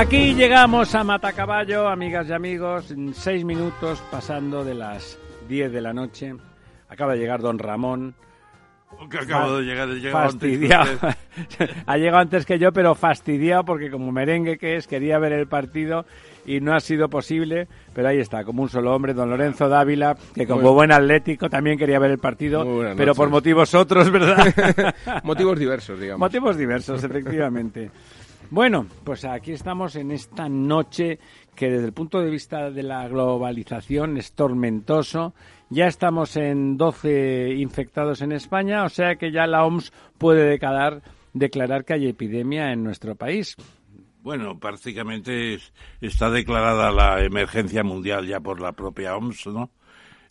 Aquí llegamos a Matacaballo, amigas y amigos, en seis minutos pasando de las diez de la noche. Acaba de llegar don Ramón. Que acabo de llegar, he llegado antes que fastidiado. usted. ha llegado antes que yo, pero fastidiado porque como merengue que es, quería ver el partido y no ha sido posible. Pero ahí está, como un solo hombre, don Lorenzo Dávila, que como buen atlético también quería ver el partido, pero por motivos otros, ¿verdad? Motivos diversos, digamos. Motivos diversos, efectivamente. Bueno, pues aquí estamos en esta noche que desde el punto de vista de la globalización es tormentoso. Ya estamos en 12 infectados en España, o sea que ya la OMS puede declarar, declarar que hay epidemia en nuestro país. Bueno, prácticamente es- está declarada la emergencia mundial ya por la propia OMS, ¿no?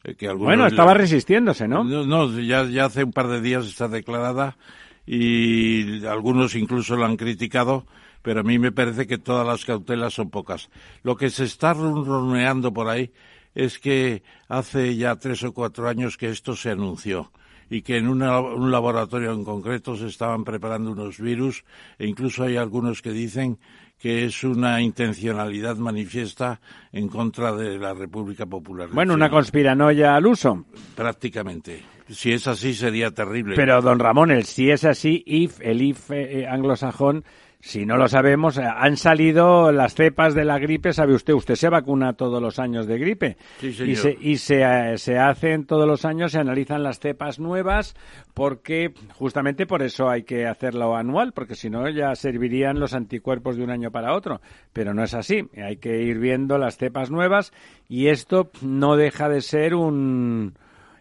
Eh, que Bueno, estaba resistiéndose, ¿no? No, no, ya, ya hace un par de días está declarada y algunos incluso la han criticado, pero a mí me parece que todas las cautelas son pocas. Lo que se está ronroneando por ahí es que hace ya tres o cuatro años que esto se anunció y que en una- un laboratorio en concreto se estaban preparando unos virus e incluso hay algunos que dicen que es una intencionalidad manifiesta en contra de la República Popular. Bueno, una conspiranoia al uso. Prácticamente. Si es así sería terrible. Pero, don Ramón, el si es así, if, el if eh, anglosajón, si no lo sabemos, eh, han salido las cepas de la gripe, sabe usted, usted se vacuna todos los años de gripe. Sí, señor. Y, se, y se, eh, se hacen todos los años, se analizan las cepas nuevas, porque justamente por eso hay que hacerlo anual, porque si no ya servirían los anticuerpos de un año para otro. Pero no es así, hay que ir viendo las cepas nuevas y esto no deja de ser un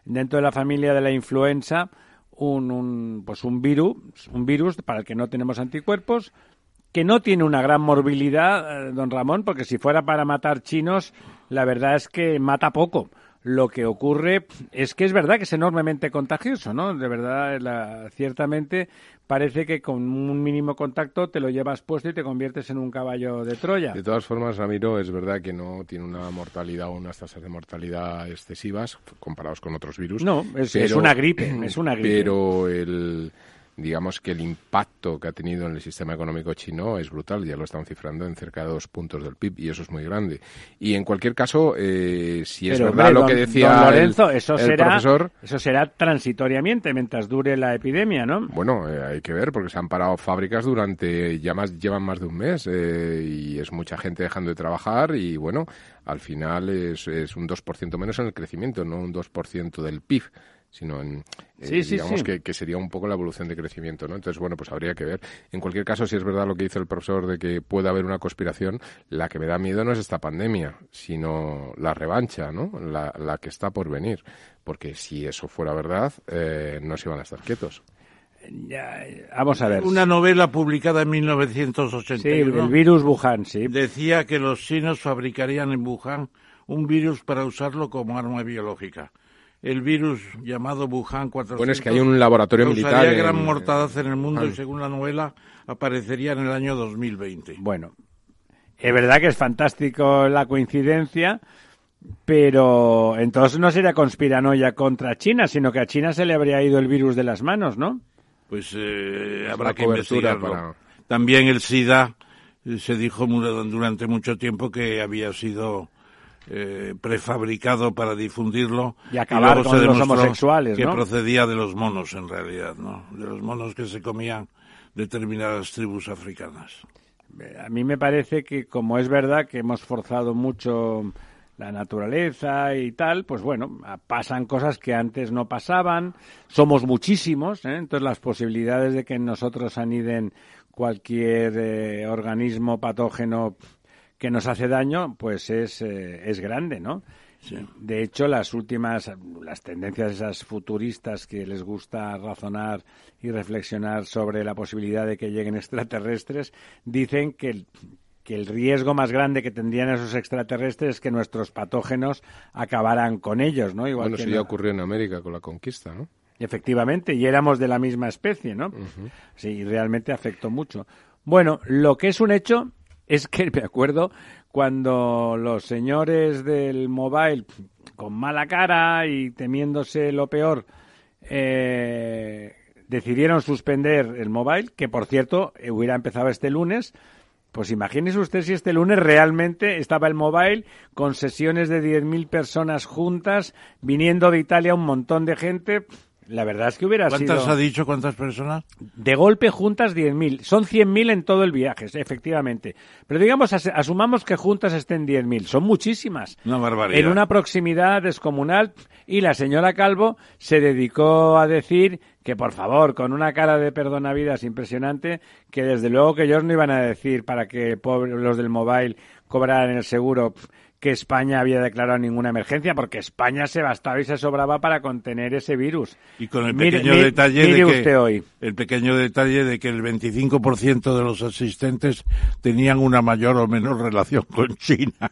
dentro de la familia de la influenza un, un, pues un virus, un virus para el que no tenemos anticuerpos, que no tiene una gran morbilidad, eh, don Ramón, porque si fuera para matar chinos, la verdad es que mata poco. Lo que ocurre es que es verdad que es enormemente contagioso, ¿no? De verdad, la- ciertamente parece que con un mínimo contacto te lo llevas puesto y te conviertes en un caballo de Troya. De todas formas, Ramiro, es verdad que no tiene una mortalidad o unas tasas de mortalidad excesivas comparados con otros virus. No, es- es una gripe, es una gripe. Pero el, digamos que el impacto que ha tenido en el sistema económico chino es brutal. Ya lo están cifrando en cerca de dos puntos del PIB y eso es muy grande. Y en cualquier caso, eh, si es Pero, verdad hombre, lo que decía don el- Lorenzo, eso el será profesor, eso será transitoriamente mientras dure la epidemia, ¿no? Bueno, eh, hay que ver porque se han parado fábricas durante ya más llevan más de un mes eh, y es mucha gente dejando de trabajar y bueno, al final es, es un 2% menos en el crecimiento, no un 2% del PIB sino en eh, Sí, sí, digamos sí. Que, que sería un poco la evolución de crecimiento, ¿no? Entonces, bueno, pues habría que ver. En cualquier caso, si es verdad lo que dice el profesor de que puede haber una conspiración, la que me da miedo no es esta pandemia, sino la revancha, ¿no? La, la que está por venir. Porque si eso fuera verdad, eh, no se van a estar quietos. Ya, vamos a ver. Una novela publicada en Sí, 1981 el virus Wuhan, sí. decía que los chinos fabricarían en Wuhan un virus para usarlo como arma biológica. El virus llamado Wuhan 400 Bueno, es que hay un laboratorio militar en- gran mortandad en el mundo y según la novela aparecería en el año 2020. Bueno, es verdad que es fantástico la coincidencia, pero entonces no sería conspiranoia contra China, sino que a China se le habría ido el virus de las manos, ¿no? Pues eh, habrá que investigarlo. para- También el SIDA eh, se dijo durante mucho tiempo que había sido eh, prefabricado para difundirlo Y acabar luego con se los homosexuales, que ¿no? procedía de los monos en realidad, ¿no? De los monos que se comían determinadas tribus africanas. A mí me parece que como es verdad que hemos forzado mucho la naturaleza y tal, pues bueno, pasan cosas que antes no pasaban, somos muchísimos, ¿eh? entonces las posibilidades de que en nosotros aniden cualquier eh, organismo patógeno que nos hace daño, pues es, eh, es grande, ¿no? De hecho, las últimas, las tendencias esas futuristas que les gusta razonar y reflexionar sobre la posibilidad de que lleguen extraterrestres, dicen que el, que el riesgo más grande que tendrían esos extraterrestres es que nuestros patógenos acabaran con ellos, ¿no? Igual bueno, que eso ya ocurrió en América con la conquista, ¿no? Efectivamente, y éramos de la misma especie, ¿no? Sí, realmente afectó mucho. Bueno, lo que es un hecho es que me acuerdo cuando los señores del mobile, con mala cara y temiéndose lo peor, eh, decidieron suspender el mobile, que por cierto hubiera empezado este lunes. Pues imagínese usted si este lunes realmente estaba el mobile con sesiones de 10.000 personas juntas, viniendo de Italia un montón de gente. La verdad es que hubiera sido... ¿Cuántas ha dicho? ¿Cuántas personas? De golpe juntas 10.000. Son 100.000 en todo el viaje, efectivamente. Pero digamos, asumamos que juntas estén 10.000. Son muchísimas. Una barbaridad. En una proximidad descomunal. Y la señora Calvo se dedicó a decir que, por favor, con una cara de perdonavidas impresionante, que desde luego que ellos no iban a decir para que los del mobile cobraran el seguro que España había declarado ninguna emergencia, porque España se bastaba y se sobraba para contener ese virus. Y con el pequeño mire, detalle mire de que usted hoy. el pequeño detalle de que el 25% de los asistentes tenían una mayor o menor relación con China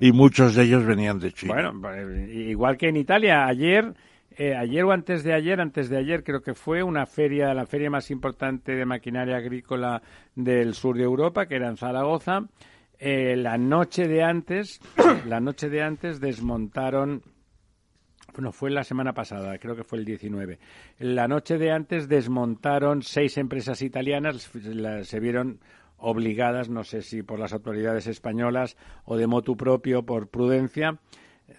y muchos de ellos venían de China. Bueno, pues, igual que en Italia ayer eh, ayer o antes de ayer, antes de ayer creo que fue una feria, la feria más importante de maquinaria agrícola del sur de Europa, que era en Zaragoza. Eh, la noche de antes, la noche de antes desmontaron bueno, fue la semana pasada, creo que fue el 19. La noche de antes desmontaron seis empresas italianas, se vieron obligadas, no sé si por las autoridades españolas o de motu propio por prudencia,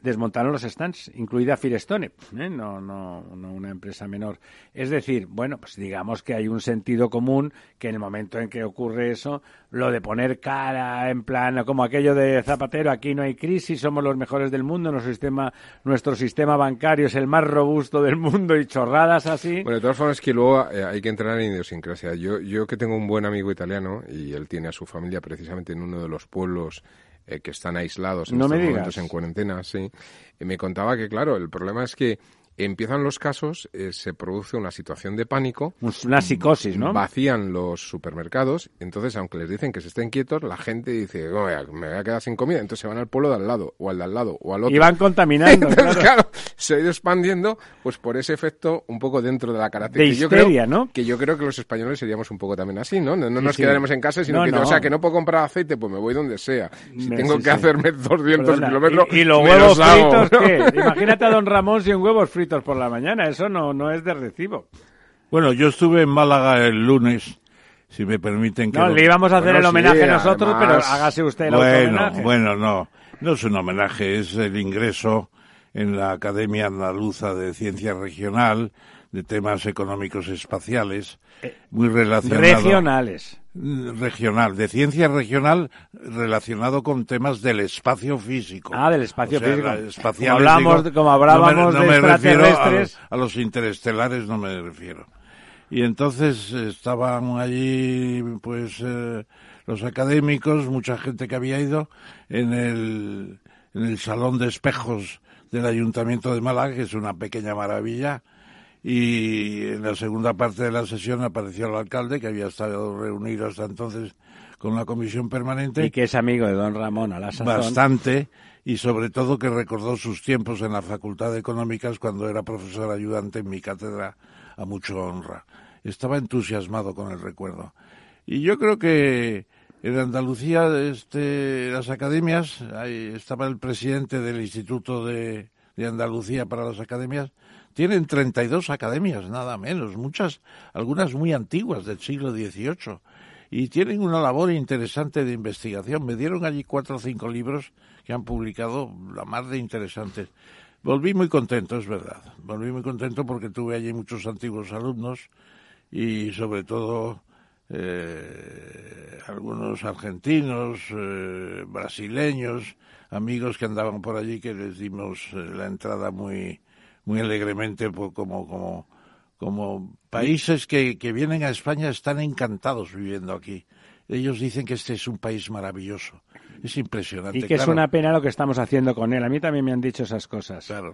desmontaron los stands, incluida Firestone, ¿eh? no, no, no una empresa menor. Es decir, bueno, pues digamos que hay un sentido común que en el momento en que ocurre eso, lo de poner cara en plan, como aquello de Zapatero, aquí no hay crisis, somos los mejores del mundo, nuestro sistema, nuestro sistema bancario es el más robusto del mundo y chorradas así. Bueno, de todas formas que luego eh, hay que entrenar en idiosincrasia. Yo, yo que tengo un buen amigo italiano y él tiene a su familia precisamente en uno de los pueblos eh, que están aislados en no estos me momentos en cuarentena, sí. Y me contaba que, claro, el problema es que empiezan los casos, eh, se produce una situación de pánico. Una psicosis, ¿no? Vacían los supermercados. Entonces, aunque les dicen que se estén quietos, la gente dice, me voy a quedar sin comida. Entonces se van al pueblo de al lado, o al de al lado, o al otro. Y van contaminando. Entonces, claro. se ha ido expandiendo, pues por ese efecto un poco dentro de la característica. De histeria, yo creo, ¿no? Que yo creo que los españoles seríamos un poco también así, ¿no? No, no Sí, nos sí. quedaremos en casa, sino No, que, no. o sea, que no puedo comprar aceite, pues me voy donde sea. Si Me- tengo sí, que hacerme 200 Perdona, kilómetros, Y, y los me huevos los hago, fritos. ¿qué? Imagínate a don Ramón sin huevos fritos por la mañana. Eso no, no es de recibo. Bueno, yo estuve en Málaga el lunes, si me permiten que No, lo- le íbamos a hacer Bueno, el sí, homenaje nosotros, pero hágase usted el Bueno, autohomenaje. bueno, no, no es un homenaje, es el ingreso en la Academia Andaluza de Ciencia Regional de temas económicos espaciales, muy relacionado Regionales. Regional, de ciencia regional relacionado con temas del espacio físico. Ah, del espacio O sea, físico. Como hablamos- digo, como hablábamos no me, no me refiero a extraterrestres. los, a los interestelares, no me refiero. Y entonces estaban allí, pues, eh, los académicos, mucha gente que había ido en el, en el salón de espejos del Ayuntamiento de Málaga, que es una pequeña maravilla. Y en la segunda parte de la sesión apareció el alcalde, que había estado reunido hasta entonces con la comisión permanente Y que es amigo de don Ramón a la sazón. bastante y sobre todo que recordó sus tiempos en la Facultad de Económicas cuando era profesor ayudante en mi cátedra a mucho honra. Estaba entusiasmado con el recuerdo. Y yo creo que en Andalucía, este, las academias, ahí estaba el presidente del Instituto de, de Andalucía para las Academias, tienen 32 academias, nada menos, muchas, algunas muy antiguas del siglo XVIII y tienen una labor interesante de investigación. Me dieron allí cuatro o cinco libros que han publicado, la más de interesantes. Volví muy contento, es verdad. Volví muy contento porque tuve allí muchos antiguos alumnos y sobre todo eh, algunos argentinos, eh, brasileños, amigos que andaban por allí que les dimos eh, la entrada muy muy alegremente por- como como como países que, que vienen a España están encantados viviendo aquí. ellos dicen que este es un país maravilloso. Es impresionante. Y que es una pena lo que estamos haciendo con él. A mí también me han dicho esas cosas. Claro.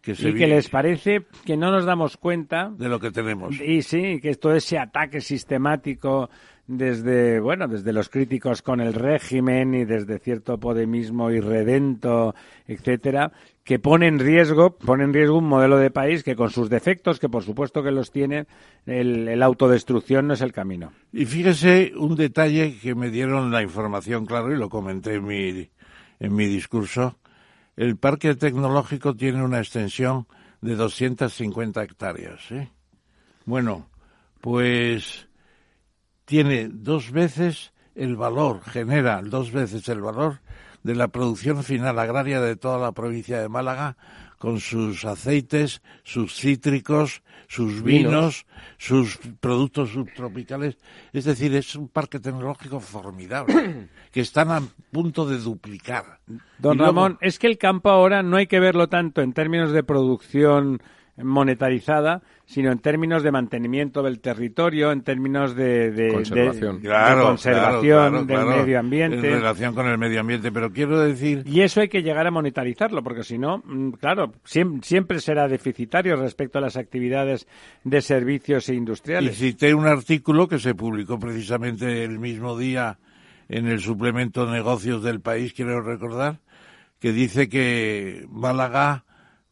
Que y que les parece que no nos damos cuenta de lo que tenemos. Y sí, que todo ese ataque sistemático desde, bueno, desde los críticos con el régimen y desde cierto podemismo irredento, etcétera, que pone en riesgo, pone en riesgo un modelo de país que con sus defectos, que por supuesto que los tiene, el, autodestrucción no es el camino. Y fíjese un detalle que me dieron la información, claro, y lo comenté en mi, en mi discurso. El parque tecnológico tiene una extensión de 250 hectáreas. ¿eh? Bueno, pues tiene dos veces el valor, genera dos veces el valor de la producción final agraria de toda la provincia de Málaga, con sus aceites, sus cítricos, sus vinos, sus productos subtropicales. Es decir, es un parque tecnológico formidable, que están a punto de duplicar. Don Ramón, es que el campo ahora no hay que verlo tanto en términos de producción monetarizada, sino en términos de mantenimiento del territorio, en términos de, conservación, conservación del medio ambiente. En relación con el medio ambiente, pero quiero decir... Y eso hay que llegar a monetarizarlo, porque si no, mm, claro, siempre, será deficitario respecto a las actividades de servicios e industriales. Y cité un artículo que se publicó precisamente el mismo día en el suplemento Negocios del País, quiero recordar, que dice que Málaga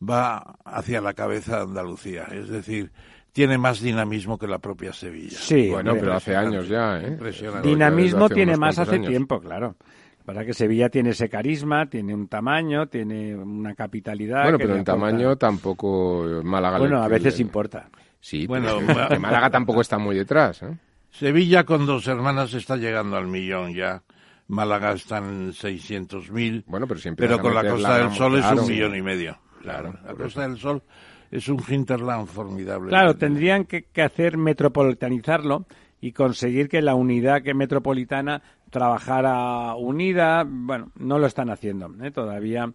va hacia la cabeza de Andalucía. Es decir, tiene más dinamismo que la propia Sevilla. Sí, bueno, pero hace años ya, ¿eh? Dinamismo tiene más hace tiempo, claro. Para que Sevilla tiene ese carisma, tiene un tamaño, tiene una capitalidad. Bueno, pero en tamaño tampoco Málaga. Bueno, a veces importa. Sí, bueno, Málaga tampoco está muy detrás. ¿eh? Sevilla con dos hermanas está llegando al millón ya. Málaga están 600.000. Bueno, pero siempre. Pero con la Costa del Sol es un millón y medio. Claro, la Costa del Sol es un hinterland formidable. Claro, tendrían que, hacer metropolitanizarlo y conseguir que la unidad que metropolitana trabajara unida. Bueno, no lo están haciendo ¿eh? todavía.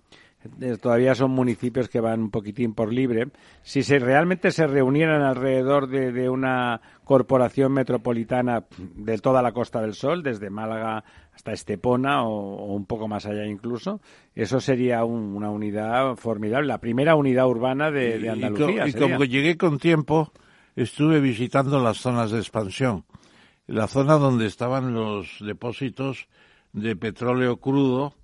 Eh, todavía son municipios que van un poquitín por libre. Si se realmente se reunieran alrededor de, de una corporación metropolitana de toda la Costa del Sol, desde Málaga hasta Estepona o, un poco más allá incluso, eso sería una unidad formidable, la primera unidad urbana de, Andalucía. Y, como llegué con tiempo, estuve visitando las zonas de expansión, la zona donde estaban los depósitos de petróleo crudo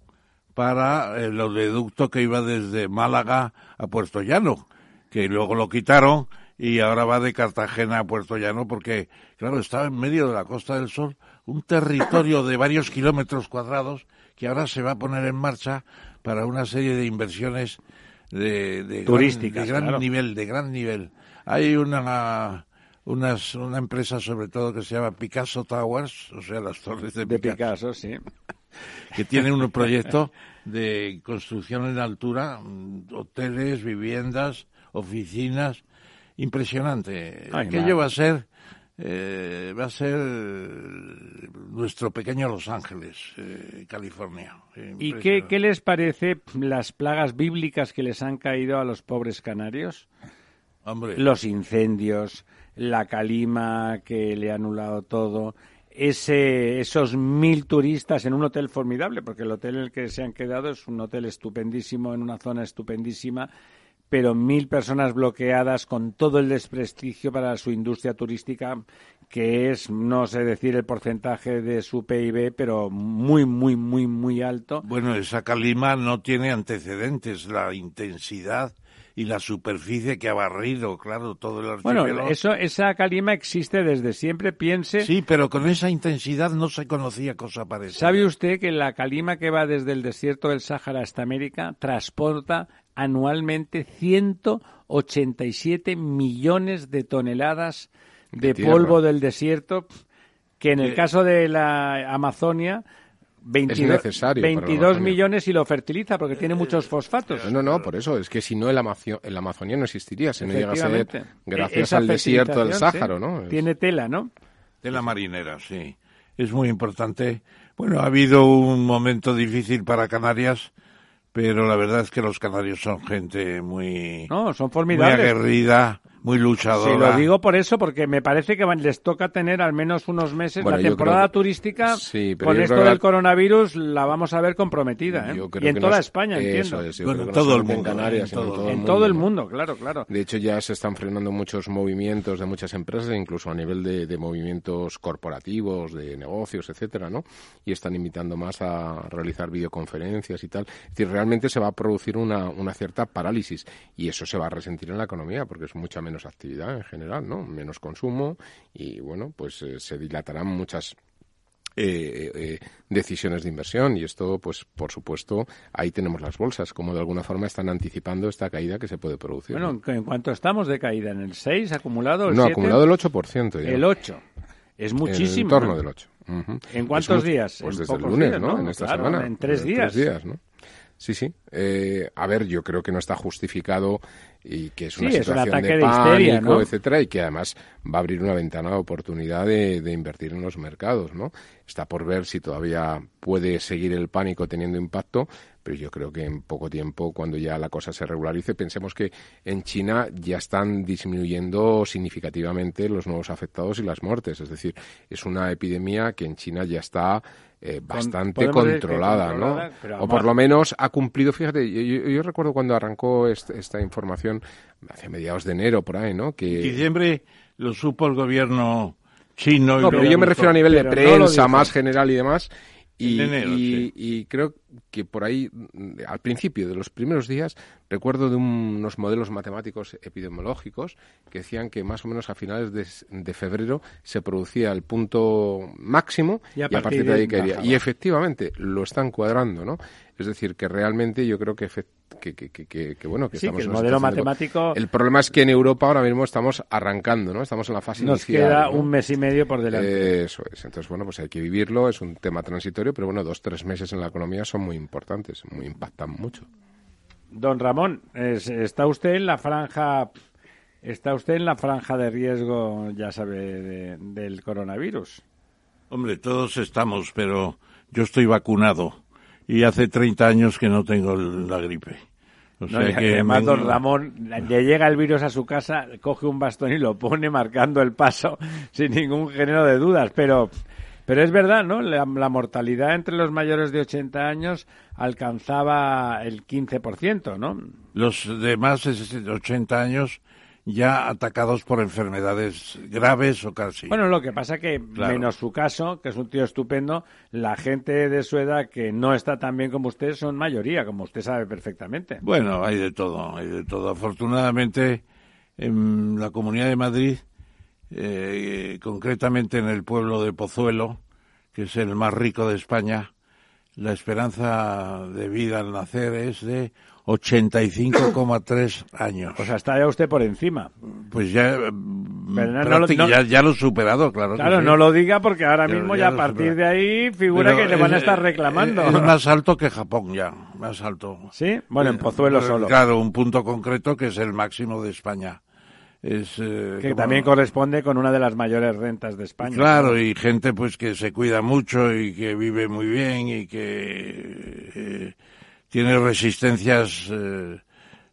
para el oleoducto que iba desde Málaga a Puerto Llano, que luego lo quitaron y ahora va de Cartagena a Puerto Llano porque, claro, estaba en medio de la Costa del Sol un territorio de varios kilómetros cuadrados que ahora se va a poner en marcha para una serie de inversiones de, turísticas gran, de gran nivel, de gran nivel. Hay una unas, una empresa sobre todo que se llama Picasso Towers, o sea, las torres de, Picasso, sí. que tiene un proyecto de construcción en altura, hoteles, viviendas, oficinas, impresionante. Aquello va a ser eh, va a ser nuestro pequeño Los Ángeles, eh, California. ¿Y qué, qué, les parece las plagas bíblicas que les han caído a los pobres canarios? Hombre. Los incendios, la calima que le ha anulado todo, ese, esos mil turistas en un hotel formidable, porque el hotel en el que se han quedado es un hotel estupendísimo, en una zona estupendísima, pero mil personas bloqueadas con todo el desprestigio para su industria turística, que es, no sé decir el porcentaje de su PIB, pero muy, muy, muy, muy alto. Bueno, esa calima no tiene antecedentes, la intensidad y la superficie que ha barrido, claro, todo el archipiélago. Bueno, eso, esa calima existe desde siempre, piense... Sí, pero con esa intensidad no se conocía cosa parecida. ¿Sabe usted que la calima que va desde el desierto del Sáhara hasta América transporta anualmente 187 millones de toneladas de, polvo del desierto, que en el caso de la Amazonia 22, millones y lo fertiliza porque tiene muchos fosfatos. No, no, por eso. Es que si no, el, el Amazonía no existiría. Si no llega a ser gracias al desierto del Sáhara, ¿no? Tiene tela, ¿no? Tela marinera, sí. Es muy importante. Bueno, ha habido un momento difícil para Canarias pero la verdad es que los canarios son gente muy, no, son formidables. muy aguerrida, muy luchadora. Sí, lo digo por eso, porque me parece que les toca tener al menos unos meses. Bueno, la temporada que- turística, Sí, pero con esto del la- coronavirus, la vamos a ver comprometida. ¿eh? Yo creo Y en que toda no es- España, eso entiendo. es, Bueno, en no todo el mundo, En Canarias, en sino en todo- todo el en mundo. todo el mundo, claro, claro. De hecho, ya se están frenando muchos movimientos de muchas empresas, incluso a nivel de, de movimientos corporativos, de negocios, etcétera, ¿no? Y están invitando más a realizar videoconferencias y tal. Es decir, realmente se va a producir una, una cierta parálisis y eso se va a resentir en la economía porque es mucha menos actividad en general, ¿no? Menos consumo y, bueno, pues eh, se dilatarán muchas eh, eh, decisiones de inversión y esto, pues por supuesto, ahí tenemos las bolsas, como de alguna forma están anticipando esta caída que se puede producir. Bueno, ¿no? ¿en en cuánto estamos de caída? ¿En el 6 acumulado? ¿El no, 7? acumulado el 8%. Ya. El 8. Es muchísimo. En torno ¿no? del 8. Ujú. ¿En cuántos días? Pues En desde el lunes, días, ¿no? ¿no? En esta Claro, semana. en tres En días. Tres días, ¿no? Sí, sí. Eh, a ver, yo creo que no está justificado y que es una Sí, es un situación de histeria, pánico, ¿no? etcétera, y que además va a abrir una ventana de oportunidad de, de invertir en los mercados, ¿no? Está por ver si todavía puede seguir el pánico teniendo impacto, pero yo creo que en poco tiempo, cuando ya la cosa se regularice, pensemos que en China ya están disminuyendo significativamente los nuevos afectados y las muertes. Es decir, es una epidemia que en China ya está eh, bastante controlada, controlada, ¿no? pero O por lo menos ha cumplido, fíjate, yo, yo- yo recuerdo cuando arrancó est- esta información, hacia mediados de enero, por ahí, ¿no? Que, En diciembre lo supo el gobierno chino. y no, pero yo me refiero a nivel de no prensa más general y demás. Y, En enero, y- sí. y creo que por ahí, mm, al principio de los primeros días, recuerdo de un- unos modelos matemáticos epidemiológicos que decían que más o menos a finales de, febrero se producía el punto máximo Y a y a partir partir de ahí caería. Y efectivamente lo están cuadrando, ¿no? Es decir, que realmente yo creo que, que, que, que, que- que, bueno, que Sí, estamos que el en modelo situación de- matemático El problema es que en Europa ahora mismo estamos arrancando, ¿no? Estamos en la fase nos inicial. queda ¿no? un mes y medio por delante. Eso es. Entonces, bueno, pues hay que vivirlo. Es un tema transitorio, pero bueno, dos, tres meses en la economía son muy importantes, muy impactan mucho. Don Ramón, es- está usted en la franja, está usted en la franja de riesgo, ya sabe, de- del coronavirus. Hombre, todos estamos, pero yo estoy vacunado y hace 30 años que no tengo la gripe. O No, sea que además, me- don Ramón, le llega el virus a su casa, coge un bastón y lo pone marcando el paso sin ningún género de dudas. Pero, pero es verdad, ¿no? La, la mortalidad entre los mayores de 80 años alcanzaba el 15%, ¿no? los de más de 80 años ya atacados por enfermedades graves o casi. Bueno, lo que pasa que, Claro. menos su caso, que es un tío estupendo, la gente de su edad que no está tan bien como usted son mayoría, como usted sabe perfectamente. Bueno, hay de todo, hay de todo. Afortunadamente, en la Comunidad de Madrid, eh, concretamente en el pueblo de Pozuelo, que es el más rico de España, la esperanza de vida al nacer es de 85,3 años. O sea, está ya usted por encima. Pues ya, mm, no- no lo- prácti- no- ya, ya lo he superado, claro. Claro, sí. no lo diga porque ahora Ya- mismo ya a partir de ahí figura Pero que le van a es- estar eh, reclamando. Es más alto que Japón ya, más alto. ¿Sí? Bueno, en Eh, Pozuelo eh, solo. Claro, un punto concreto que es el máximo de España. Es, eh, Que como- también corresponde con una de las mayores rentas de España. Claro, y gente pues que se cuida mucho y que vive muy bien y que eh, tiene resistencias eh,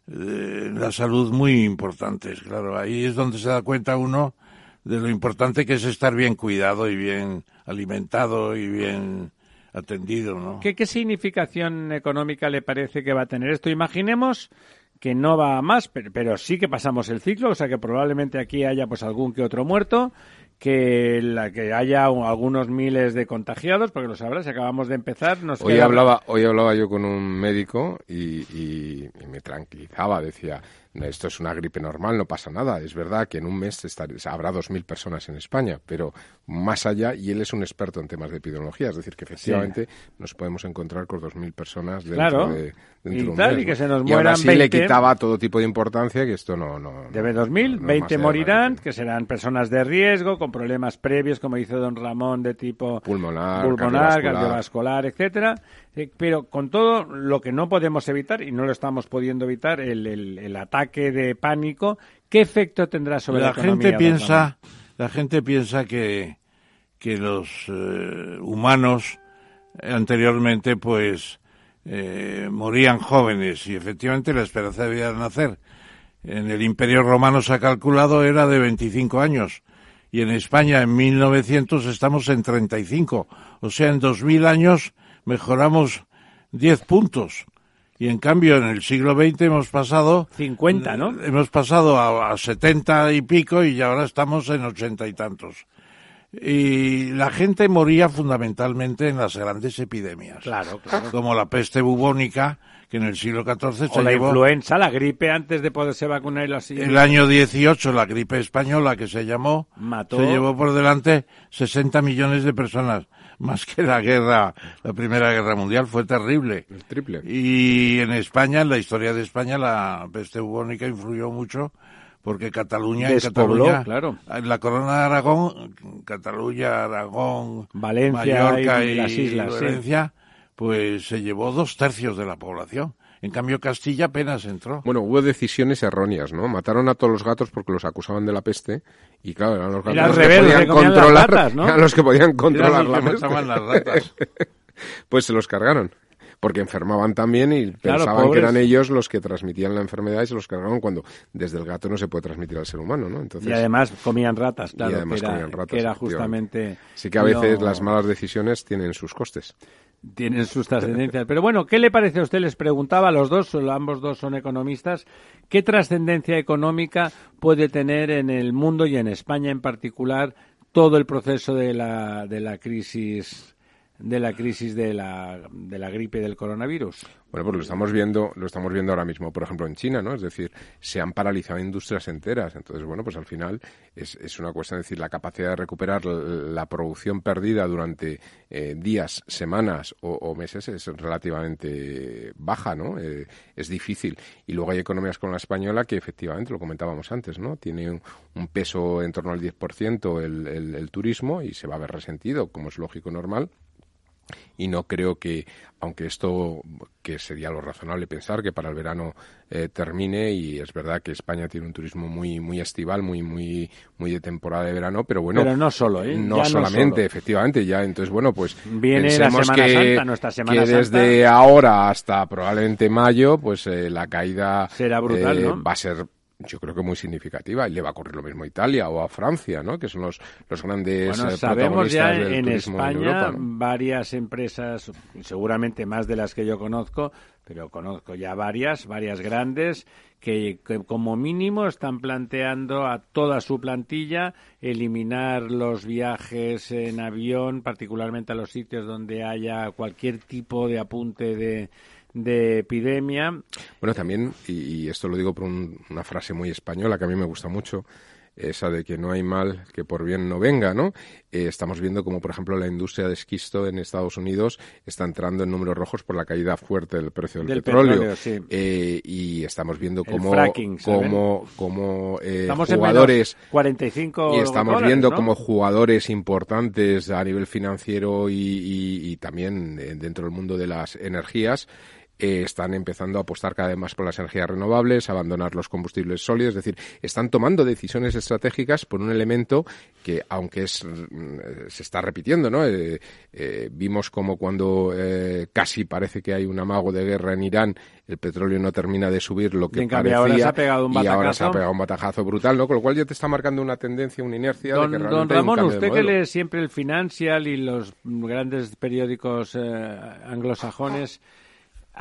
de la salud muy importantes. Claro, ahí es donde se da cuenta uno de lo importante que es estar bien cuidado y bien alimentado y bien atendido, ¿no? ¿Qué, ¿Qué significación económica le parece que va a tener esto? Imaginemos que no va a más, pero, pero sí que pasamos el ciclo, o sea que probablemente aquí haya pues algún que otro muerto, que, la, que haya un- algunos miles de contagiados, porque lo sabrás, acabamos de empezar. Nos Hoy queda- hablaba, hoy hablaba yo con un médico y, y- y me tranquilizaba, decía, "No, esto es una gripe normal, no pasa nada. Es verdad que en un mes estar- habrá 2.000 personas en España, pero más allá, y él es un experto en temas de epidemiología, es decir, que efectivamente nos podemos encontrar con 2.000 personas dentro Claro, de, dentro y de un tal, mes, y que ¿no? se nos y aún mueran así le 20. quitaba todo tipo de importancia que esto no... no Debe no- 2.000, no es 20 más allá de la morirán, que serán personas de riesgo, con problemas previos, como dice don Ramón, de tipo Pulmonar, pulmonar, cardiovascular. cardiovascular, etcétera. Eh, pero con todo lo que no podemos evitar, y no lo estamos pudiendo evitar, el, el- el ataque de pánico, ¿qué efecto tendrá sobre la, la economía, gente piensa la gente piensa que que los eh, humanos anteriormente pues eh, morían jóvenes y efectivamente la esperanza de vida al nacer en el Imperio Romano se ha calculado era de 25 años y en España en 1900 estamos en 35. O sea, en 2000 años mejoramos 10 puntos. Y en cambio en el siglo XX hemos pasado 50, ¿no? Hemos pasado a, a 70 y pico y ahora estamos en 80 y tantos. Y la gente moría fundamentalmente en las grandes epidemias. Claro, claro. Como la peste bubónica, que en el siglo XIV O se la llevó... influenza, la gripe, antes de poderse vacunar y así. El año 18, la gripe española que se llamó, Mató. se llevó por delante 60 millones de personas, más que la guerra, la Primera Guerra Mundial, fue terrible. El triple. Y en España, en la historia de España, la peste bubónica influyó mucho porque Cataluña, en Despobló, Cataluña, claro. en la corona de Aragón, Cataluña, Aragón, Valencia Mallorca y y, las islas, sí. Valencia, pues se llevó dos tercios de la población. En cambio, Castilla apenas entró. Bueno, hubo decisiones erróneas, ¿no? Mataron a todos los gatos porque los acusaban de la peste y claro, eran los gatos los que podían las controlar, ratas, ¿no? eran los que podían controlar los la que peste. mataban las ratas. Pues se los cargaron. Porque enfermaban también y Claro, pensaban que eran ellos los que transmitían la enfermedad y se los cargaron cuando desde el gato no se puede transmitir al ser humano, ¿no? Entonces, Y además comían ratas, claro. Y además que era, comían ratas, que era justamente. sí que a veces las malas decisiones tienen sus costes. tienen sus trascendencias. Pero bueno, ¿qué le parece a usted? Les preguntaba a los dos, ambos dos son economistas, ¿qué trascendencia económica puede tener en el mundo y en España en particular todo el proceso de la, de la crisis de la crisis de la, de la gripe del coronavirus? Bueno, pues lo estamos viendo, lo estamos viendo ahora mismo, por ejemplo, en China, ¿no? Es decir, se han paralizado industrias enteras. Entonces, bueno, pues al final es, es una cuestión de decir la capacidad de recuperar la producción perdida durante eh, días, semanas o, meses es relativamente baja, ¿no? Eh, es difícil. Y luego hay economías como la española que efectivamente, lo comentábamos antes, ¿no? Tiene un, peso en torno al 10% el, el, el turismo y se va a ver resentido, como es lógico normal y no creo que, aunque esto, que sería lo razonable pensar que para el verano eh, termine y es verdad que España tiene un turismo muy muy estival, muy muy muy de temporada de verano, pero bueno, Pero no solo, ¿eh? no Ya no solamente, solo. efectivamente, ya entonces bueno, pues Viene la pensemos que, Santa, nuestra Semana que desde Santa. ahora hasta probablemente mayo, pues eh, la caída Será brutal, eh, ¿no? va a ser yo creo que muy significativa y le va a ocurrir lo mismo a Italia o a Francia, ¿no? Que son los, los grandes Bueno, eh, sabemos ya del en España Europa, ¿no? varias empresas, seguramente más de las que yo conozco, pero conozco ya varias, varias grandes, que, que como mínimo están planteando a toda su plantilla eliminar los viajes en avión, particularmente a los sitios donde haya cualquier tipo de apunte de, de epidemia. Bueno, también, y, y esto lo digo por un- una frase muy española que a mí me gusta mucho, esa de que no hay mal que por bien no venga, ¿no? Eh, estamos viendo como, por ejemplo, la industria de esquisto en Estados Unidos está entrando en números rojos por la caída fuerte del precio del, Del petróleo. petróleo, sí. Eh, y estamos viendo fracking, ¿saben? cómo, cómo, eh, jugadores... en menos 45 Y estamos dólares, viendo ¿no? como jugadores importantes a nivel financiero y, y- y también dentro del mundo de las energías eh, están empezando a apostar cada vez más por las energías renovables, abandonar los combustibles sólidos, es decir, están tomando decisiones estratégicas por un elemento que, aunque es mm, se está repitiendo, ¿no? Eh, eh, vimos como cuando eh, casi parece que hay un amago de guerra en Irán, el petróleo no termina de subir lo que Y en cambio parecía ahora se ha pegado un y ahora se ha batacazo. pegado un batajazo brutal, ¿no? Con lo cual ya te está marcando una tendencia, una inercia Don, de que don realmente hay un Ramón, de usted que lee siempre el Financial y los grandes periódicos eh, anglosajones,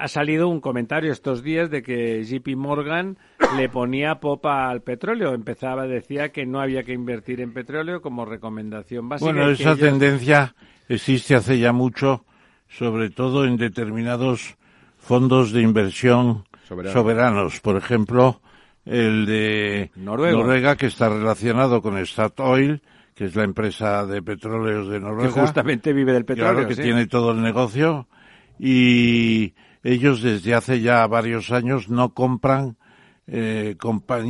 ha salido un comentario estos días de que JP Morgan le ponía popa al petróleo. Empezaba, decía que no había que invertir en petróleo como recomendación básica. Bueno, que esa ellos- tendencia existe hace ya mucho, sobre todo en determinados fondos de inversión Soberanos. soberanos. Por ejemplo, el de. Noruega, que está relacionado con Statoil, que es la empresa de petróleos de que Noruega. justamente vive del petróleo. Claro, que sí. tiene todo el negocio. Y ellos desde hace ya varios años no compran eh,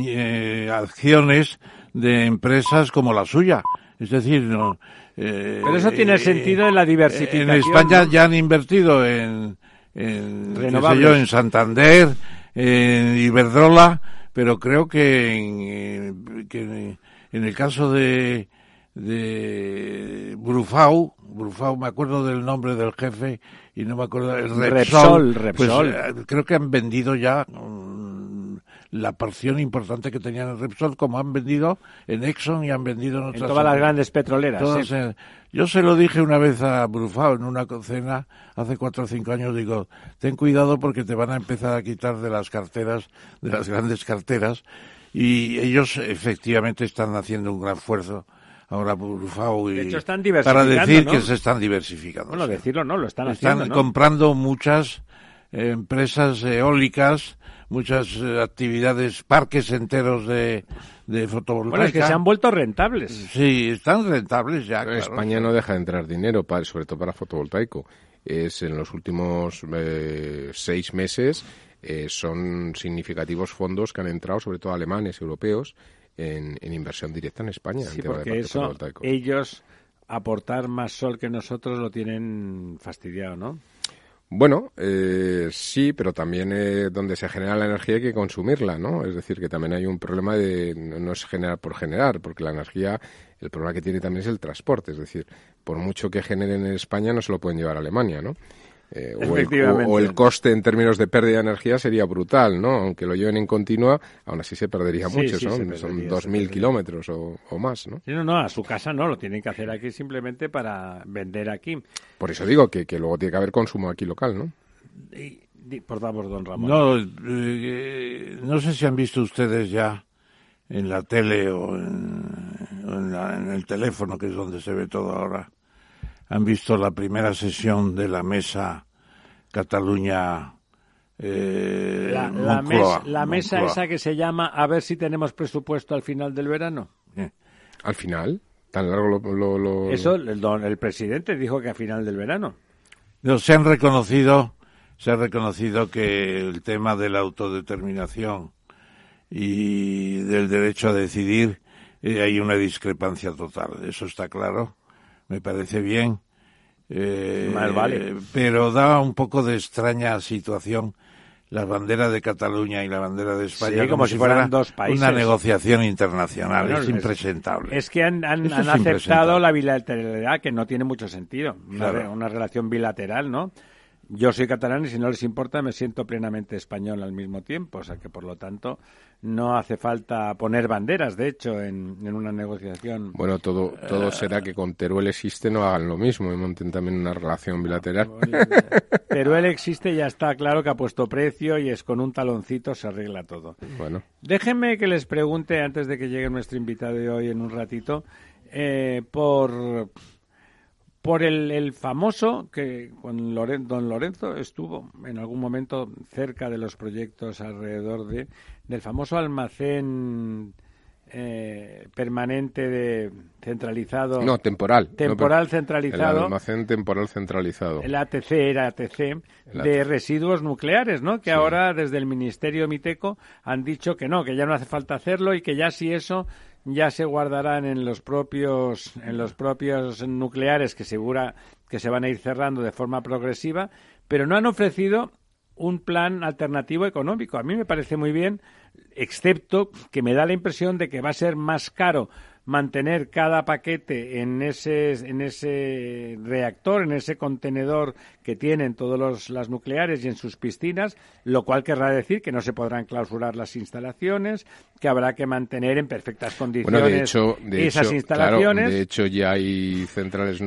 eh, acciones de empresas como la suya. Es decir, no. eh, Pero eso tiene eh, sentido en la diversificación. En España ya han invertido en, en, Renovables. yo, en Santander, en Iberdrola, pero creo que en, eh, que en el caso de, de Brufau, Brufau, me acuerdo del nombre del jefe y no me acuerdo, el Repsol, Repsol, Repsol. pues, eh, creo que han vendido ya mm, la porción importante que tenían en Repsol, como han vendido en Exxon y han vendido en otras. En todas las grandes petroleras. sí. yo se lo dije una vez a Brufao en una cena hace cuatro o cinco años, digo, ten cuidado porque te van a empezar a quitar de las carteras, de las grandes carteras, y ellos efectivamente están haciendo un gran esfuerzo ahora Brufao y de hecho, están para decir que se están diversificando. Bueno, decirlo no, lo están, están haciendo. comprando muchas empresas eólicas, muchas eh, actividades, parques enteros de, de fotovoltaica. Bueno, es que se han vuelto rentables. Sí, están rentables ya. Claro, España no deja de entrar dinero, para, sobre todo para fotovoltaico. Es en los últimos eh, seis meses eh, son significativos fondos que han entrado, sobre todo alemanes, europeos, en, en inversión directa en España. Sí, en tema porque de eso, ellos aportar más sol que nosotros lo tienen fastidiado, ¿no? Bueno, eh, sí, pero también eh, donde se genera la energía hay que consumirla, ¿no? Es decir, que también hay un problema de no, no es generar por generar, porque la energía, el problema que tiene también es el transporte, es decir, por mucho que generen en España no se lo pueden llevar a Alemania, ¿no? Eh, o, el, o, o, el, coste en términos de pérdida de energía sería brutal, ¿no? Aunque lo lleven en continua, aún así se perdería Sí, mucho, sí, ¿no? se perdería, Son se 2.000 perdería. kilómetros o, o más, ¿no? Sí, no, no, a su casa no, lo tienen que hacer aquí simplemente para vender aquí. Por eso digo que, que luego tiene que haber consumo aquí local, ¿no? Y- di- por favor, don Ramón. No, eh, no sé si han visto ustedes ya en la tele o en, en la- en el teléfono, que es donde se ve todo ahora, han visto la primera sesión de la mesa Cataluña. eh, la, la Moncloa, mes- la mesa Moncloa. esa que se llama a ver si tenemos presupuesto al final del verano. Al final, tan largo lo... lo- lo- Eso el, don- el presidente dijo que a final del verano. No, se han reconocido, se ha reconocido que el tema de la autodeterminación y del derecho a decidir eh, hay una discrepancia total. Eso está claro. Me parece bien. Eh, Más vale. Pero da un poco de extraña situación la bandera de Cataluña y la bandera de España Sí, como si fueran dos países. una negociación internacional. Bueno, es es- impresentable. Es que han, han- aceptado la bilateralidad, que no tiene mucho sentido. Una, Claro. una relación bilateral, ¿no? Yo soy catalán y si no les importa me siento plenamente español al mismo tiempo. O sea que, por lo tanto, no hace falta poner banderas, de hecho, en, en una negociación. Bueno, todo, todo será que con Teruel existe no hagan lo mismo y monten también una relación bilateral. Pero él existe ya está claro que ha puesto precio y es con un taloncito se arregla todo. Bueno, Déjenme que les pregunte, antes de que llegue nuestro invitado de hoy en un ratito, eh, por, por el, el famoso que con Loren- don Lorenzo estuvo en algún momento cerca de los proyectos alrededor de del famoso almacén eh, permanente de centralizado no, temporal. temporal centralizado El almacén temporal centralizado. el ATC era ATC El de ATC. residuos nucleares, ¿no? Que Sí. ahora desde el Ministerio Miteco han dicho que no, que ya no hace falta hacerlo y que ya si eso ya se guardarán en los propios en los propios nucleares que segura que se van a ir cerrando de forma progresiva, pero no han ofrecido un plan alternativo económico. A mí me parece muy bien, excepto que me da la impresión de que va a ser más caro mantener cada paquete en ese, en ese reactor, en ese contenedor que tienen todos los, las nucleares y en sus piscinas, lo cual querrá decir que no se podrán clausurar las instalaciones, que habrá que mantener en perfectas condiciones Bueno, de hecho, de esas hecho, instalaciones. claro, de hecho ya hay centrales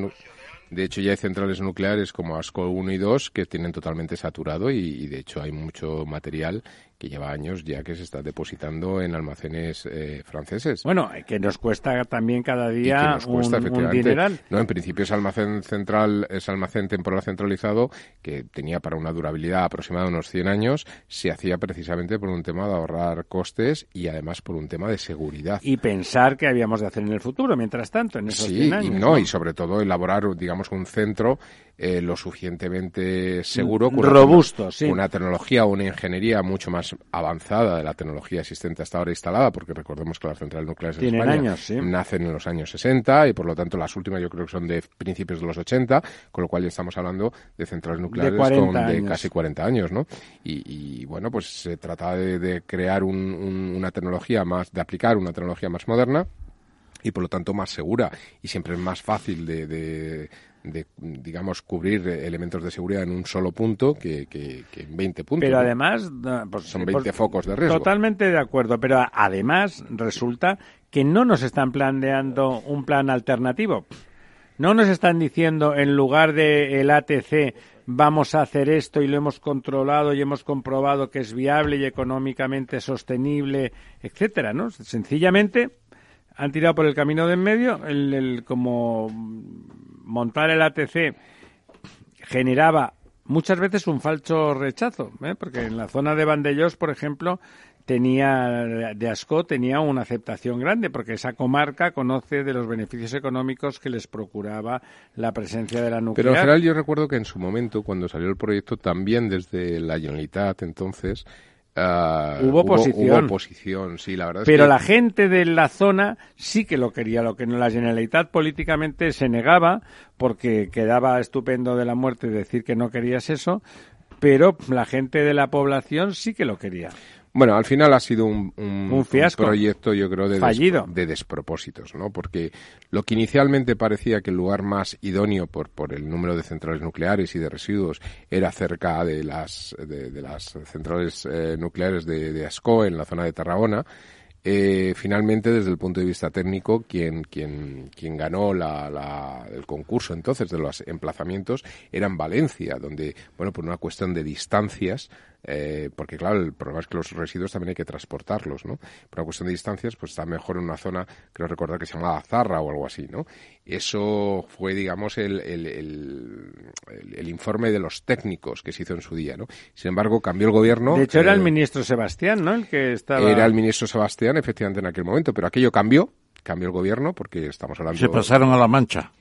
de hecho ya hay centrales nucleares como ASCO 1 y 2 que tienen totalmente saturado y, y de hecho hay mucho material que lleva años ya que se está depositando en almacenes eh, franceses. Bueno, que nos cuesta también cada y que día nos cuesta un, dineral. No, en principio es almacén central, es almacén temporal centralizado que tenía para una durabilidad aproximada de unos 100 años, se hacía precisamente por un tema de ahorrar costes y además por un tema de seguridad. Y pensar que habíamos de hacer en el futuro, mientras tanto, en esos Sí, 100 años. y no, y sobre todo elaborar, digamos, un centro eh, lo suficientemente seguro, una- Robusto, sí. una tecnología o una ingeniería mucho más avanzada de la tecnología existente hasta ahora instalada, porque recordemos que las centrales nucleares en España años, sí. nacen en los años 60 y por lo tanto las últimas yo creo que son de principios de los 80, con lo cual ya estamos hablando de centrales nucleares 40 con de casi 40 años, ¿no? Y, y, bueno, pues se trata de, de crear un- un- una tecnología más, de aplicar una tecnología más moderna y por lo tanto más segura y siempre es más fácil de, de- de, digamos, cubrir elementos de seguridad en un solo punto que, que, en 20 puntos. Pero además... Pues, Son 20 focos de riesgo. Totalmente de acuerdo, pero además resulta que no nos están planteando un plan alternativo. No nos están diciendo, en lugar del el ATC, vamos a hacer esto y lo hemos controlado y hemos comprobado que es viable y económicamente sostenible, etcétera, ¿no? Sencillamente han tirado por el camino de en medio, el, como montar el ATC generaba muchas veces un falso rechazo, ¿eh? porque en la zona de Vandellós, por ejemplo, tenía de Ascó tenía una aceptación grande porque esa comarca conoce de los beneficios económicos que les procuraba la presencia de la nuclear. Pero en general yo recuerdo que en su momento cuando salió el proyecto también desde la Generalitat entonces Uh, hubo, oposición. oposición, sí, la verdad. Pero la gente de la zona sí que lo quería, lo que la Generalitat políticamente se negaba porque quedaba estupendo de la muerte decir que no querías eso, pero la gente de la población sí que lo quería. Bueno, al final ha sido un, proyecto, yo creo, de, Fallido. de despropósitos, ¿no? Porque lo que inicialmente parecía que el lugar más idóneo por, por el número de centrales nucleares y de residuos era cerca de las, de, las centrales eh, nucleares de, de Ascó, en la zona de Tarragona, eh, finalmente, desde el punto de vista técnico, quien, quien, quien ganó la, el concurso entonces de los emplazamientos era en Valencia, donde, bueno, por una cuestión de distancias, eh, porque claro, el problema es que los residuos también hay que transportarlos, ¿no? Por una cuestión de distancias, pues está mejor en una zona, creo recordar que se llamaba Zarra o algo así, ¿no? Eso fue, digamos, el, el, el, informe de los técnicos que se hizo en su día, ¿no? Sin embargo, cambió el gobierno. De hecho, era el eh, ministro Sebastián, ¿no? El que estaba... Era el ministro Sebastián, efectivamente, en aquel momento, pero aquello cambió, cambió el gobierno, porque estamos hablando... Se pasaron a la mancha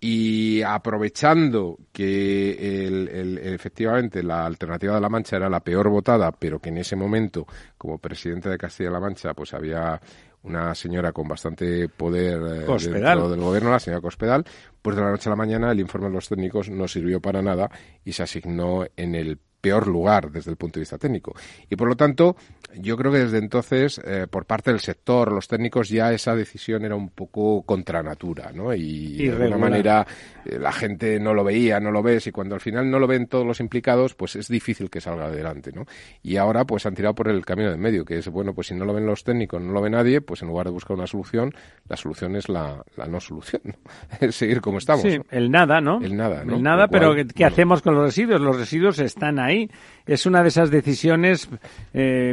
y aprovechando que el, efectivamente la alternativa de la Mancha era la peor votada, pero que en ese momento, como presidente de Castilla-La Mancha, pues había una señora con bastante poder eh, dentro del gobierno, la señora Cospedal, pues de la noche a la mañana el informe de los técnicos no sirvió para nada y se asignó en el peor lugar desde el punto de vista técnico. Y por lo tanto, yo creo que desde entonces, eh, por parte del sector, los técnicos, ya esa decisión era un poco contra natura, ¿no? Y de alguna manera eh, la gente no lo veía, no lo ves, y cuando al final no lo ven todos los implicados, pues es difícil que salga adelante, ¿no? Y ahora, pues han tirado por el camino de medio, que es, bueno, pues si no lo ven los técnicos, no lo ve nadie, pues en lugar de buscar una solución, la solución es la, no solución, es seguir como estamos. Sí, el nada, ¿no? El nada, ¿no? El nada, pero ¿qué, hacemos con los residuos? Los residuos están ahí es una de esas decisiones eh,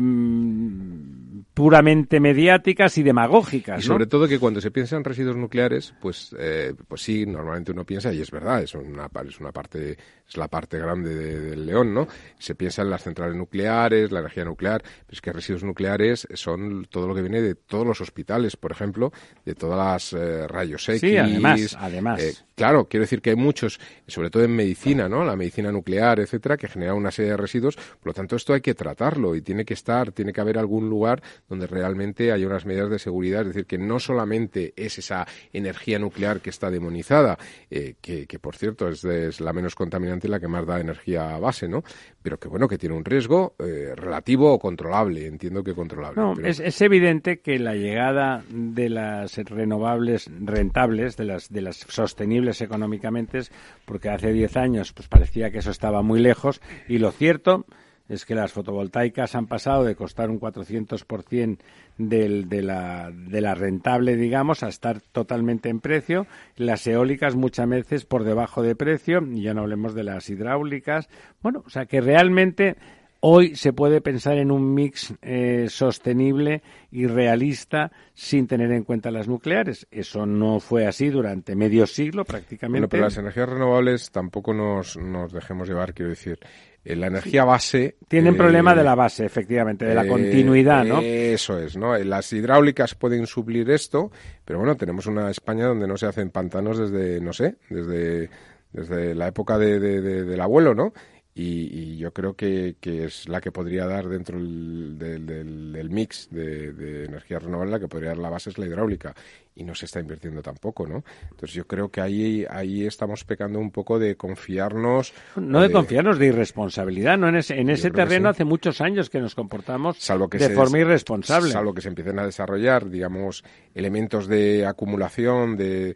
puramente mediáticas y demagógicas. Y sobre todo que cuando se piensa en residuos nucleares, pues, eh, pues sí, normalmente uno piensa, y es verdad, es una, es una parte, es la parte grande del león, ¿no? Se piensa en las centrales nucleares, la energía nuclear, pero es que residuos nucleares son todo lo que viene de todos los hospitales, por ejemplo, de todas las eh, rayos X. Sí, además, además. Eh, claro, quiero decir que hay muchos, sobre todo en medicina, ¿no? La medicina nuclear, etcétera, que genera una serie de residuos, por lo tanto esto hay que tratarlo y tiene que estar, tiene que haber algún lugar donde realmente haya unas medidas de seguridad, es decir, que no solamente es esa energía nuclear que está demonizada, eh, que, por cierto es, la menos contaminante la que más da energía base, ¿no? Pero que bueno, que tiene un riesgo eh, relativo o controlable, entiendo que controlable. No, es, es, evidente que la llegada de las renovables rentables, de las, de las sostenibles económicamente, porque hace 10 años pues parecía que eso estaba muy lejos, y lo cierto es que las fotovoltaicas han pasado de costar un 400% del, de, la, de la rentable, digamos, a estar totalmente en precio. Las eólicas muchas veces por debajo de precio, y ya no hablemos de las hidráulicas. Bueno, o sea que realmente hoy se puede pensar en un mix eh, sostenible y realista sin tener en cuenta las nucleares. Eso no fue así durante medio siglo prácticamente. Pero las energías renovables tampoco nos, nos dejemos llevar, quiero decir. Eh, la energía base. Tienen eh, problema de la base, efectivamente, de la eh, continuidad, ¿no? Eso es, ¿no? Las hidráulicas pueden suplir esto, pero bueno, tenemos una España donde no se hacen pantanos desde, no sé, desde, desde la época de, del abuelo, ¿no? Y, yo creo que, que, es la que podría dar dentro del, del, mix de, de, energía renovable, la que podría dar la base es la hidráulica. Y no se está invirtiendo tampoco, ¿no? Entonces yo creo que ahí, ahí estamos pecando un poco de confiarnos. No de, confiarnos, de irresponsabilidad, ¿no? En ese, en ese terreno hace muchos años que nos comportamos de forma irresponsable. Salvo que se empiecen a desarrollar, digamos, elementos de acumulación, de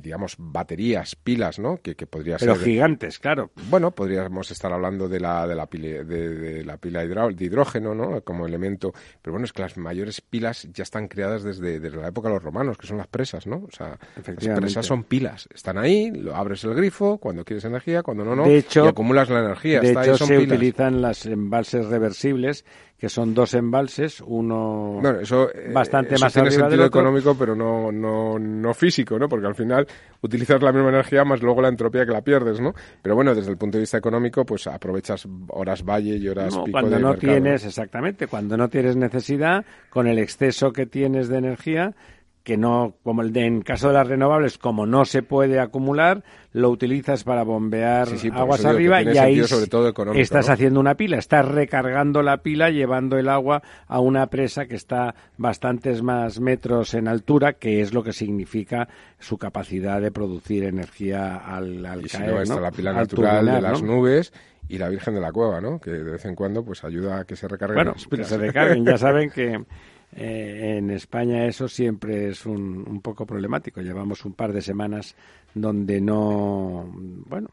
digamos, baterías, pilas, ¿no? Que, que podría Pero gigantes, claro. Bueno, podríamos estar hablando de la, de la pila, de, la pila de hidrógeno, ¿no? Como elemento. Pero bueno, es que las mayores pilas ya están creadas desde, desde la época de los romanos, que son las presas, ¿no? O sea, las presas son pilas. Están ahí, lo abres el grifo cuando quieres energía, cuando no, no. De hecho, y acumulas la energía. De hecho, se utilizan las embalses reversibles que son dos embalses, uno bueno, eso, eh, bastante eso más tiene arriba sentido del otro. económico, pero no, no, no físico, ¿no? Porque al final utilizas la misma energía más luego la entropía que la pierdes, ¿no? Pero bueno, desde el punto de vista económico, pues aprovechas horas valle y horas no, pico cuando de no mercado, tienes, exactamente, cuando no tienes necesidad, con el exceso que tienes de energía, que no, como el de, en caso de las renovables, como no se puede acumular, lo utilizas para bombear Sí, sí, por aguas arriba y ahí sobre todo estás ¿no? haciendo una pila, estás recargando la pila, llevando el agua a una presa que está bastantes más metros en altura, que es lo que significa su capacidad de producir energía al, al Y si caer, no, está ¿no? la pila Al natural turbinar, de las nubes y la Virgen de la Cueva, ¿no? Que de vez en cuando pues ayuda a que se recarguen Bueno, las que se recarguen. Ya saben que eh, en España eso siempre es un, un poco problemático. Llevamos un par de semanas donde no, bueno,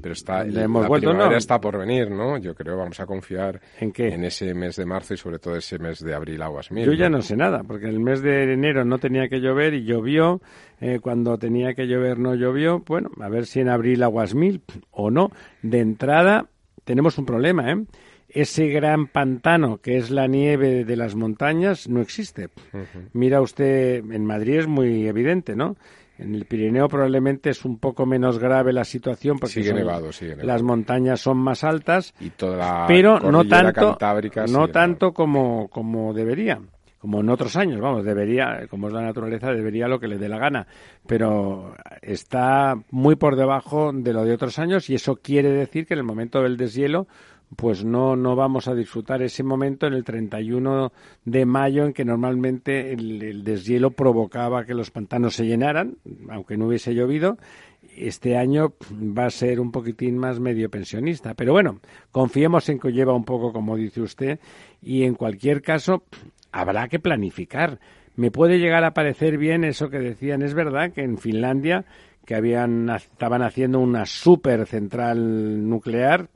Pero está, le hemos la vuelto, primavera ¿no? está por venir, ¿no? Yo creo vamos a confiar ¿En qué? en ese mes de marzo y sobre todo ese mes de abril aguas mil. Yo ya no sé nada, porque el mes de enero no tenía que llover y llovió. eh, cuando tenía que llover no llovió. Bueno, a ver si en abril aguas mil o no. De entrada tenemos un problema, ¿eh? Ese gran pantano que es la nieve de las montañas no existe. Mira usted, en Madrid es muy evidente, ¿no? En el Pirineo probablemente es un poco menos grave la situación porque Sigue son- nevado, sigue nevado. las montañas son más altas Y toda la pero no tanto no tanto como como debería como en otros años vamos debería como es la naturaleza debería lo que le dé la gana pero está muy por debajo de lo de otros años y eso quiere decir que en el momento del deshielo pues no no vamos a disfrutar ese momento en el 31 de mayo en que normalmente el, el deshielo provocaba que los pantanos se llenaran aunque no hubiese llovido este año va a ser un poquitín más medio pensionista. Pero bueno, confiemos en que lleva un poco, como dice usted, y en cualquier caso habrá que planificar. Me puede llegar a parecer bien eso que decían. Es verdad que en Finlandia, que habían, estaban haciendo una super central nuclear,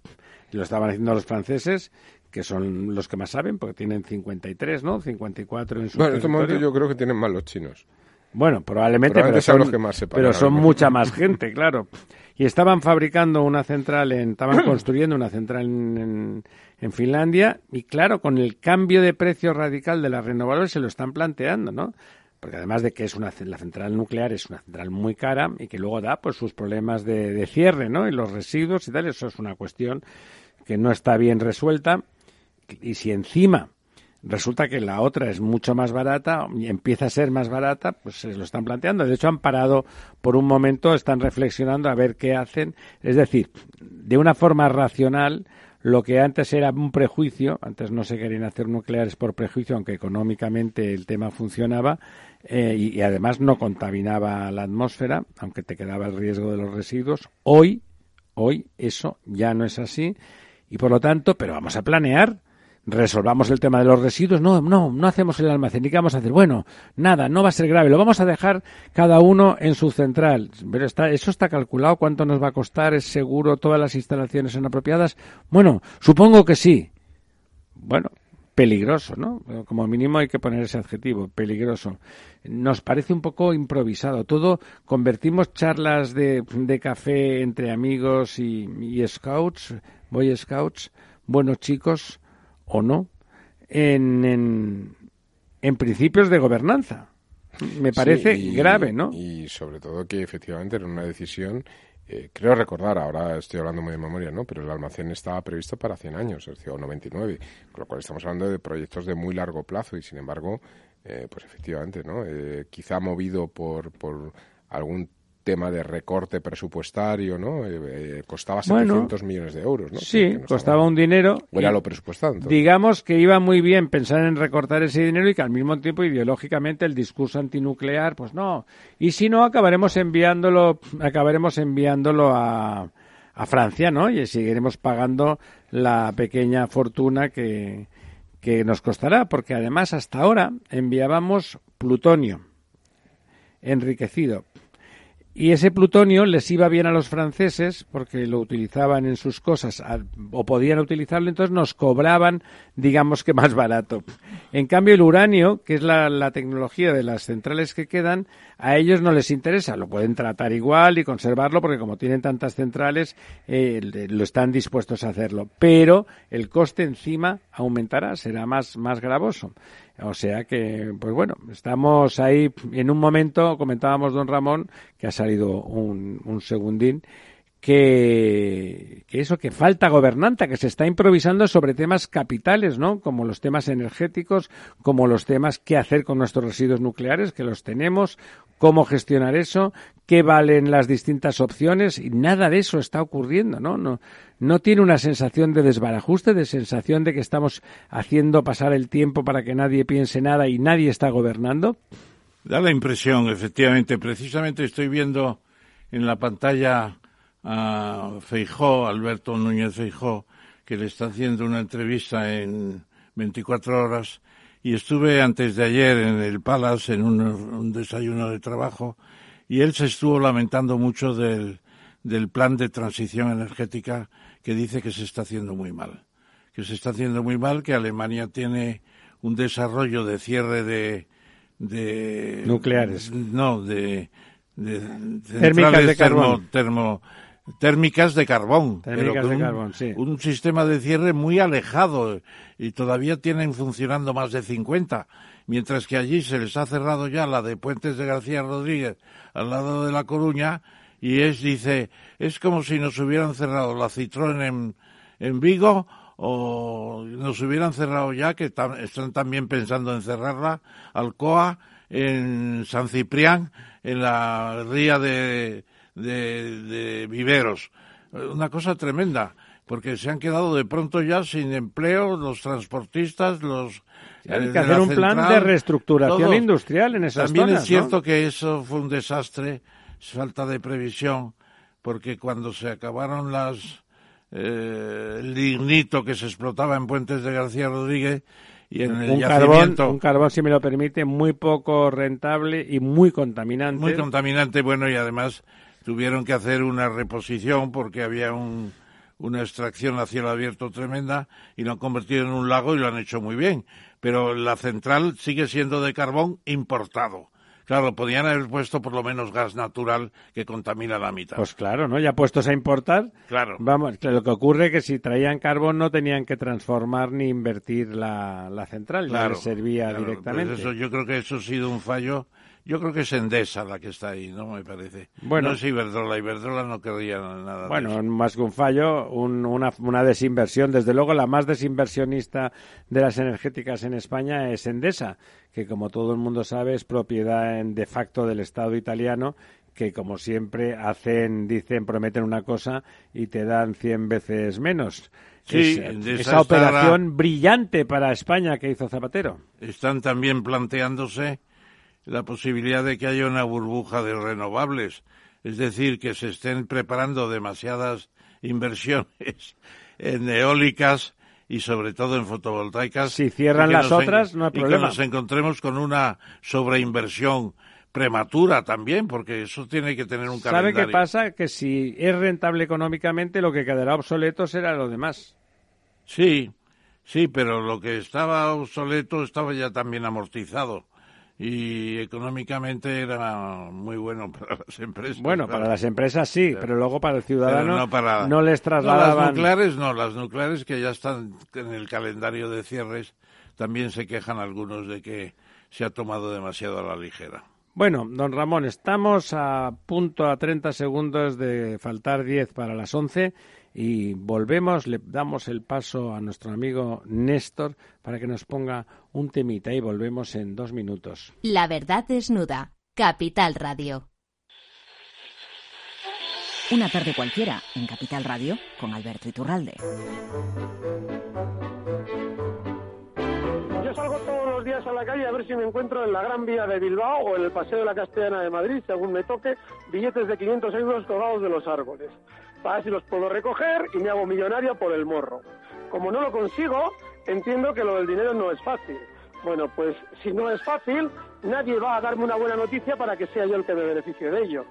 lo estaban haciendo los franceses, que son los que más saben, porque tienen 53, ¿no? 54 en su Bueno, en este momento yo creo que tienen más los chinos. Bueno, probablemente, Probablemente pero son, los que más sepan pero son mucha más gente, claro. Y estaban fabricando una central, en, estaban construyendo una central en, en, en Finlandia y claro, con el cambio de precio radical de las renovables se lo están planteando, ¿no? Porque además de que es una, la central nuclear es una central muy cara y que luego da pues sus problemas de, de cierre, ¿no? Y los residuos y tal, eso es una cuestión que no está bien resuelta. Y si encima resulta que la otra es mucho más barata y empieza a ser más barata, pues se lo están planteando. De hecho, han parado por un momento, están reflexionando a ver qué hacen. Es decir, de una forma racional, lo que antes era un prejuicio, antes no se querían hacer nucleares por prejuicio, aunque económicamente el tema funcionaba, eh, y, y además no contaminaba la atmósfera, aunque te quedaba el riesgo de los residuos. Hoy, hoy eso ya no es así, y por lo tanto, pero vamos a planear resolvamos el tema de los residuos. No, no, no hacemos el almacén. ¿Y qué vamos a hacer? Bueno, nada, no va a ser grave. Lo vamos a dejar cada uno en su central. Pero está, eso está calculado. ¿Cuánto nos va a costar? ¿Es seguro? ¿Todas las instalaciones son apropiadas? Bueno, supongo que sí. Bueno, peligroso, ¿no? Como mínimo hay que poner ese adjetivo, peligroso. Nos parece un poco improvisado. Todo convertimos charlas de, de café entre amigos y, y scouts, boy scouts, buenos chicos o no, en, en, en principios de gobernanza. Me parece Sí, y- grave, ¿no? Y sobre todo que efectivamente era una decisión, eh, creo recordar, ahora estoy hablando muy de memoria, ¿no? Pero el almacén estaba previsto para 100 años, es decir, o 99, con lo cual estamos hablando de proyectos de muy largo plazo y sin embargo, eh, pues efectivamente, ¿no? Eh, quizá movido por, por algún tema de recorte presupuestario, ¿no? Eh, costaba 700 millones de euros, ¿no? Sí, costaba un dinero. O era lo presupuestado. Digamos que iba muy bien pensar en recortar ese dinero y que al mismo tiempo ideológicamente el discurso antinuclear, pues no. Y si no, acabaremos enviándolo, acabaremos enviándolo a, a Francia, ¿no? Y seguiremos pagando la pequeña fortuna que, que nos costará, porque además hasta ahora enviábamos plutonio enriquecido. Y ese plutonio les iba bien a los franceses porque lo utilizaban en sus cosas o podían utilizarlo, entonces nos cobraban, digamos que más barato. En cambio, el uranio, que es la, tecnología de las centrales que quedan, a ellos no les interesa. Lo pueden tratar igual y conservarlo porque como tienen tantas centrales, eh, lo están dispuestos a hacerlo. Pero el coste encima aumentará, será más, más gravoso. O sea que, pues bueno, estamos ahí en un momento, comentábamos don Ramón, que ha salido un, un segundín, que, eso, que falta gobernanta, que se está improvisando sobre temas capitales, ¿no? Como los temas energéticos, como los temas qué hacer con nuestros residuos nucleares, que los tenemos, cómo gestionar eso, qué valen las distintas opciones, y nada de eso está ocurriendo, ¿no? No, no tiene una sensación de desbarajuste, de sensación de que estamos haciendo pasar el tiempo para que nadie piense nada y nadie está gobernando. Da la impresión, efectivamente. Precisamente estoy viendo en la pantalla a Feijó, Alberto Núñez Feijó, que le está haciendo una entrevista en 24 horas y estuve antes de ayer en el Palace en un, desayuno de trabajo y él se estuvo lamentando mucho del, del plan de transición energética que dice que se está haciendo muy mal. Que se está haciendo muy mal, que Alemania tiene un desarrollo de cierre de. de Nucleares. No, de. de centrales de termo, térmicas de carbón. Térmicas de un, carbón, sí. Un sistema de cierre muy alejado y todavía tienen funcionando más de 50, mientras que allí se les ha cerrado ya la de Puentes de García Rodríguez al lado de La Coruña y es, dice, es como si nos hubieran cerrado la Citroën en, en Vigo o nos hubieran cerrado ya, que están también pensando en cerrarla, Alcoa, en San Ciprián, en la ría de, de, viveros. Una cosa tremenda, porque se han quedado de pronto ya sin empleo los transportistas, los... Hay que hacer un plan de reestructuración industrial en esas También es cierto que eso fue un desastre, falta de previsión, porque cuando se acabaron las... Eh, el lignito que se explotaba en Puentes de García Rodríguez, y en el un carbón, un carbón, si me lo permite, muy poco rentable y muy contaminante. Muy contaminante, bueno, y además tuvieron que hacer una reposición porque había un, una extracción a cielo abierto tremenda y lo han convertido en un lago y lo han hecho muy bien. Pero la central sigue siendo de carbón importado. Claro, podían haber puesto por lo menos gas natural que contamina la mitad. Pues claro, ¿no? Ya puestos a importar. Claro. Vamos, lo que ocurre es que si traían carbón no tenían que transformar ni invertir la, la central, ya les servía pues directamente. eso, yo creo que eso ha sido un fallo yo creo que es Endesa la que está ahí, ¿no? Me parece. Bueno, no es Iberdrola. Iberdrola no querría nada. Bueno, más que un fallo, una, una desinversión. Desde luego, la más desinversionista de las energéticas en España es Endesa, que como todo el mundo sabe es propiedad en de facto del Estado italiano que como siempre hacen, dicen, prometen una cosa y te dan cien veces menos. Sí, esa operación brillante para España que hizo Zapatero. Están también planteándose la posibilidad de que haya una burbuja de renovables, es decir, que se estén preparando demasiadas inversiones en eólicas y sobre todo en fotovoltaicas. Si cierran las otras, no hay problema. Y que nos encontremos con una sobreinversión prematura también, porque eso tiene que tener un calendario. ¿Sabe qué pasa? Que si es rentable económicamente, lo que quedará obsoleto será lo demás. Sí, sí, pero lo que estaba obsoleto estaba ya también amortizado y económicamente era muy bueno para las empresas. Bueno, para las empresas sí, pero luego para el ciudadano no, para... no les trasladaban... las nucleares no, las nucleares que ya están en el calendario de cierres, también se quejan algunos de que se ha tomado demasiado a la ligera. Bueno, don Ramón, estamos a punto a 30 segundos de faltar 10 para las 11 y volvemos, le damos el paso a nuestro amigo Néstor para que nos ponga un temita y volvemos en dos minutos. La verdad desnuda, Capital Radio. Una tarde cualquiera en Capital Radio con Alberto Iturralde. Yo salgo todos los días a la calle a ver si me encuentro en la Gran Vía de Bilbao o en el Paseo de la Castellana de Madrid, según me toque, billetes de 500 euros colgados de los árboles. Para ver si los puedo recoger y me hago millonario por el morro. Como no lo consigo, entiendo que lo del dinero no es fácil. Bueno, pues si no es fácil, nadie va a darme una buena noticia para que sea yo el que me beneficie de ello.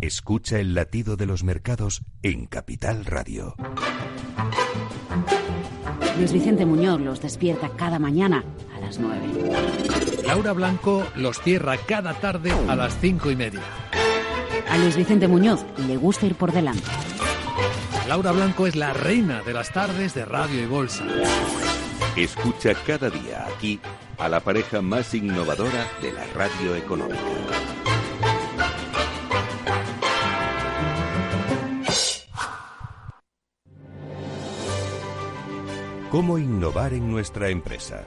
Escucha el latido de los mercados en Capital Radio. Luis Vicente Muñoz los despierta cada mañana a las 9. Laura Blanco los cierra cada tarde a las cinco y media. A Luis Vicente Muñoz le gusta ir por delante. Laura Blanco es la reina de las tardes de radio y bolsa. Escucha cada día aquí a la pareja más innovadora de la radio económica. ¿Cómo innovar en nuestra empresa?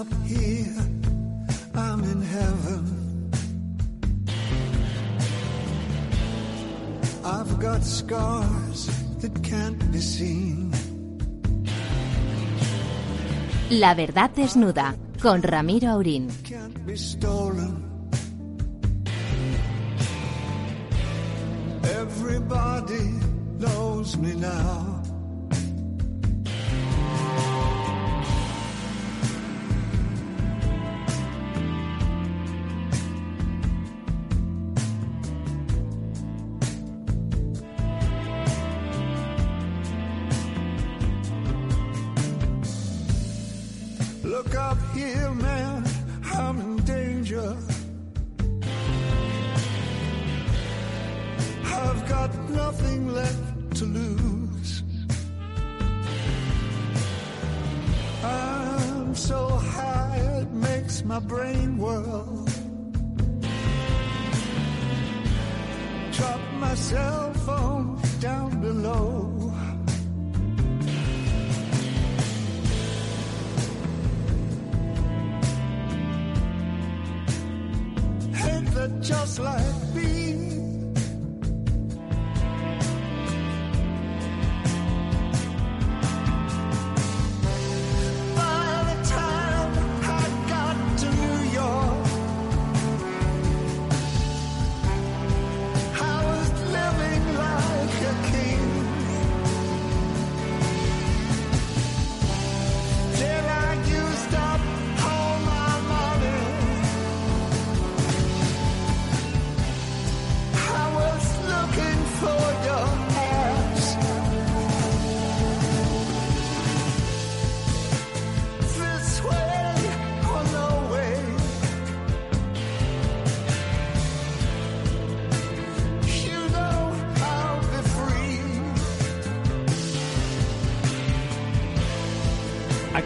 Up here, I'm in heaven. I've got scars that can't be seen. La verdad desnuda con Ramiro Aurín. Can't be stolen. Everybody knows me now.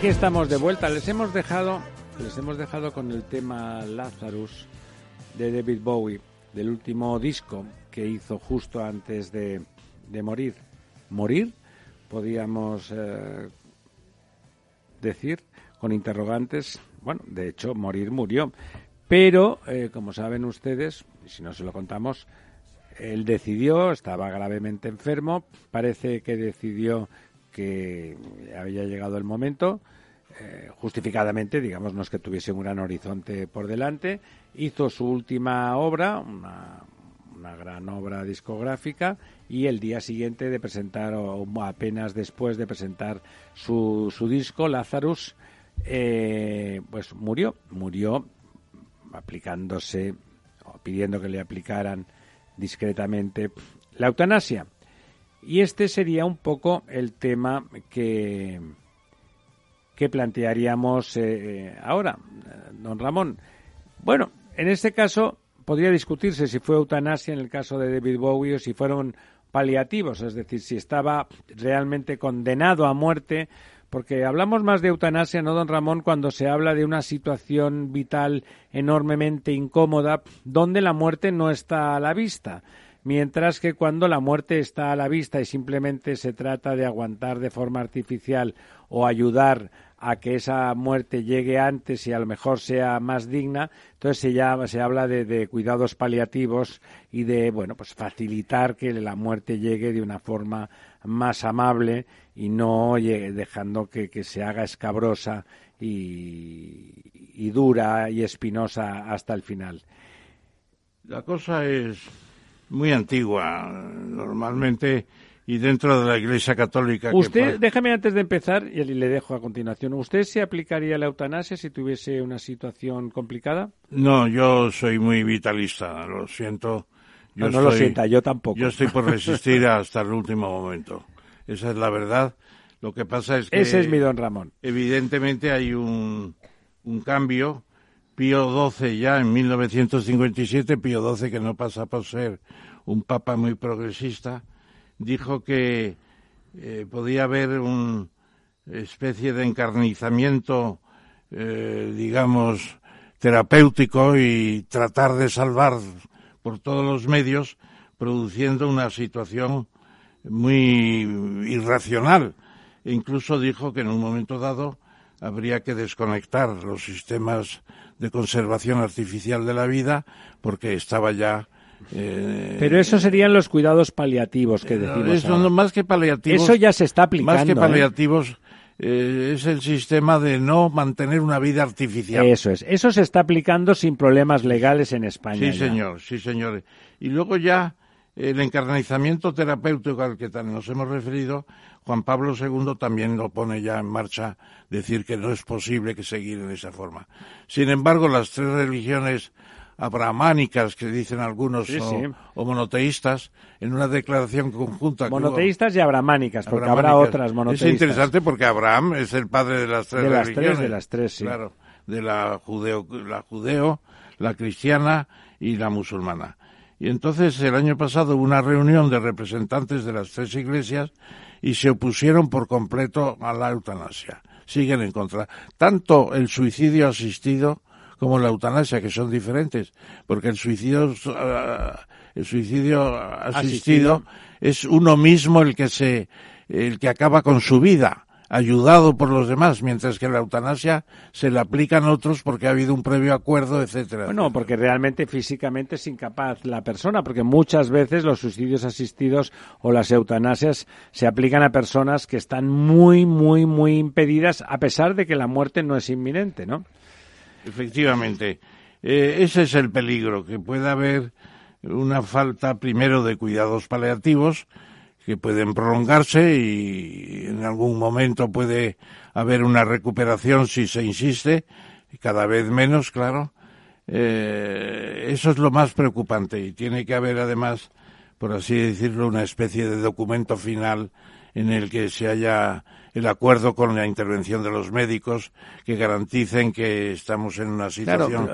Aquí estamos de vuelta. Les hemos dejado, les hemos dejado con el tema Lazarus de David Bowie, del último disco que hizo justo antes de, morir. ¿Morir? Podíamos eh, decir con interrogantes. Bueno, de hecho, morir murió. Pero, eh, como saben ustedes, si no se lo contamos, él decidió, estaba gravemente enfermo, parece que decidió que había llegado el momento, eh, justificadamente, digamos, no es que tuviese un gran horizonte por delante, hizo su última obra, una, una gran obra discográfica, y el día siguiente de presentar, o apenas después de presentar su, su disco, Lazarus, eh, pues murió, murió aplicándose o pidiendo que le aplicaran discretamente la eutanasia. Y este sería un poco el tema que, que plantearíamos eh, ahora, don Ramón. Bueno, en este caso podría discutirse si fue eutanasia en el caso de David Bowie o si fueron paliativos, es decir, si estaba realmente condenado a muerte, porque hablamos más de eutanasia, ¿no, don Ramón, cuando se habla de una situación vital enormemente incómoda, donde la muerte no está a la vista mientras que cuando la muerte está a la vista y simplemente se trata de aguantar de forma artificial o ayudar a que esa muerte llegue antes y a lo mejor sea más digna, entonces se, llama, se habla de, cuidados paliativos y de bueno pues facilitar que la muerte llegue de una forma más amable y no dejando que, se haga escabrosa y, y dura y espinosa hasta el final. La cosa es muy antigua, normalmente, y dentro de la Iglesia Católica. Usted, déjame antes de empezar, y le dejo a continuación, ¿usted se aplicaría la eutanasia si tuviese una situación complicada? No, yo soy muy vitalista, lo siento. Yo no, lo sienta, yo tampoco. Yo estoy por resistir hasta el último momento. Esa es la verdad. Lo que pasa es que... Ese es mi don Ramón. Evidentemente hay un, un cambio Pío XII ya en 1957, Pío XII que no pasa por ser un papa muy progresista, dijo que eh, podía haber una especie de encarnizamiento, eh, digamos, terapéutico y tratar de salvar por todos los medios, produciendo una situación muy irracional. E incluso dijo que en un momento dado habría que desconectar los sistemas de conservación artificial de la vida porque estaba ya eh, Pero eso serían los cuidados paliativos que decimos. Eso, más que paliativos. Eso ya se está aplicando. Más que ¿eh? paliativos. Eh, es el sistema de no mantener una vida artificial. Eso es. Eso se está aplicando sin problemas legales en España. Sí, señor. Sí, señor. Y luego ya el encarnizamiento terapéutico al que nos hemos referido, Juan Pablo II también lo pone ya en marcha, decir que no es posible que seguir en esa forma. Sin embargo, las tres religiones abrahámicas que dicen algunos o, monoteístas en una declaración conjunta. Monoteístas y abrahámicas, porque habrá otras monoteístas. Es interesante porque Abraham es el padre de las tres de las religiones. Tres, de las tres, sí. Claro, de la judeo, la judeo, la cristiana y la musulmana. Y entonces el año pasado hubo una reunión de representantes de las tres iglesias y se opusieron por completo a la eutanasia. Siguen en contra. Tanto el suicidio asistido como la eutanasia, que son diferentes, porque el suicidio, eh, el suicidio asistido, es uno mismo el que se, el que acaba con su vida ayudado por los demás, mientras que la eutanasia se le aplican otros porque ha habido un previo acuerdo, etcétera. Bueno, porque realmente físicamente es incapaz la persona, porque muchas veces los suicidios asistidos o las eutanasias se aplican a personas que están muy, muy, muy impedidas, a pesar de que la muerte no es inminente, ¿no? Efectivamente. Eh, ese es el peligro, que pueda haber una falta primero de cuidados paliativos, que pueden prolongarse y en algún momento puede haber una recuperación si se insiste, cada vez menos, claro. Eh, eso es lo más preocupante y tiene que haber además, por así decirlo, una especie de documento final en el que se haya el acuerdo con la intervención de los médicos que garanticen que estamos en una situación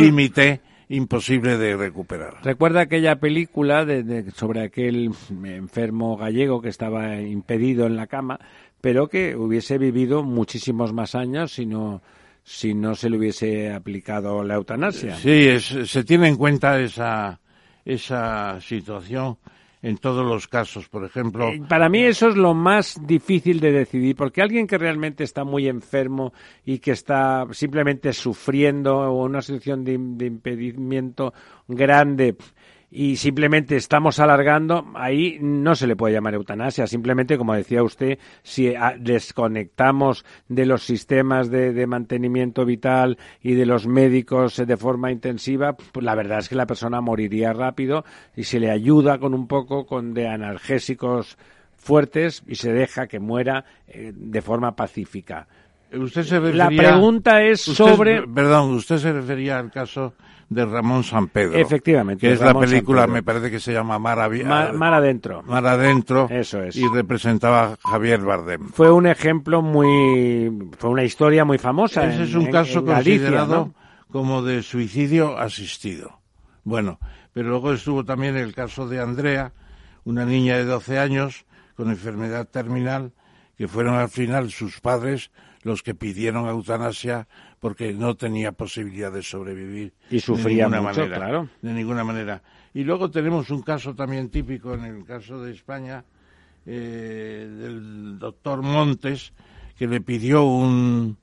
límite imposible de recuperar. Recuerda aquella película de, sobre aquel enfermo gallego que estaba impedido en la cama, pero que hubiese vivido muchísimos más años si no si no se le hubiese aplicado la eutanasia. Sí, se tiene en cuenta esa esa situación en todos los casos, por ejemplo. Eh, para mí eso es lo más difícil de decidir, porque alguien que realmente está muy enfermo y que está simplemente sufriendo o una situación de, impedimento grande y simplemente estamos alargando, ahí no se le puede llamar eutanasia. Simplemente, como decía usted, si ah, desconectamos de los sistemas de, de mantenimiento vital y de los médicos eh, de forma intensiva, pues la verdad es que la persona moriría rápido y se le ayuda con un poco con de analgésicos fuertes y se deja que muera eh, de forma pacífica. Usted se La refería- pregunta es usted- sobre Perdón, usted se refería al caso de Ramón San Pedro. Efectivamente, Que es Ramón la película, me parece que se llama Mar, Avi- Mar, Mar adentro. Mar Adentro. Eso es. Y representaba a Javier Bardem. Fue un ejemplo muy, fue una historia muy famosa. Ese en- es un en- caso en Galicia, considerado ¿no? como de suicidio asistido. Bueno, pero luego estuvo también el caso de Andrea, una niña de 12 años con enfermedad terminal, que fueron al final sus padres los que pidieron eutanasia porque no tenía posibilidad de sobrevivir. Y sufría de ninguna mucho, manera, claro. De ninguna manera. Y luego tenemos un caso también típico en el caso de España, eh, del doctor Montes, que le pidió un,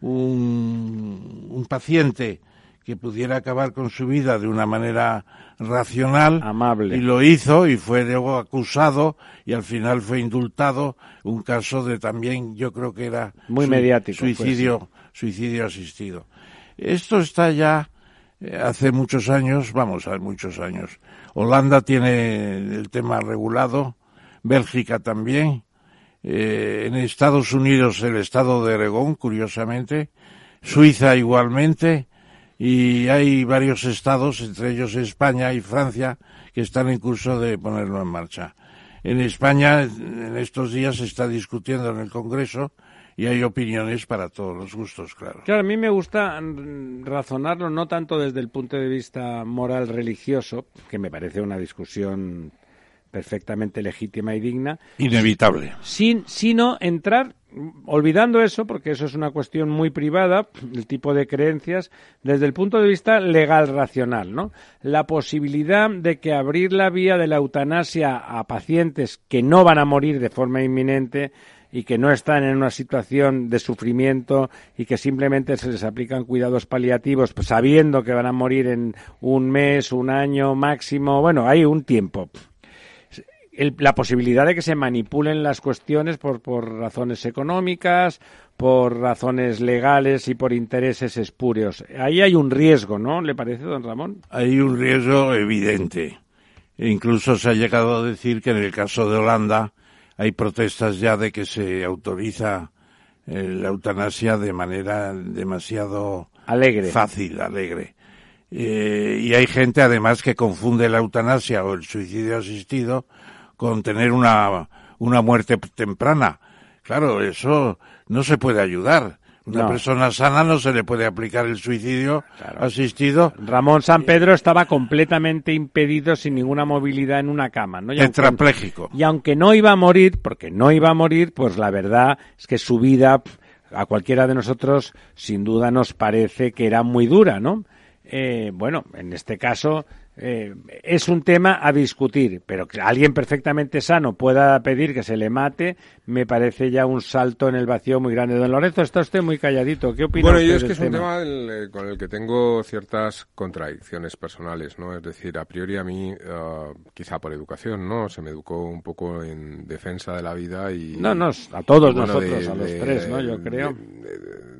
un, un paciente que pudiera acabar con su vida de una manera racional Amable. y lo hizo y fue luego acusado y al final fue indultado un caso de también yo creo que era Muy mediático, pues, suicidio suicidio asistido. Esto está ya eh, hace muchos años vamos a muchos años. Holanda tiene el tema regulado Bélgica también. Eh, en Estados Unidos el estado de Oregón curiosamente Suiza igualmente y hay varios estados, entre ellos España y Francia, que están en curso de ponerlo en marcha. En España, en estos días se está discutiendo en el Congreso y hay opiniones para todos los gustos, claro. Claro, a mí me gusta mm, razonarlo no tanto desde el punto de vista moral religioso, que me parece una discusión perfectamente legítima y digna, Inevitable. sin, sino entrar, olvidando eso, porque eso es una cuestión muy privada, el tipo de creencias, desde el punto de vista legal racional, ¿no? La posibilidad de que abrir la vía de la eutanasia a pacientes que no van a morir de forma inminente y que no están en una situación de sufrimiento y que simplemente se les aplican cuidados paliativos pues, sabiendo que van a morir en un mes, un año máximo, bueno, hay un tiempo la posibilidad de que se manipulen las cuestiones por, por razones económicas, por razones legales y por intereses espurios. Ahí hay un riesgo, ¿no? ¿Le parece, don Ramón? Hay un riesgo evidente. E incluso se ha llegado a decir que en el caso de Holanda hay protestas ya de que se autoriza eh, la eutanasia de manera demasiado Alegre. fácil, alegre. Eh, y hay gente además que confunde la eutanasia o el suicidio asistido con tener una, una muerte temprana. Claro, eso no se puede ayudar. Una No. persona sana no se le puede aplicar el suicidio asistido. Ramón San Pedro estaba completamente impedido sin ninguna movilidad en una cama, ¿no? Y aunque- Tetrapléjico. Y aunque no iba a morir, porque no iba a morir, pues la verdad es que su vida a cualquiera de nosotros sin duda nos parece que era muy dura, ¿no? Eh, bueno, en este caso eh, es un tema a discutir, pero que alguien perfectamente sano pueda pedir que se le mate, me parece ya un salto en el vacío muy grande. Don Lorenzo, está usted muy calladito. ¿Qué opina Bueno, usted yo es que es un tema? eh, con el que tengo ciertas contradicciones personales, ¿no? Es decir, a priori a mí, eh, quizá por educación, ¿no? Se me educó un poco en defensa de la vida y... No, no, a todos bueno, nosotros, a los tres, ¿no? Yo creo.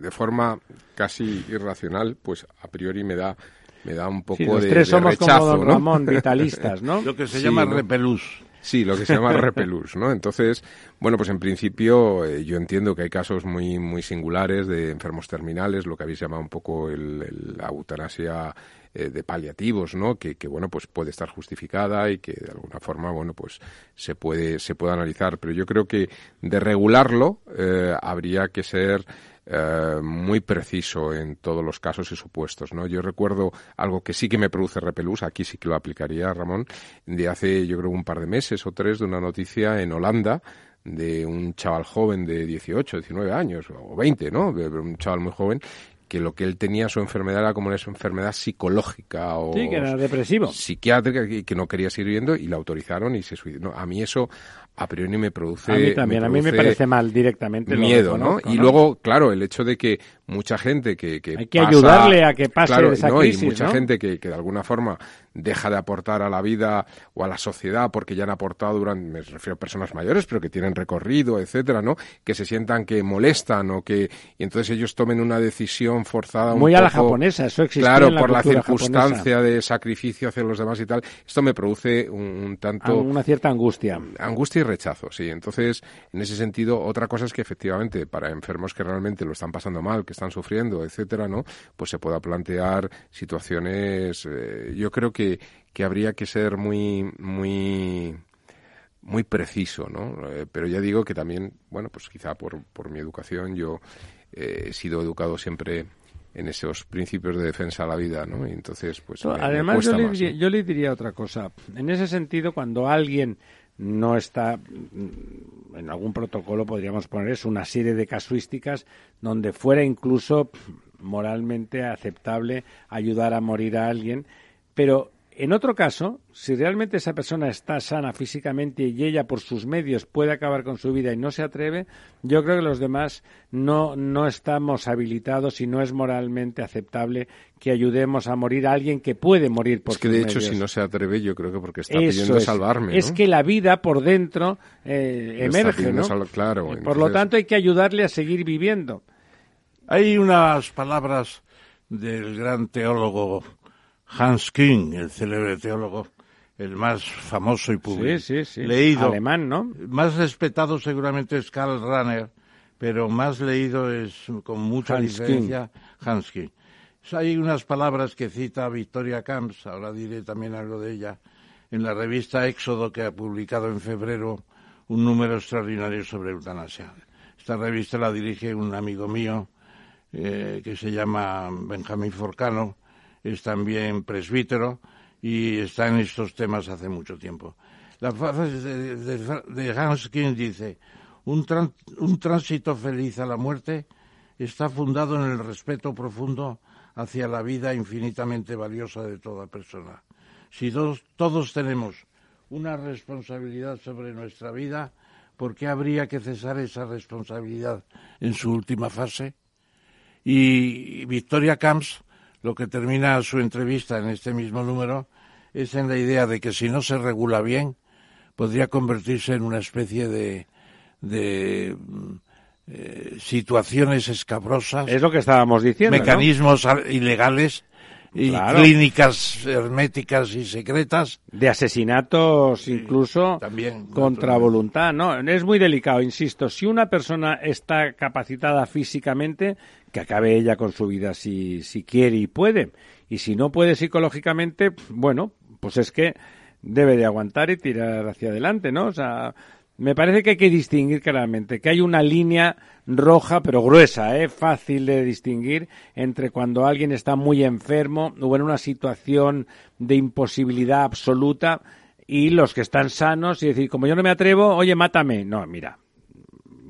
De forma casi irracional, pues a priori me da me da un poco Sí, los de, tres de somos como don ¿no? Ramón, vitalistas, ¿no? Lo que se Sí, llama ¿no? repelús. Sí, lo que se llama repelús, ¿no? Entonces, bueno, pues en principio eh, yo entiendo que hay casos muy muy singulares de enfermos terminales, lo que habéis llamado un poco el, el- la eutanasia eh, de paliativos, ¿no? Que, que, bueno, pues puede estar justificada y que de alguna forma, bueno, pues se puede se puede analizar, pero yo creo que de regularlo eh, habría que ser eh, muy preciso en todos los casos y supuestos, ¿no? Yo recuerdo algo que sí que me produce repelús, aquí sí que lo aplicaría, Ramón, de hace yo creo un par de meses o tres de una noticia en Holanda de un chaval joven de 18, 19 años o 20, ¿no? De- de Un chaval muy joven que lo que él tenía su enfermedad era como una enfermedad psicológica o Sí, que era depresivo. psiquiátrica y que no quería seguir viviendo y la autorizaron y se suicidó. No, a mí eso a priori me produce A mí también, a mí me parece mal directamente. miedo, ¿no? Y luego, claro, el hecho de que mucha gente que, que Hay que pasa- ayudarle a que pase claro, esa ¿no? crisis, y mucha ¿no? gente que, que de alguna forma deja de aportar a la vida o a la sociedad porque ya han aportado durante, me refiero a personas mayores, pero que tienen recorrido, etcétera, ¿no? Que se sientan que molestan o que, y entonces ellos tomen una decisión forzada. Muy un a la japonesa, eso existía Claro, en la por la circunstancia de sacrificio hacia los demás y tal. Esto me produce un, un tanto Una cierta angustia. angustia y rechazo, sí. Entonces, en ese sentido, otra cosa es que efectivamente para enfermos que realmente lo están pasando mal, que están sufriendo, etcétera, ¿no? Pues se pueda plantear situaciones. eh, yo creo que, que habría que ser muy, muy muy preciso, ¿no? Eh, pero ya digo que también, bueno, pues quizá por, por mi educación yo eh, he sido educado siempre en esos principios de defensa a la vida, ¿no? Y entonces, pues me- me Además, yo le, más, yo le diría otra cosa. En ese sentido, cuando alguien no está mm, en algún protocolo, podríamos poner es una serie de casuísticas donde fuera incluso moralmente aceptable ayudar a morir a alguien, pero en otro caso, si realmente esa persona está sana físicamente y ella por sus medios puede acabar con su vida y no se atreve, yo creo que los demás no, no estamos habilitados y no es moralmente aceptable que ayudemos a morir a alguien que puede morir por Es que sus de hecho, si no se atreve, yo creo que porque está Eso pidiendo es. salvarme, Es que la vida por dentro eh, emerge, ¿no? sal- claro, por lo tanto, hay que ayudarle a seguir viviendo. Hay unas palabras del gran teólogo Hans King, el célebre teólogo, el más famoso y público. Sí, sí, sí. Leído. Alemán, ¿no? Más respetado seguramente es Karl Rahner, pero más leído es con mucha Hans diferencia Hans King. Hay unas palabras que cita Victoria Camps, ahora diré también algo de ella, en la revista Éxodo que ha publicado en febrero un número extraordinario sobre eutanasia. Esta revista la dirige un amigo mío eh, que se llama Benjamín Forcano, es también presbítero y está en estos temas hace mucho tiempo. La frase de, de- Hans King dice, un, un tránsito feliz a la muerte está fundado en el respeto profundo hacia la vida infinitamente valiosa de toda persona. Si dos- todos tenemos una responsabilidad sobre nuestra vida, ¿por qué habría que cesar esa responsabilidad en su última fase? Y Victoria Camps, lo que termina su entrevista en este mismo número, es en la idea de que si no se regula bien, podría convertirse en una especie de, de mm, eh, situaciones escabrosas, Es lo que estábamos diciendo. mecanismos ilegales y Claro. clínicas herméticas y secretas. de asesinatos incluso también, contra voluntad, ¿no? Es muy delicado, insisto. Si una persona está capacitada físicamente, que acabe ella con su vida si, si quiere y puede. Y si no puede psicológicamente, bueno, pues es que debe de aguantar y tirar hacia adelante, ¿no? O sea, me parece que hay que distinguir claramente, que hay una línea roja, pero gruesa, ¿eh? fácil de distinguir entre cuando alguien está muy enfermo o en una situación de imposibilidad absoluta y los que están sanos y decir, como yo no me atrevo, oye, mátame. No, mira,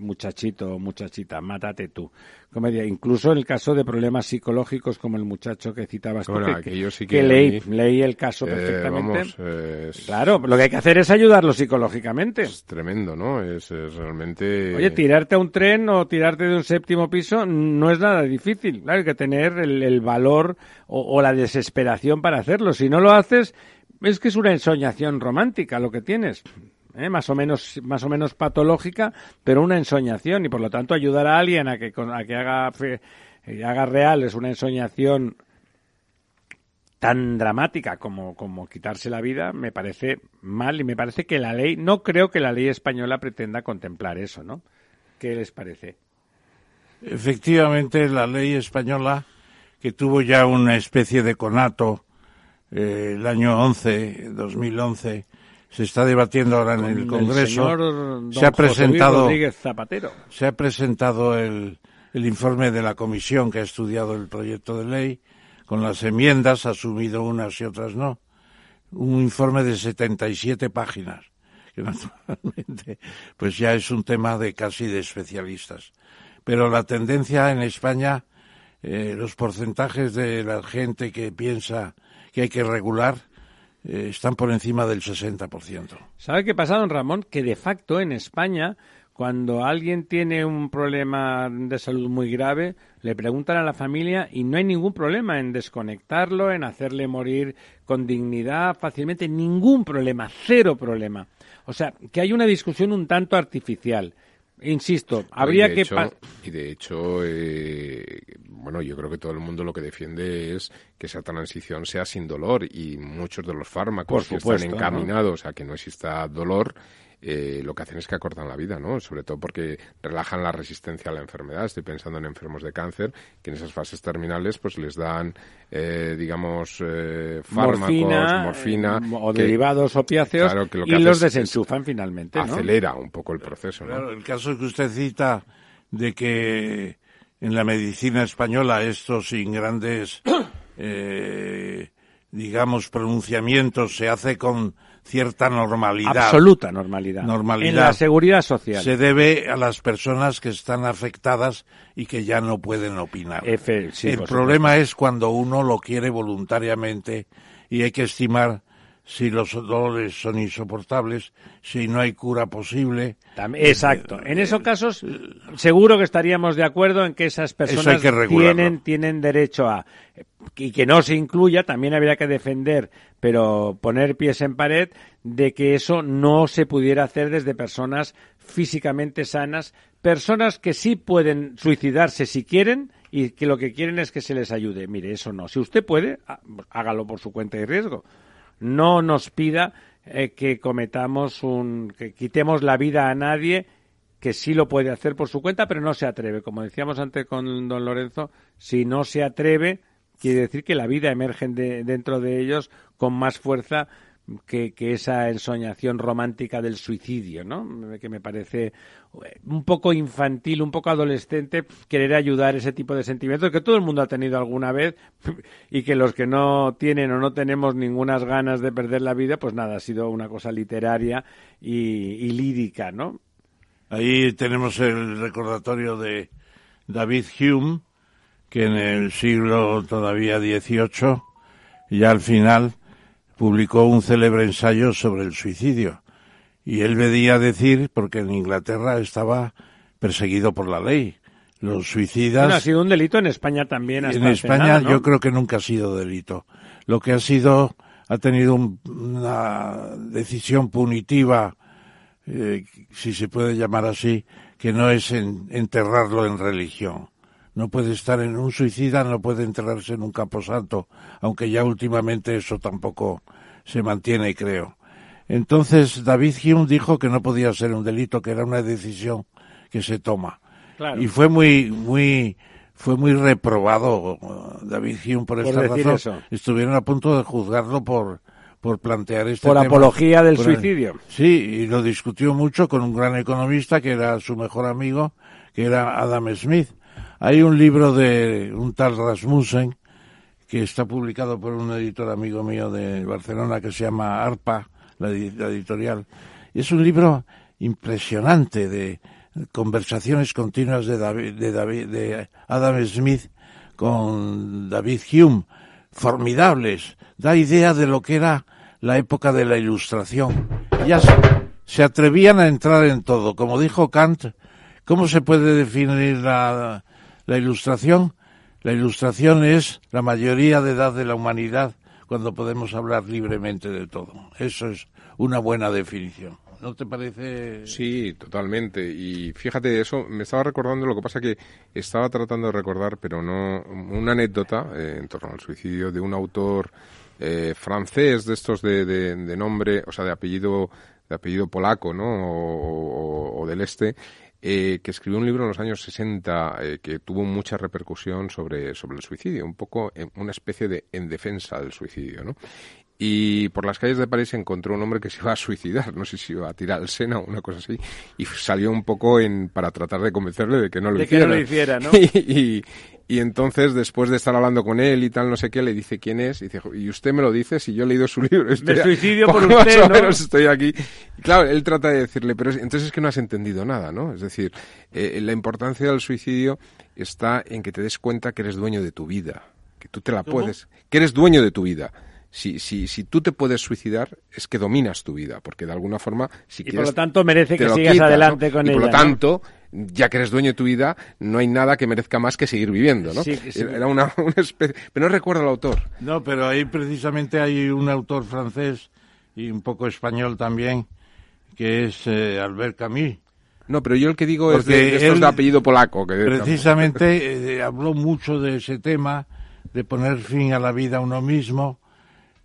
muchachito o muchachita, mátate tú. Comedia. Incluso en el caso de problemas psicológicos como el muchacho que citabas tú, que, aquello sí que que a leí, mí, leí el caso Eh, perfectamente. vamos, es, Claro, lo que hay que hacer es ayudarlo psicológicamente. es tremendo, ¿no? Es, es realmente... Oye, tirarte a un tren o tirarte de un séptimo piso no es nada difícil. Claro, hay que tener el, el valor o, o la desesperación para hacerlo. Si no lo haces, es que es una ensoñación romántica lo que tienes. ¿Eh? Más o menos, más o menos patológica, pero una ensoñación y por lo tanto ayudar a alguien a que, a que haga, eh, haga real es una ensoñación tan dramática como, como quitarse la vida me parece mal y me parece que la ley, no creo que la ley española pretenda contemplar eso, ¿no? ¿Qué les parece? Efectivamente, la ley española, que tuvo ya una especie de conato eh, el año 11, 2011, se está debatiendo ahora en el Con Congreso. se ha presentado, Zapatero. se ha presentado el, el informe de la comisión que ha estudiado el proyecto de ley, con las enmiendas, ha asumido unas y otras no. Un informe de 77 páginas, que naturalmente pues ya es un tema de casi de especialistas. Pero la tendencia en España, eh, los porcentajes de la gente que piensa que hay que regular eh, están por encima del 60%. ¿Sabe qué pasa, don Ramón? Que de facto en España, cuando alguien tiene un problema de salud muy grave, le preguntan a la familia y no hay ningún problema en desconectarlo, en hacerle morir con dignidad fácilmente, ningún problema, cero problema. O sea, que hay una discusión un tanto artificial. Insisto, habría y que... hecho- y de hecho, eh, bueno, yo creo que todo el mundo lo que defiende es que esa transición sea sin dolor y muchos de los fármacos Por que están encaminados a que no exista dolor, eh, lo que hacen es que acortan la vida, ¿no? Sobre todo porque relajan la resistencia a la enfermedad. Estoy pensando en enfermos de cáncer que en esas fases terminales pues les dan, eh, digamos, eh, fármacos, morfina, morfina, eh, o que- derivados opiáceos claro, que lo que y los es- es desenchufan finalmente, ¿no? acelera un poco el proceso, ¿no? Claro, el caso que usted cita de que en la medicina española esto sin grandes, eh, digamos, pronunciamientos se hace con cierta normalidad. Absoluta normalidad. Normalidad. En la seguridad social. Se debe a las personas que están afectadas y que ya no pueden opinar. Sí, el problema es cuando uno lo quiere voluntariamente y hay que estimar si los dolores son insoportables, si no hay cura posible. Exacto. En esos casos, seguro que estaríamos de acuerdo en que esas personas que tienen, tienen derecho a. Y que no se incluya, también habría que defender, pero poner pies en pared, de que eso no se pudiera hacer desde personas físicamente sanas, personas que sí pueden suicidarse si quieren y que lo que quieren es que se les ayude. Mire, eso no. Si usted puede, há- hágalo por su cuenta y riesgo no nos pida eh, que cometamos un, que quitemos la vida a nadie que sí lo puede hacer por su cuenta, pero no se atreve. Como decíamos antes con don Lorenzo, si no se atreve, quiere decir que la vida emerge de- dentro de ellos con más fuerza que, que esa ensoñación romántica del suicidio, ¿no? Que me parece eh, un poco infantil, un poco adolescente, querer ayudar ese tipo de sentimientos que todo el mundo ha tenido alguna vez y que los que no tienen o no tenemos ningunas ganas de perder la vida, pues nada, ha sido una cosa literaria y, y lírica, ¿no? Ahí tenemos el recordatorio de David Hume, que en el siglo todavía XVIII, ya al final, publicó un célebre ensayo sobre el suicidio. Y él veía decir, porque en Inglaterra estaba perseguido por la ley. Los suicidas... Bueno, ha sido un delito en España también. hasta En España nada, ¿no? yo creo que nunca ha sido delito. Lo que ha sido, ha tenido un- una decisión punitiva, eh, si se puede llamar así, que no es en- enterrarlo en religión. No puede estar en un suicida, no puede enterrarse en un camposanto, aunque ya últimamente eso tampoco se mantiene, creo. Entonces David Hume dijo que no podía ser un delito, que era una decisión que se toma. Claro. Y fue muy, muy, fue muy reprobado uh, David Hume por Por esta decir razón. eso. Estuvieron a punto de juzgarlo por, por plantear este Por tema. apología del Por- suicidio. Sí, y lo discutió mucho con un gran economista que era su mejor amigo, que era Adam Smith. Hay un libro de un tal Rasmussen que está publicado por un editor amigo mío de Barcelona que se llama ARPA, la, edi- la editorial. Es un libro impresionante de conversaciones continuas de, David, de, David, de Adam Smith con David Hume, formidables. Da idea de lo que era la época de la Ilustración. Ya se, se atrevían a entrar en todo. Como dijo Kant, ¿cómo se puede definir la, la Ilustración? La Ilustración es la mayoría de edad de la humanidad cuando podemos hablar libremente de todo. Eso es una buena definición. ¿No te parece? Sí, totalmente. Y fíjate, eso me estaba recordando, lo que pasa que estaba tratando de recordar, pero no, una anécdota eh, en torno al suicidio de un autor eh, francés de estos de, de- de nombre, o sea, de apellido, de apellido polaco, ¿no? O, del este, eh, que escribió un libro en los años 60 eh, que tuvo mucha repercusión sobre, sobre el suicidio, un poco en- una especie de en defensa del suicidio, ¿no? Y por las calles de París encontró un hombre que se iba a suicidar, no sé si iba a tirar al Sena o una cosa así, y salió un poco en, para tratar de convencerle de que no lo De que hiciera. no lo hiciera, ¿no? y, y entonces, después de estar hablando con él y tal, no sé qué, le dice quién es, y dice, y usted me lo dice si yo he leído su libro. Estoy a- suicidio por usted, ¿no? menos estoy aquí. Y claro, él trata de decirle, pero es- entonces es que no has entendido nada, ¿no? Es decir, eh, la importancia del suicidio está en que te des cuenta que eres dueño de tu vida, que tú te la ¿Cómo? puedes, que eres dueño de tu vida Si, si, si tú te puedes suicidar, es que dominas tu vida, porque de alguna forma, si Y por quieres... lo tanto merece que sigas quitas, adelante ¿no? con y ella. por lo ¿no? tanto, ya que eres dueño de tu vida, no hay nada que merezca más que seguir viviendo, ¿no? Sí, sí. Era una, una especie... Pero no recuerdo al autor. No, pero ahí precisamente hay un autor francés y un poco español también, que es eh, Albert Camus. No, pero yo el que digo es de, Porque de estos él de apellido polaco. Que Precisamente eh, habló mucho de ese tema, de poner fin a la vida a uno mismo,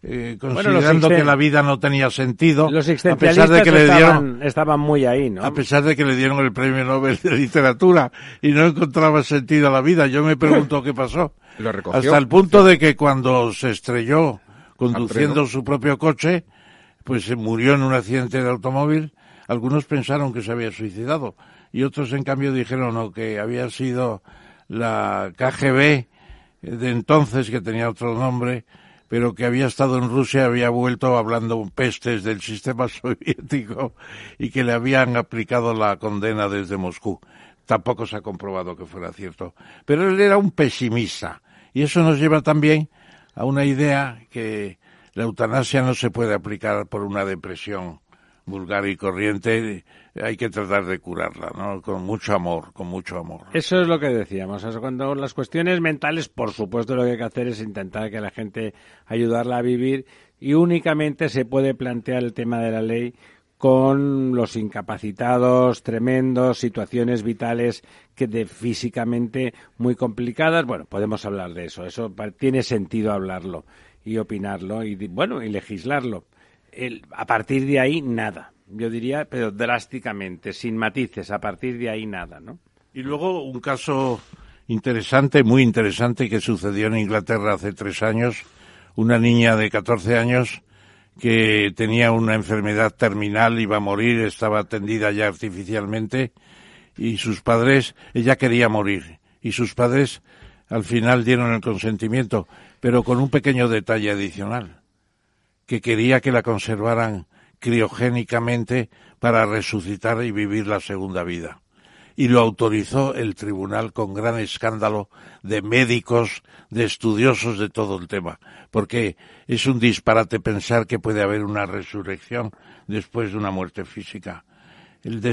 eh, considerando que la vida no tenía sentido, Los a existencialistas pesar de que le estaban, dieron estaban muy ahí, ¿no? a pesar de que le dieron el premio Nobel de literatura y no encontraba sentido a la vida. Yo me pregunto qué pasó. Lo recogió. Hasta el punto de que cuando se estrelló conduciendo su propio coche, pues se murió en un accidente de automóvil. Algunos pensaron que se había suicidado y otros en cambio dijeron no, que había sido la KGB de entonces, que tenía otro nombre, pero que había estado en Rusia, había vuelto hablando pestes del sistema soviético y que le habían aplicado la condena desde Moscú. Tampoco se ha comprobado que fuera cierto. Pero él era un pesimista. Y eso nos lleva también a una idea que la eutanasia no se puede aplicar por una depresión vulgar y corriente. Hay que tratar de curarla, ¿no? Con mucho amor, con mucho amor. Eso es lo que decíamos. Cuando las cuestiones mentales, por supuesto, lo que hay que hacer es intentar que la gente ayudarla a vivir y únicamente se puede plantear el tema de la ley con los incapacitados tremendos, situaciones vitales que de físicamente muy complicadas. Bueno, podemos hablar de eso. Eso tiene sentido hablarlo y opinarlo y bueno y legislarlo. El- a partir de ahí nada. Yo diría, pero drásticamente, sin matices. A partir de ahí nada, ¿no? Y luego un caso interesante, muy interesante, que sucedió en Inglaterra hace tres años. Una niña de 14 años que tenía una enfermedad terminal, iba a morir, estaba atendida ya artificialmente y sus padres, ella quería morir y sus padres al final dieron el consentimiento, pero con un pequeño detalle adicional, que quería que la conservaran criogénicamente para resucitar y vivir la segunda vida. Y lo autorizó el tribunal con gran escándalo de médicos, de estudiosos de todo el tema, porque es un disparate pensar que puede haber una resurrección después de una muerte física. El,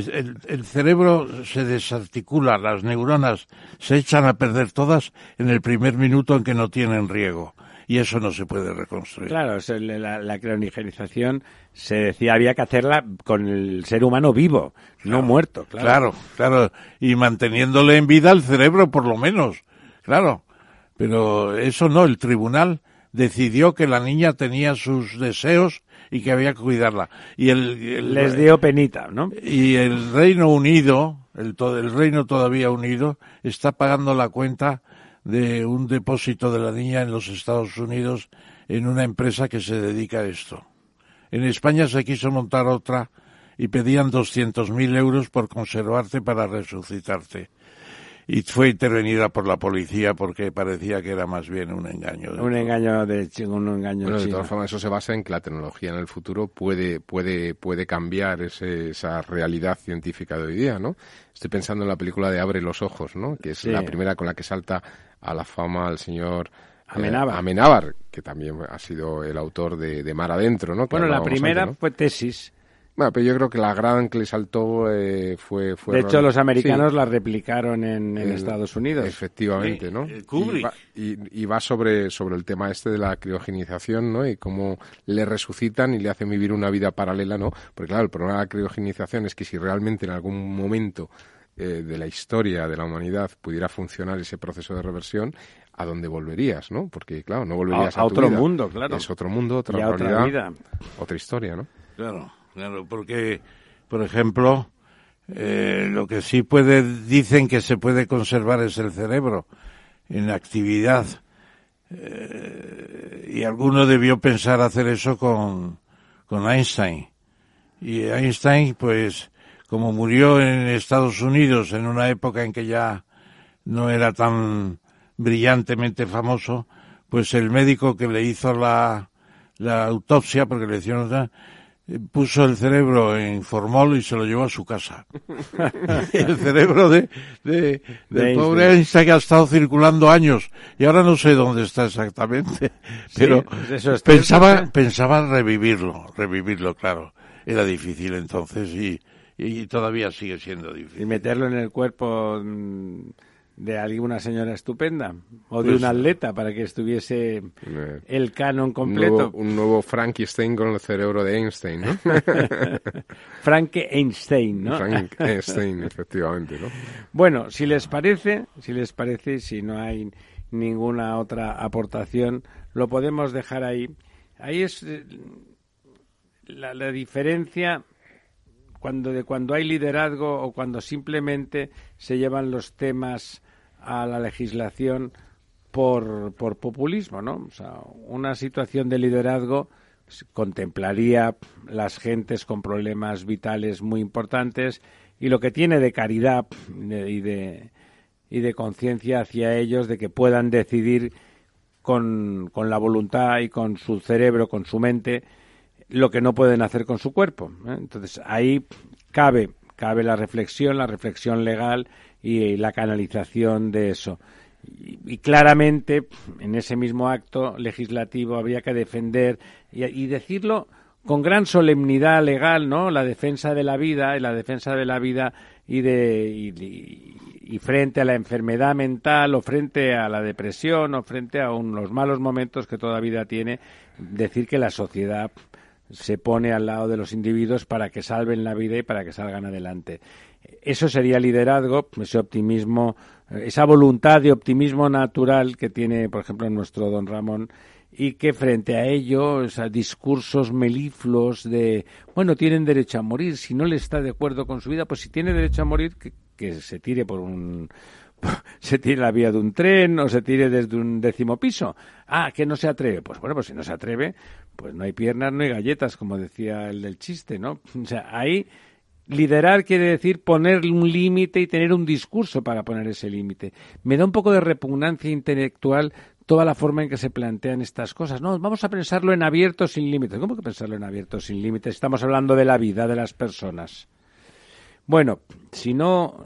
el cerebro se desarticula, las neuronas se echan a perder todas en el primer minuto en que no tienen riego, y eso no se puede reconstruir. Claro, la, la criogenización se decía había que hacerla con el ser humano vivo, no muerto. Claro. Claro, claro, y manteniéndole en vida el cerebro por lo menos, claro. Pero eso no, el tribunal decidió que la niña tenía sus deseos y que había que cuidarla. Y el, el- Les dio penita, ¿no? y el Reino Unido, el, el Reino todavía unido, está pagando la cuenta de un depósito de la niña en los Estados Unidos en una empresa que se dedica a esto. En España se quiso montar otra y pedían 200.000 euros por conservarte para resucitarte. Y fue intervenida por la policía porque parecía que era más bien un engaño. Un engaño de un engaño Bueno, de todas formas, eso se basa en que la tecnología en el futuro puede, puede, puede cambiar ese- esa realidad científica de hoy día, ¿no? Estoy pensando en la película de Abre los ojos, ¿no? Que es Sí. la primera con la que salta a la fama el señor eh, Amenábar. Que también ha sido el autor de, de Mar Adentro, ¿no? Que Bueno, la primera antes, ¿no? fue tesis. Bueno, pero yo creo que la gran que le saltó eh, fue, fue... De hecho, los americanos Sí. la replicaron en, en El- Estados Unidos. Efectivamente, ¿no? Kubrick. Y va, y- y va sobre, sobre el tema este de la criogenización, ¿no? Y cómo le resucitan y le hacen vivir una vida paralela, ¿no? Porque claro, el problema de la criogenización es que si realmente en algún momento eh, de la historia de la humanidad pudiera funcionar ese proceso de reversión, ¿a dónde volverías, no? Porque claro, no volverías A- a, a tu otro vida. mundo, claro. Es otro mundo, otra realidad, vida. otra historia, ¿no? Claro, claro, porque, por ejemplo, eh, lo que sí puede, dicen que se puede conservar es el cerebro en actividad. Eh, y alguno debió pensar hacer eso con, con Einstein. Y Einstein, pues, como murió en Estados Unidos en una época en que ya no era tan brillantemente famoso, pues el médico que le hizo la, la autopsia, porque le hicieron, otra, eh, puso el cerebro en formol y se lo llevó a su casa. el cerebro de, de, del De pobre Einstein. Einstein que ha estado circulando años y ahora no sé dónde está exactamente, pero pues eso es pensaba, pensaba revivirlo, revivirlo, claro. Era difícil entonces y, y todavía sigue siendo difícil. Y meterlo en el cuerpo mm, de alguna señora estupenda o de Pues- un atleta para que estuviese Eh, el canon un, completo. nuevo, un nuevo Frankenstein con el cerebro de Einstein, ¿no? Frank Einstein, ¿no? Frank Einstein, efectivamente, ¿no? Bueno, si les parece, si les parece, si no hay ninguna otra aportación, lo podemos dejar ahí. Ahí es eh, la, la diferencia cuando de cuando hay liderazgo o cuando simplemente se llevan los temas a la legislación por, por populismo, ¿no? O sea, una situación de liderazgo contemplaría las gentes con problemas vitales muy importantes y lo que tiene de caridad y de y de conciencia hacia ellos de que puedan decidir con, con la voluntad y con su cerebro, con su mente, lo que no pueden hacer con su cuerpo. ¿eh? Entonces ahí cabe, cabe la reflexión, la reflexión legal y la canalización de eso. Y, y claramente en ese mismo acto legislativo habría que defender y, decirlo con gran solemnidad legal, ¿no? La defensa de la vida y la defensa de la vida y de y frente a la enfermedad mental o frente a la depresión o frente a un- los malos momentos que toda vida tiene, decir que la sociedad se pone al lado de los individuos para que salven la vida y para que salgan adelante. Eso sería liderazgo, ese optimismo, eh, esa voluntad de optimismo natural que tiene, por ejemplo, nuestro don Ramón y que frente a ello, o sea, discursos melifluos de, bueno, tienen derecho a morir, si no le está de acuerdo con su vida, pues si tiene derecho a morir, que, que se tire por un, se tire la vía de un tren o se tire desde un décimo piso. Ah, que no se atreve. Pues bueno, pues si no se atreve, pues no hay piernas, no hay galletas, como decía el del chiste, ¿no? O sea, ahí liderar quiere decir poner un límite y tener un discurso para poner ese límite. Me da un poco de repugnancia intelectual toda la forma en que se plantean estas cosas. No, vamos a pensarlo en abierto sin límites. ¿Cómo que pensarlo en abierto sin límites? Estamos hablando de la vida de las personas. Bueno, si no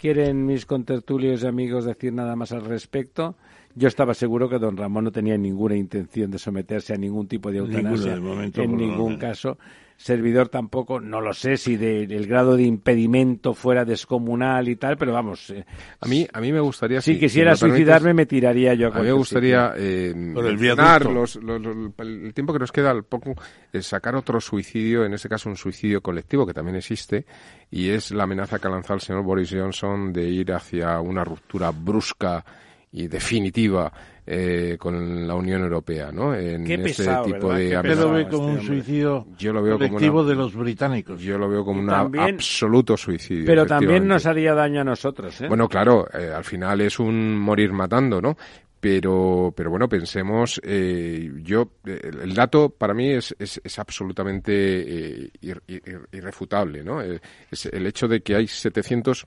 quieren mis contertulios y amigos decir nada más al respecto, yo estaba seguro que don Ramón no tenía ninguna intención de someterse a ningún tipo de Ninguno, eutanasia de momento, en ningún menos. caso. Servidor tampoco, no lo sé si de- del grado de impedimento fuera descomunal y tal, pero vamos, eh, A mí, a mí me gustaría... si si- quisiera si me permites, suicidarme me tiraría yo a A mí me gustaría eh, Por el mencionar viaducto. los- los- los- el tiempo que nos queda al poco, eh, sacar otro suicidio, en este caso un suicidio colectivo que también existe, y es la amenaza que ha lanzado el señor Boris Johnson de ir hacia una ruptura brusca y definitiva eh, con la Unión Europea, ¿no? En Qué ese pesado, tipo ¿verdad? de pesado lo ve este como un hombre. suicidio Yo lo veo como colectivo una- de los británicos. Yo lo veo como un absoluto suicidio. Pero también nos haría daño a nosotros, ¿eh? Bueno, claro, eh, al final es un morir matando, ¿no? Pero, pero bueno, pensemos, eh, yo, eh, el, el dato para mí es, es, es absolutamente eh, ir- ir- irrefutable, ¿no? Eh, es el hecho de que hay 700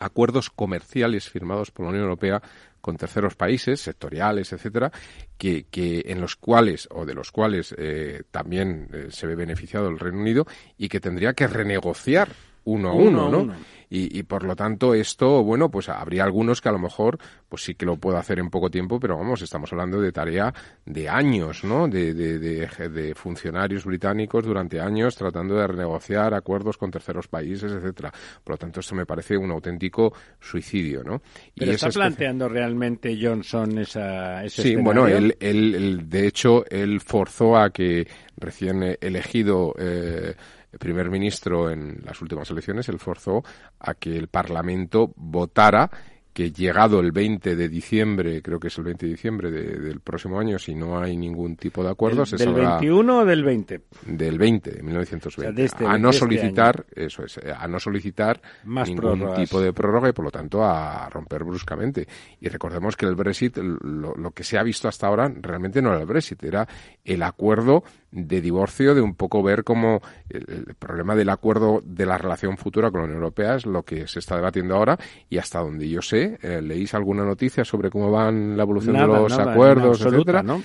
acuerdos comerciales firmados por la Unión Europea con terceros países, sectoriales, etcétera, que, que en los cuales o de los cuales eh, también eh, se ve beneficiado el Reino Unido y que tendría que renegociar uno a Uno ¿no? uno. Y, y por lo tanto esto, bueno, pues habría algunos que a lo mejor pues sí que lo puedo hacer en poco tiempo, pero vamos, estamos hablando de tarea de años, ¿no? De, de, de, de funcionarios británicos durante años tratando de renegociar acuerdos con terceros países, etcétera. Por lo tanto, esto me parece un auténtico suicidio, ¿no? Pero Y está especie- planteando realmente Johnson esa, ese Sí, escenario? bueno, él, él, él, de hecho, él forzó a que recién elegido eh, primer ministro en las últimas elecciones, él forzó a que el Parlamento votara que llegado el 20 de diciembre, creo que es el 20 de diciembre de- del próximo año, si no hay ningún tipo de acuerdo, ¿Del, se del saldrá 21 o del 20? del 20 de 1920 O sea, de este- a no este solicitar eso es a no solicitar Más ningún prórrogas. tipo de prórroga y por lo tanto a romper bruscamente y recordemos que el Brexit lo, lo que se ha visto hasta ahora realmente no era el Brexit era el acuerdo de divorcio de un poco ver cómo el, el problema del acuerdo de la relación futura con la Unión Europea es lo que se está debatiendo ahora y hasta donde yo sé eh, leéis alguna noticia sobre cómo van la evolución Nada, de los nada, acuerdos absoluta, etcétera ¿no?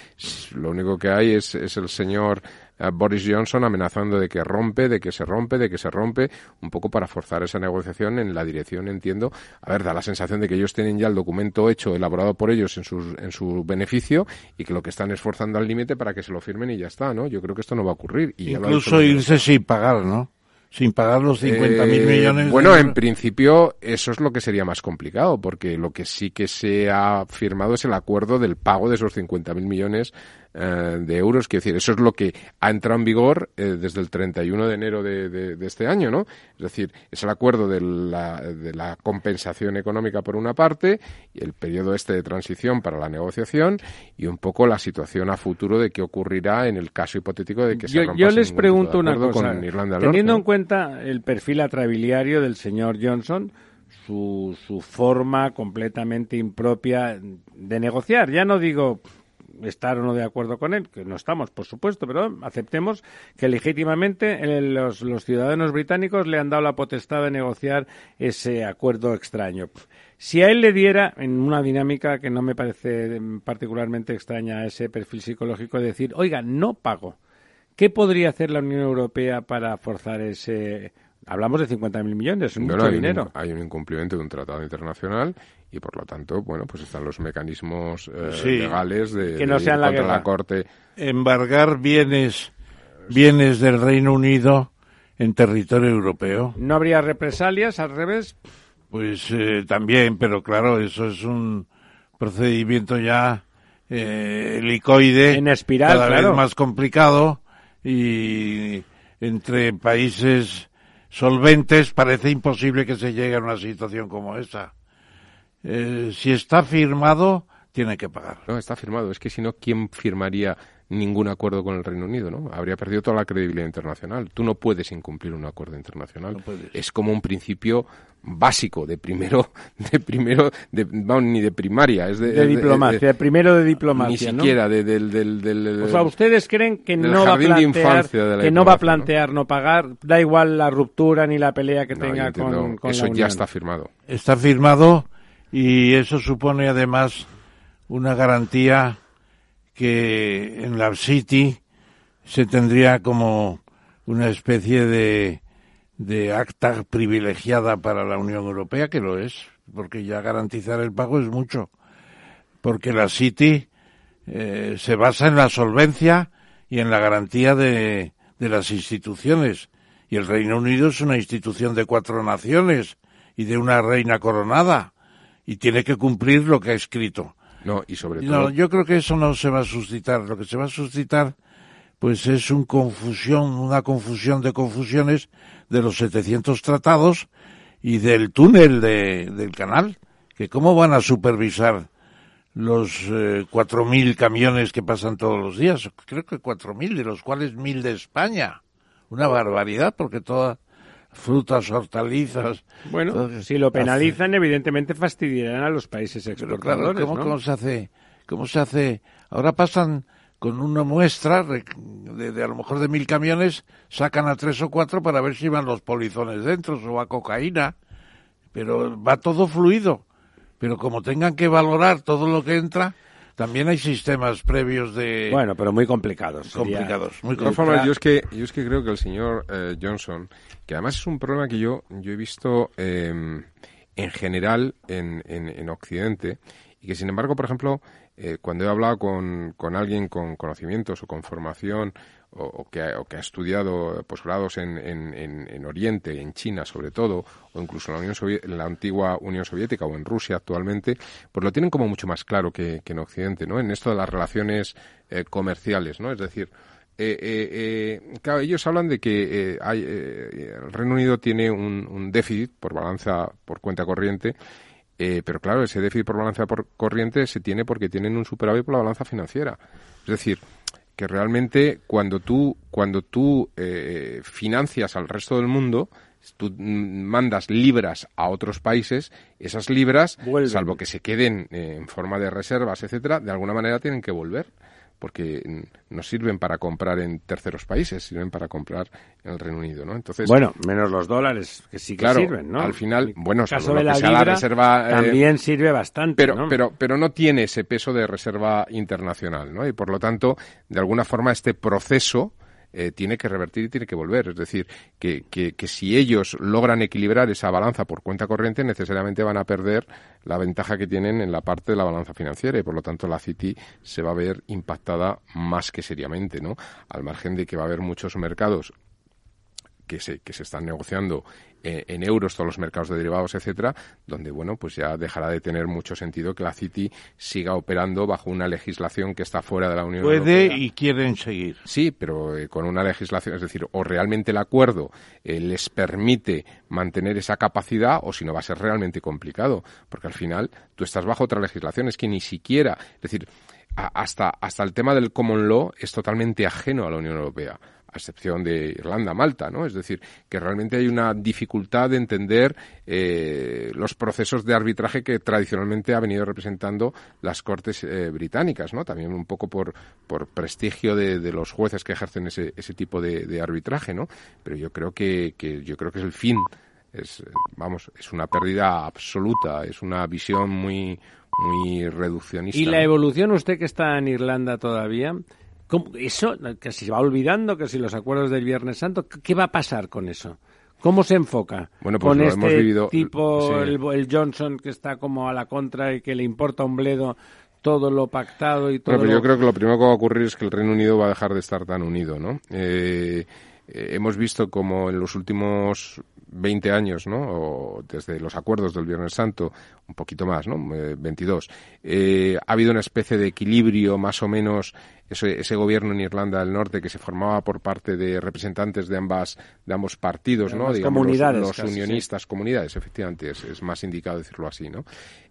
lo único que hay es, es el señor eh, Boris Johnson amenazando de que rompe, de que se rompe, de que se rompe, un poco para forzar esa negociación en la dirección, entiendo. A ver, da la sensación de que ellos tienen ya el documento hecho, elaborado por ellos en su, en su beneficio y que lo que están esforzando al límite para que se lo firmen y ya está, ¿no? Yo creo que esto no va a ocurrir. Y Incluso irse sin pagar, ¿no? Sin pagar los 50.000 Eh, millones. Bueno, de- en principio eso es lo que sería más complicado, porque lo que sí que se ha firmado es el acuerdo del pago de esos 50.000 millones eh, de euros. Quiero decir, eso es lo que ha entrado en vigor eh, desde el 31 de enero de, de- de este año, ¿no? Es decir, es el acuerdo de la, de la compensación económica por una parte y el periodo este de transición para la negociación y un poco la situación a futuro de qué ocurrirá en el caso hipotético de que se Yo, rompa yo les pregunto una cosa. con Irlanda del Teniendo Norte, en cuenta el perfil atrabiliario del señor Johnson, su, su forma completamente impropia de negociar, ya no digo estar o no de acuerdo con él, que no estamos, por supuesto, pero aceptemos que legítimamente eh, los, los ciudadanos británicos le han dado la potestad de negociar ese acuerdo extraño. Si a él le diera, en una dinámica que no me parece mm, particularmente extraña a ese perfil psicológico, de decir, oiga, no pago, ¿Qué podría hacer la Unión Europea para forzar ese... Hablamos de 50.000 millones, es mucho no, hay, un, dinero. hay un incumplimiento de un tratado internacional y por lo tanto, bueno, pues están los mecanismos eh, Sí. legales de, Que no de sean la contra guerra. la Corte. embargar bienes, bienes del Reino Unido en territorio europeo. ¿No habría represalias al revés? Pues eh, también, pero claro, eso es un procedimiento ya eh, helicoide, En espiral, cada claro. vez más complicado y entre países solventes parece imposible que se llegue a una situación como esa. Eh, si está firmado, tiene que pagar. No, está firmado. Es que si no, ¿quién firmaría ningún acuerdo con el Reino Unido? ¿no? Habría perdido toda la credibilidad internacional. Tú no puedes incumplir un acuerdo internacional. No puedes. Es como un principio básico de primero, de primero, de, vamos, ni de primaria, es de, De es diplomacia, primero de ni diplomacia, ¿no? siquiera de- del, del, del- O sea, ¿ustedes creen que no va a de plantear, infancia de la que no va a ¿no? plantear no pagar? Da igual la ruptura ni la pelea que No, tenga entiendo, con, con eso la ya está firmado. Está firmado y eso supone además una garantía que en la City se tendría como una especie de, de acta privilegiada para la Unión Europea, que lo es, porque ya garantizar el pago es mucho. Porque la City eh, se basa en la solvencia y en la garantía de, de las instituciones. Y el Reino Unido es una institución de cuatro naciones y de una reina coronada. Y tiene que cumplir lo que ha escrito. No, y sobre todo... No, yo creo que eso no se va a suscitar. Lo que se va a suscitar, pues es un confusión, una confusión de confusiones de los 700 tratados y del túnel de, del canal. Que cómo van a supervisar los eh, 4.000 camiones que pasan todos los días. Creo que 4.000, de los cuales 1.000 de España. Una barbaridad, porque todas frutas, hortalizas. Bueno, todo- si lo penalizan, evidentemente fastidiarán a los países Pero claro, exportadores, ¿cómo, ¿no? cómo se hace? ¿Cómo se hace? Ahora pasan con una muestra de, de- de a lo mejor de mil camiones, sacan a tres o cuatro para ver si van los polizones dentro o a cocaína. Pero va todo fluido. Pero como tengan que valorar todo lo que entra, también hay sistemas previos de Bueno, pero muy complicados. complicados, muy complicados. yo es que, yo es que creo que el señor eh, Johnson, que además es un problema que yo, yo he visto eh, en general en, en, en Occidente, y que sin embargo, por ejemplo, eh, cuando he hablado con, con alguien con conocimientos o con formación, o, que, ha, o que ha estudiado posgrados en, en, en, en Oriente, en China sobre todo, o incluso en la, Unión en la antigua Unión Soviética o en Rusia actualmente, pues lo tienen como mucho más claro que, que en Occidente, ¿no? En esto de las relaciones eh, comerciales, ¿no? Es decir, eh, eh, eh, claro, ellos hablan de que eh, hay, el Reino Unido tiene un déficit por balanza, por cuenta corriente, eh, pero claro, ese déficit por balanza por corriente se tiene porque tienen un superávit por la balanza financiera. Es decir, que realmente cuando tú, cuando tú eh, financias al resto del mundo, tú mandas libras a otros países, esas libras, Vuelven. salvo que se queden eh, en forma de reservas, etcétera, de alguna manera tienen que volver porque no sirven para comprar en terceros países, sirven para comprar en el Reino Unido, ¿no? Entonces, Bueno, menos los dólares, que sí que Claro, sirven, ¿no? al final, En bueno, el caso de lo la que sea la libra, reserva, eh, también sirve bastante, pero, ¿no? pero, pero no tiene ese peso de reserva internacional, ¿no? Y por lo tanto, de alguna forma, este proceso eh, tiene que revertir y tiene que volver. Es decir, que, que, que si ellos logran equilibrar esa balanza por cuenta corriente, necesariamente van a perder la ventaja que tienen en la parte de la balanza financiera y por lo tanto la City se va a ver impactada más que seriamente, ¿no? Al margen de que va a haber muchos mercados que se, que se están negociando en, en euros todos los mercados de derivados, etcétera, donde bueno, pues ya dejará de tener mucho sentido que la City siga operando bajo una legislación que está fuera de la Unión Puede Europea. y quieren seguir. Sí, pero eh, con una legislación, es decir, o realmente el acuerdo eh, les permite mantener esa capacidad o si no va a ser realmente complicado, porque al final tú estás bajo otra legislación, es que ni siquiera, es decir, a- hasta, hasta el tema del common law es totalmente ajeno a la Unión Europea a excepción de Irlanda, Malta, ¿no? Es decir, que realmente hay una dificultad de entender eh, los procesos de arbitraje que tradicionalmente ha venido representando las Cortes eh, británicas, ¿no? También un poco por, por prestigio de, de los jueces que ejercen ese, ese tipo de, de arbitraje, ¿no? Pero yo creo que, que yo creo que es el fin es vamos es una pérdida absoluta es una visión muy muy reduccionista Y la evolución, usted que está en Irlanda todavía, ¿cómo- eso que se va olvidando, que si los acuerdos del Viernes Santo, ¿qué va a pasar con eso? ¿Cómo se enfoca? Bueno, pues con lo este hemos vivido- tipo, sí. el, el Johnson, que está como a la contra y que le importa un bledo todo lo pactado y todo Bueno, pero lo- yo creo que lo primero que va a ocurrir es que el Reino Unido va a dejar de estar tan unido, ¿no? Eh, eh, hemos visto como en los últimos 20 años, ¿no? O desde los acuerdos del Viernes Santo, un poquito más, ¿no? Eh, 22. eh, ha habido una especie de equilibrio más o menos ese, ese gobierno en Irlanda del Norte que se formaba por parte de representantes de ambas de ambos partidos, De ¿no? Digamos, comunidades los, casi, sí. unionistas, comunidades, efectivamente, es, es más indicado decirlo así, ¿no?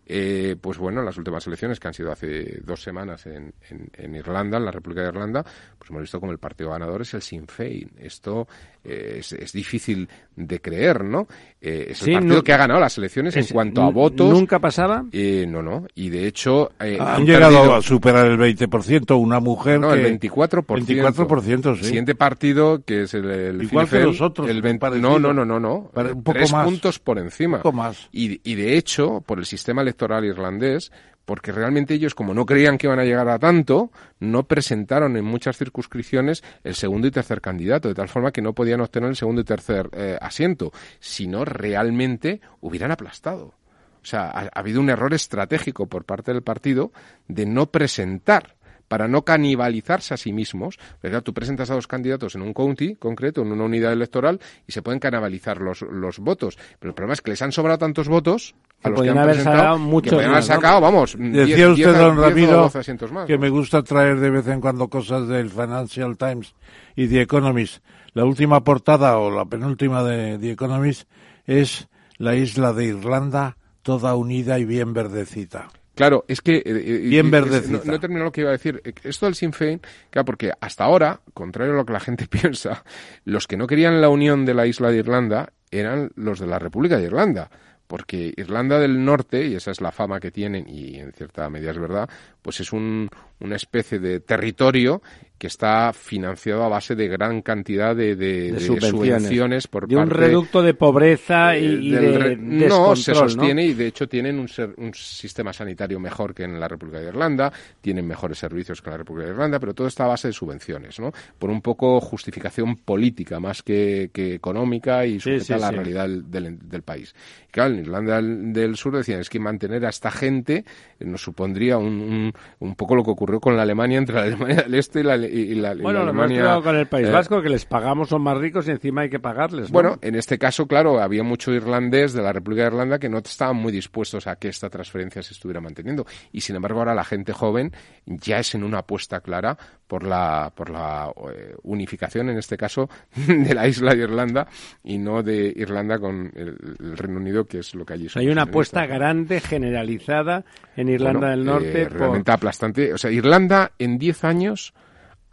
Eh, pues bueno, en las últimas elecciones que han sido hace dos semanas en, en- en Irlanda, en la República de Irlanda, pues hemos visto como el partido ganador es el Sinn Féin. Esto eh, es, es difícil de creer, ¿no? Eh, es Sí, el partido que ha ganado las elecciones es- en cuanto a votos. ¿Nunca pasaba? Eh, no, no. Y de hecho... Han llegado perdido- a superar el 20%, una mujer no, que... el 24%. 24%, sí. Siguiente partido, que es el, el Igual que los otros, El 20 parecido. no, no, no, no, no. Un poco Tres más. puntos por encima. Un poco más. Y, y de hecho, por el sistema electoral irlandés, porque realmente ellos, como no creían que iban a llegar a tanto, no presentaron en muchas circunscripciones el segundo y tercer candidato, de tal forma que no podían obtener el segundo y tercer eh, asiento, si no realmente hubieran aplastado. O sea, ha, ha habido un error estratégico por parte del partido de no presentar para no canibalizarse a sí mismos. Claro, tú presentas a dos candidatos en un county concreto, en una unidad electoral, y se pueden canibalizar los, los votos. Pero el problema es que les han sobrado tantos votos a Que los que han haber sacado que muchos podían haber sacado, vamos, Decía 10, usted, 10, don 10 o Ramiro, 12 asientos más. que ¿no? me gusta traer de vez en cuando cosas del Financial Times y The Economist. La última portada o la penúltima de The Economist es la isla de Irlanda toda unida y bien verdecita. Claro, es que... eh, eh, Bien verdecita. No, no he terminado lo que iba a decir. Esto del Sinn Féin, claro, porque hasta ahora, contrario a lo que la gente piensa, los que no querían la unión de la isla de Irlanda eran los de la República de Irlanda. Porque Irlanda del Norte, y esa es la fama que tienen, y en cierta medida es verdad, pues es un, una especie de territorio que está financiado a base de gran cantidad de, de- De de subvenciones. subvenciones por de un parte reducto de pobreza y, eh, y del de no se sostiene ¿no? y de hecho tienen un, ser- un sistema sanitario mejor que en la República de Irlanda tienen mejores servicios que en la República de Irlanda pero todo está a base de subvenciones no por un poco justificación política más que, que económica y sujeta sí, a la sí. realidad del, del- del país Y claro en Irlanda del, del Sur decían es que mantener a esta gente eh, nos supondría un, un, un poco lo que ocurrió con la Alemania entre la Alemania del Este y la, y y la, y Bueno, Alemania con el País eh, Vasco, que les pagamos, son más ricos y encima hay que pagarles. ¿no? bueno, en este caso, claro, había mucho irlandés de la República de Irlanda que no estaban muy dispuestos a que esta transferencia se estuviera manteniendo. Y sin embargo, ahora la gente joven ya es en una apuesta clara por la, por la eh, unificación, en este caso, de la isla de Irlanda y no de Irlanda con el, el Reino Unido, que es lo que allí hay una apuesta grande, generalizada en Irlanda Bueno, del Norte. eh, por- realmente aplastante. O sea, Irlanda en 10 años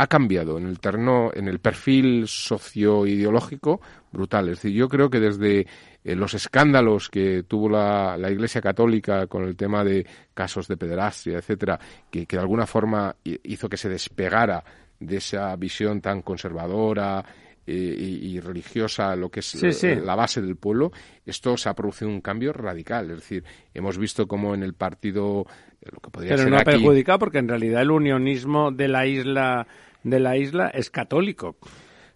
ha cambiado en el terreno, en el perfil socioideológico brutal. Es decir, yo creo que desde eh, los escándalos que tuvo la, la Iglesia Católica con el tema de casos de pederastia, etcétera, que, que de alguna forma hi- hizo que se despegara de esa visión tan conservadora eh, y, y religiosa, lo que es Sí, eh, sí. la base del pueblo, esto se ha producido un cambio radical. Es decir, hemos visto como en el partido, lo que podría pero ser no ha perjudicado porque en realidad el unionismo de la isla de la isla es católico.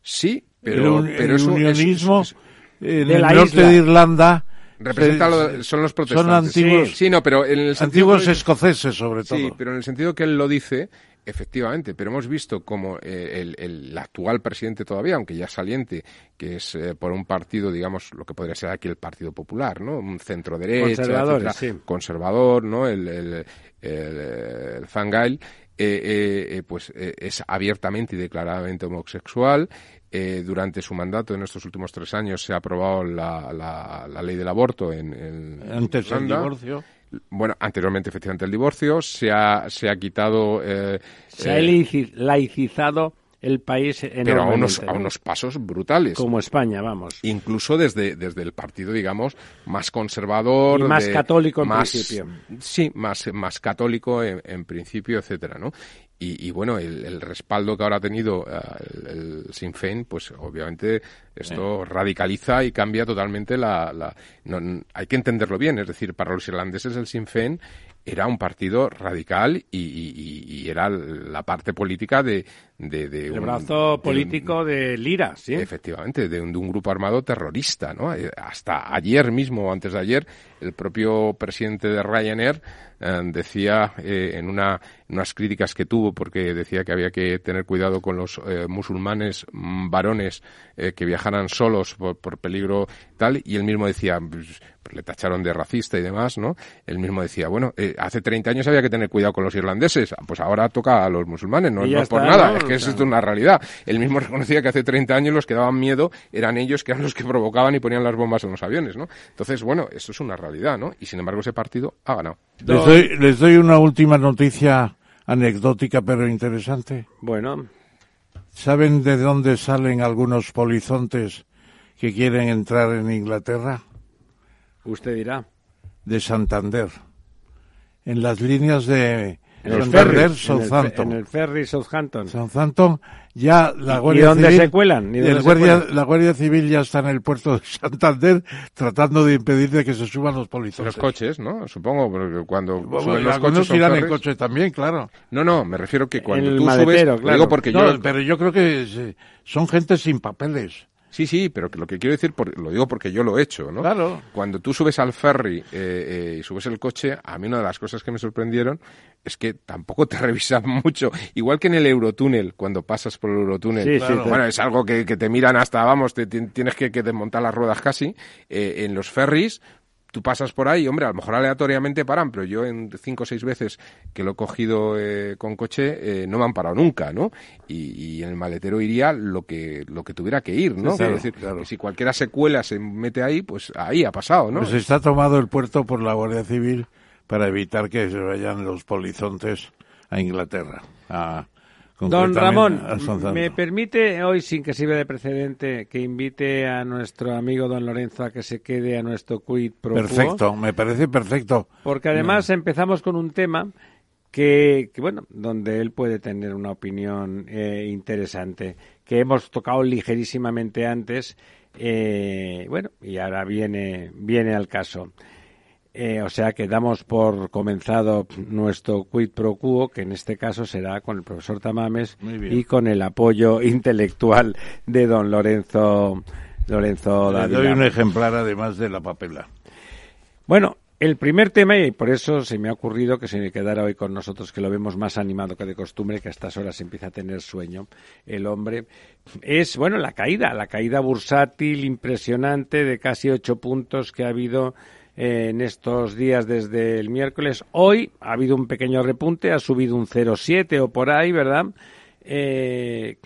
Sí, el, pero, un- pero el es un- es- unionismo es- en de el la norte isla. de Irlanda representa se- lo- son los protestantes. Son antiguos, Sí, no, pero en el sentido antiguos que- escoceses sobre todo. Sí, pero en el sentido que él lo dice, efectivamente, pero hemos visto como eh, el, el actual presidente todavía, aunque ya saliente, que es eh, por un partido, digamos, lo que podría ser aquí el Partido Popular, ¿no? Un centro derecha, sí. conservador, ¿no? El, el, el, el Van Gaal, eh, eh, eh, pues eh, es abiertamente y declaradamente homosexual. Eh, durante su mandato, en estos últimos tres años, se ha aprobado la, la, la ley del aborto en, en Antes del divorcio. Bueno, anteriormente, efectivamente, el divorcio. Se ha, se ha quitado. eh, Se ha eh, laici- laicizado el país pero a unos, a ¿no? unos pasos brutales. Como España, vamos. Incluso desde, desde el partido, digamos, más conservador. Y más de- católico en más- principio. Sí, más, más católico en, en principio, etcétera, ¿no? Y, y bueno, el, el respaldo que ahora ha tenido eh, el, el Sinn Féin, pues obviamente esto radicaliza y cambia totalmente la... la- no- hay que entenderlo bien, es decir, para los irlandeses el Sinn Féin era un partido radical y, y- y- era la parte política de... de, de El un- brazo de político de Lira, ¿sí? Efectivamente, de un, de un grupo armado terrorista, ¿no? Eh, Hasta ayer mismo, o antes de ayer, el propio presidente de Ryanair eh, decía eh, en, una, unas críticas que tuvo, porque decía que había que tener cuidado con los eh, musulmanes mm, varones que viajaran solos por, por peligro tal, y él mismo decía, pues, pues le tacharon de racista y demás, ¿no? Él mismo decía, bueno, eh, hace 30 años había que tener cuidado con los irlandeses, pues ahora toca a los musulmanes, no, por nada, ¿no? es que es una realidad. Él mismo reconocía que hace 30 años los que daban miedo eran ellos que eran los que provocaban y ponían las bombas en los aviones, ¿no? Entonces, bueno, esto es una realidad, ¿no? Y sin embargo ese partido ha ganado. Les doy, les doy una última noticia anecdótica pero interesante. Bueno, ¿Saben de dónde salen algunos polizontes que quieren entrar en Inglaterra? usted dirá. De Santander. En las líneas de En el Santander, ferry, en el, Southampton. en el ferry Southampton. Southampton, ya la ¿Y- y Guardia dónde Civil, se cuelan? ¿Y dónde el se guardia- cuelan? la Guardia Civil ya está en el puerto de Santander tratando de impedir de que se suban los Los polizontes. coches, ¿no? Supongo, porque cuando Bueno, suben los coches son irán en ferries- coche también, claro. No, no, me refiero que cuando el tú subes... claro. digo porque No, yo... pero yo creo que son gente sin papeles. Sí, sí, pero que lo que quiero decir, por- lo digo porque yo lo he hecho, ¿no? Claro. Cuando tú subes al ferry eh, eh, y subes el coche, a mí una de las cosas que me sorprendieron es que tampoco te revisan mucho. Igual que en el Eurotúnel, cuando pasas por el Eurotúnel. Sí, sí, Claro. Bueno, es algo que, que te miran hasta, vamos, te, ti- tienes que, que desmontar las ruedas casi. Eh, en los ferries, tú pasas por ahí, hombre, a lo mejor aleatoriamente paran, pero yo en cinco o seis veces que lo he cogido eh, con coche, eh, no me han parado nunca, ¿no? Y, en el maletero iría lo que, lo que tuviera que ir, ¿no? Sí, claro, decir, claro. que si cualquiera secuela se mete ahí, pues ahí ha pasado, ¿no? Pues está tomado el puerto por la Guardia Civil para evitar que se vayan los polizontes a Inglaterra. a- Don Ramón. ¿me permite hoy, sin que sirva de precedente, que invite a nuestro amigo don Lorenzo a que se quede a nuestro quid pro quo? Perfecto, me parece perfecto. Porque además empezamos con un tema que, que, bueno, donde él puede tener una opinión eh, interesante, que hemos tocado ligerísimamente antes, eh, bueno, y ahora viene, viene al caso. Eh, o sea que damos por comenzado nuestro quid pro quo, que en este caso será con el profesor Tamames y con el apoyo intelectual de don Lorenzo Lorenzo Le doy un ejemplar además de la papela. Bueno, el primer tema, y por eso se me ha ocurrido que se me quedara hoy con nosotros, que lo vemos más animado que de costumbre, que a estas horas empieza a tener sueño el hombre, es, bueno, la caída, la caída bursátil impresionante de casi ocho puntos que ha habido en estos días desde el miércoles. Hoy ha habido un pequeño repunte, ha subido un 0,7 o por ahí, ¿verdad? Eh,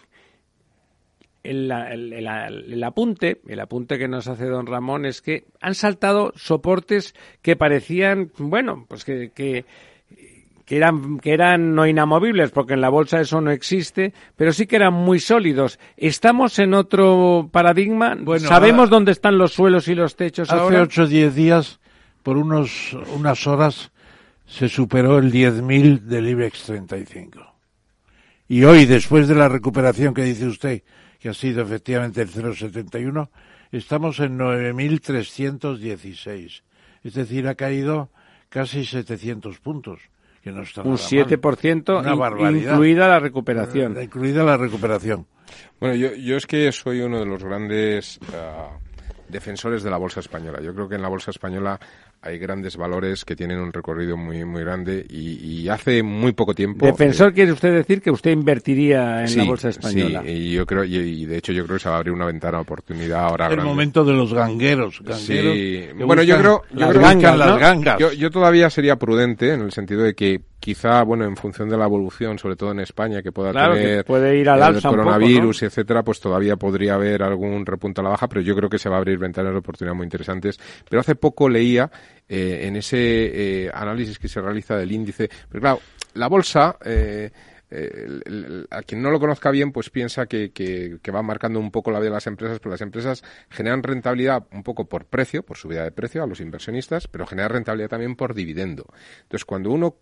el, apunte, el apunte que nos hace don Ramón es que han saltado soportes que parecían, bueno, pues que, que eran, que eran no inamovibles, porque en la bolsa eso no existe, pero sí que eran muy sólidos. ¿Estamos en otro paradigma? Bueno, ¿Sabemos ahora- dónde están los suelos y los techos Hace ahora? ocho o diez días, por unos, unas horas, se superó el 10.000 del IBEX 35. Y hoy, después de la recuperación que dice usted, que ha sido efectivamente el 0,71, estamos en 9.316. Es decir, ha caído casi 700 puntos, que no está Un nada mal. 7%, Una in- incluida la recuperación. Eh, Incluida la recuperación. Bueno, yo, yo es que soy uno de los grandes ah, defensores de la bolsa española. Yo creo que en la bolsa española hay grandes valores que tienen un recorrido muy muy grande y, y hace muy poco tiempo. Defensor eh, quiere usted decir que usted invertiría en sí, la bolsa española. Sí, y yo creo y, y de hecho yo creo que se va a abrir una ventana de oportunidad ahora. El grande. momento de los gangueros. gangueros Sí, que bueno, yo creo, yo las creo gangas, que- las gangas. Yo, yo todavía sería prudente en el sentido de que quizá, bueno, en función de la evolución, sobre todo en España, que pueda Claro, que tener puede ir al el alza un poco, coronavirus, etcétera, pues todavía podría haber algún repunte a la baja, pero yo creo que se va a abrir ventanas de oportunidad muy interesantes. Pero hace poco leía eh, en ese eh, análisis que se realiza del índice, pero claro, la bolsa eh, a quien no lo conozca bien, pues piensa que, que- va marcando un poco la vida de las empresas, pero las empresas generan rentabilidad un poco por precio, por subida de precio a los inversionistas, pero generan rentabilidad también por dividendo. Entonces, cuando uno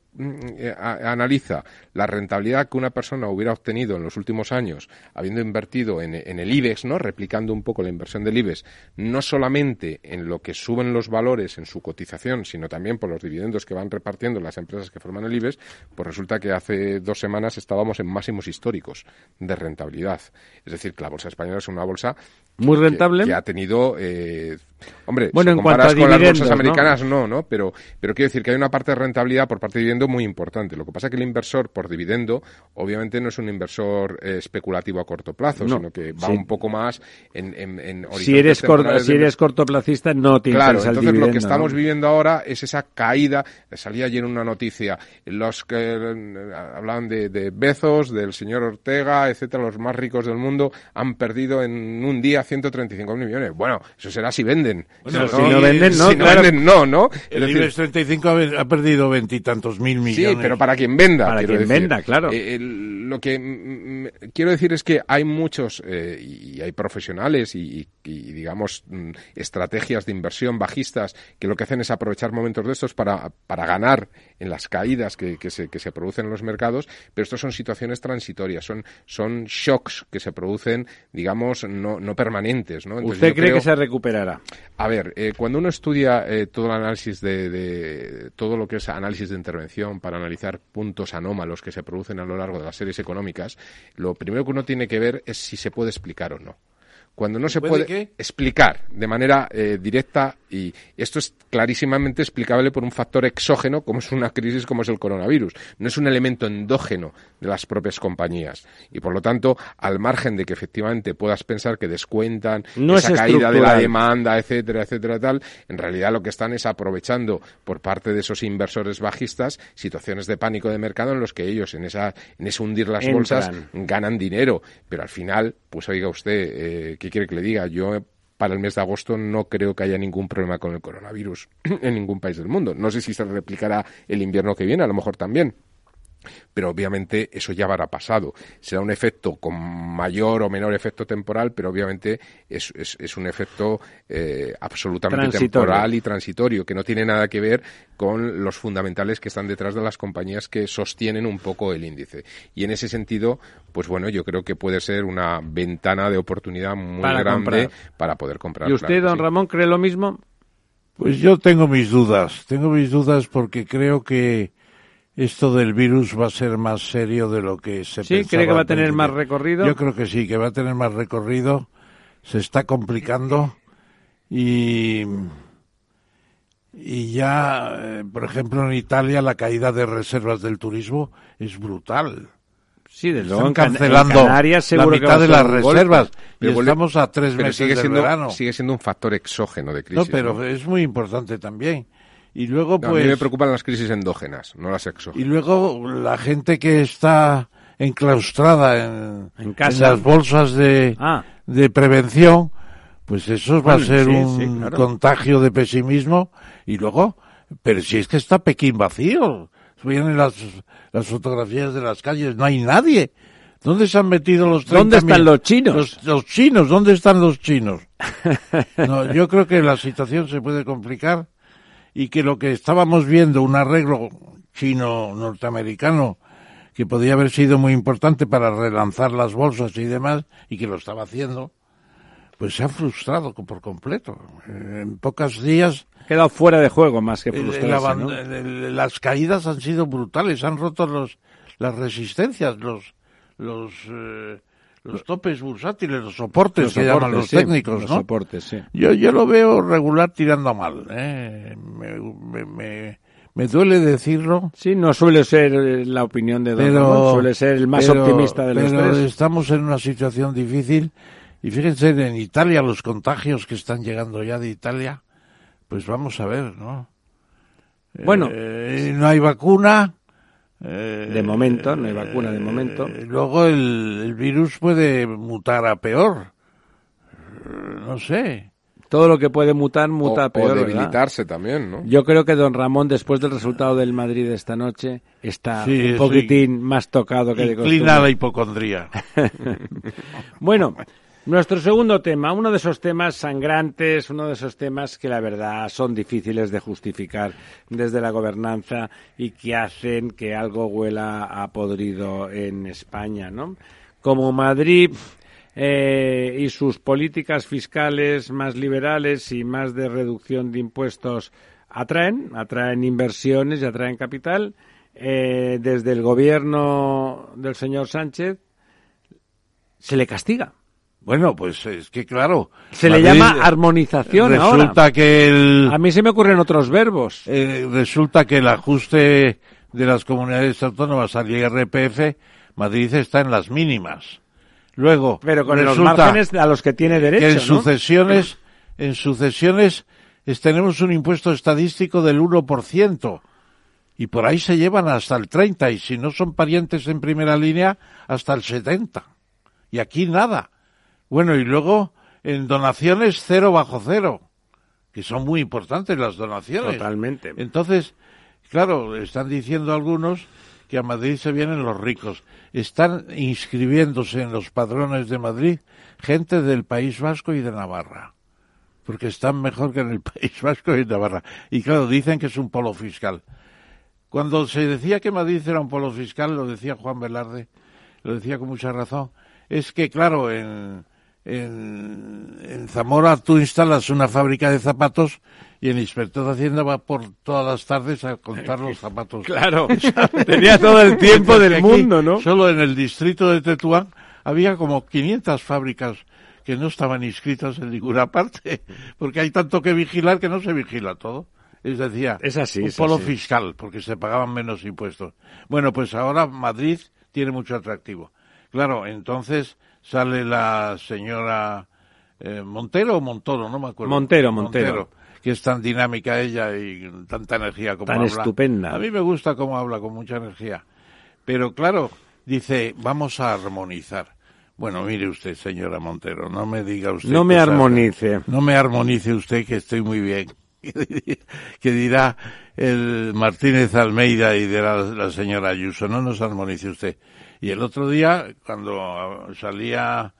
analiza la rentabilidad que una persona hubiera obtenido en los últimos años, habiendo invertido en, en el IBEX, ¿no? replicando un poco la inversión del IBEX, no solamente en lo que suben los valores en su cotización, sino también por los dividendos que van repartiendo las empresas que forman el IBEX, pues resulta que hace dos semanas estábamos en máximos históricos de rentabilidad. Es decir, que la bolsa española es una bolsa Muy que- rentable. que, ha tenido eh, hombre Bueno, si en cuanto comparas a con las bolsas americanas no no pero pero quiero decir que hay una parte de rentabilidad por parte de dividendo muy importante lo que pasa es que el inversor por dividendo obviamente no es un inversor eh, especulativo a corto plazo No, sino que va sí. un poco más en, en, en Si eres, si de eres cortoplacista, no te Claro, interesa el entonces lo que estamos viviendo ahora es esa caída. Salía ayer una noticia, los que eh, hablaban de, de Bezos, del señor Ortega, etcétera, los más ricos del mundo han perdido en un día 135 mil millones. Bueno, eso será si venden. Bueno, Si si no venden, no, si no claro. venden, no, ¿no? El decir, IBEX 35 ha, ha perdido veintitantos mil millones. Sí, pero para quien venda. Para quien decir. venda, claro. Eh, el- lo que quiero decir es que hay muchos eh, y hay profesionales y, y- y, digamos mm, estrategias de inversión bajistas que lo que hacen es aprovechar momentos de estos para, para ganar en las caídas que, que se, que se producen en los mercados, pero estos son situaciones transitorias, son, son shocks que se producen, digamos, no, no permanentes. ¿no? Entonces, ¿Usted cree creo- que se recuperará? a ver, eh, cuando uno estudia eh, todo el análisis de, de- todo lo que es análisis de intervención para analizar puntos anómalos que se producen a lo largo de las series económicas, lo primero que uno tiene que ver es si se puede explicar o no. Cuando no se ¿Puede explicar de manera eh, directa y esto es clarísimamente explicable por un factor exógeno como es una crisis como es el coronavirus. No es un elemento endógeno de las propias compañías y por lo tanto al margen de que efectivamente puedas pensar que descuentan No esa es caída de la demanda, etcétera, etcétera, tal, en realidad lo que están es aprovechando por parte de esos inversores bajistas situaciones de pánico de mercado en los que ellos en esa en ese hundir las Entran. bolsas ganan dinero, pero al final, pues oiga usted, eh, ¿qué quiere que le diga? Yo eh, para el mes de agosto no creo que haya ningún problema con el coronavirus en ningún país del mundo. No sé si se replicará el invierno que viene, a lo mejor también pero obviamente eso ya habrá pasado. Será un efecto con mayor o menor efecto temporal, pero obviamente es, es- es un efecto eh, absolutamente Transitorio. temporal y transitorio, que no tiene nada que ver con los fundamentales que están detrás de las compañías que sostienen un poco el índice. Y en ese sentido, pues bueno, yo creo que puede ser una ventana de oportunidad muy Para grande comprar. para poder comprar. ¿Y usted, claro don sí. Ramón, cree lo mismo? Pues yo tengo mis dudas, tengo mis dudas porque creo que esto del virus va a ser más serio de lo que se ¿Sí? pensaba ¿Cree que va a tener más recorrido? Yo creo que sí, que va a tener más recorrido, se está complicando y, y ya, eh, por ejemplo, en Italia la caída de reservas del turismo es brutal. Sí, desde luego. Están cancelando Canarias la mitad a de las reservas y Pero vuelve- estamos a tres pero meses sigue del siendo, verano. sigue siendo un factor exógeno de No, crisis. pero ¿no? es muy importante también. Y luego, No, a pues, mí me preocupan las crisis endógenas, no las exógenas. y luego la gente que está enclaustrada en, En casa. en las bolsas de, Ah. de prevención, pues eso va a ser sí, un sí, claro. contagio de pesimismo. Y luego, pero si es que está Pekín vacío, vienen las, las fotografías de las calles, no hay nadie. ¿Dónde se han metido los 30 ¿Dónde están mil- los chinos? Los, los chinos, ¿dónde están los chinos? No, yo creo que la situación se puede complicar y que lo que estábamos viendo, un arreglo chino-norteamericano, que podía haber sido muy importante para relanzar las bolsas y demás, y que lo estaba haciendo, pues se ha frustrado por completo. Eh, En pocos días Ha quedado fuera de juego más que el frustrarse, ¿no? el- las caídas han sido brutales, han roto los, las resistencias, los, los, eh, los topes bursátiles, los soportes Los que llaman los soportes, sí, técnicos, los ¿no? soportes, sí. Yo, yo lo veo regular tirando a mal. ¿eh? Me, me, me, me duele decirlo. Sí, no suele ser eh, la opinión de Don Pero, Ramón, suele ser el más pero- optimista de los pero tres. estamos en una situación difícil y fíjense en Italia los contagios que están llegando ya de Italia, pues vamos a ver, ¿no? Bueno. Eh, no hay vacuna. Eh, De momento, no hay vacuna de momento. eh, luego el, el virus puede mutar a peor. Eh, No sé. Todo lo que puede mutar, muta o, o peor, ¿verdad? debilitarse también, ¿no? Yo creo que Don Ramón, después del resultado del Madrid de esta noche, está Sí, un sí. poquitín más tocado que de Inclina a la costumbre. hipocondría. Bueno, nuestro segundo tema, uno de esos temas sangrantes, uno de esos temas que la verdad son difíciles de justificar desde la gobernanza y que hacen que algo huela a podrido en España, ¿no? Como Madrid eh, y sus políticas fiscales más liberales y más de reducción de impuestos atraen, atraen inversiones y atraen capital. eh, desde el gobierno del señor Sánchez se le castiga. Bueno, pues es que claro. Se le llama armonización Resulta ahora. que el. A mí se me ocurren otros verbos. eh, resulta que el ajuste de las comunidades autónomas al IRPF, Madrid está en las mínimas. Luego, Pero con los resulta márgenes a los que tiene que en derecho, ¿no? sucesiones, en sucesiones es- tenemos un impuesto estadístico del 1%. Y por ahí se llevan hasta el 30, y si no son parientes en primera línea, hasta el 70. Y aquí nada. Bueno, y luego en donaciones cero bajo cero, que son muy importantes las donaciones. Totalmente. Entonces, claro, están diciendo algunos que a Madrid se vienen los ricos. Están inscribiéndose en los padrones de Madrid gente del País Vasco y de Navarra. Porque están mejor que en el País Vasco y Navarra. Y claro, dicen que es un polo fiscal. Cuando se decía que Madrid era un polo fiscal, lo decía Juan Velarde, lo decía con mucha razón, es que claro, en, en, en Zamora tú instalas una fábrica de zapatos y el inspector de Hacienda va por todas las tardes a contar los zapatos. Claro, tenía todo el tiempo del aquí, mundo, ¿no? Solo en el distrito de Tetuán había como 500 fábricas que no estaban inscritas en ninguna parte, porque hay tanto que vigilar que no se vigila todo. Es decir, Es así, un es polo así. fiscal, porque se pagaban menos impuestos. Bueno, pues ahora Madrid tiene mucho atractivo. Claro, entonces sale la señora eh, Montero o Montoro, no me acuerdo. Montero, Montero. que es tan dinámica ella y tanta energía como Tan habla. estupenda. A mí me gusta cómo habla, con mucha energía. Pero claro, dice, vamos a armonizar. Bueno, mire usted, señora Montero, no me diga usted. No me cosas- armonice. No me armonice usted, que estoy muy bien. que dirá el Martínez Almeida y dirá la señora Ayuso, no nos armonice usted. Y el otro día, cuando salía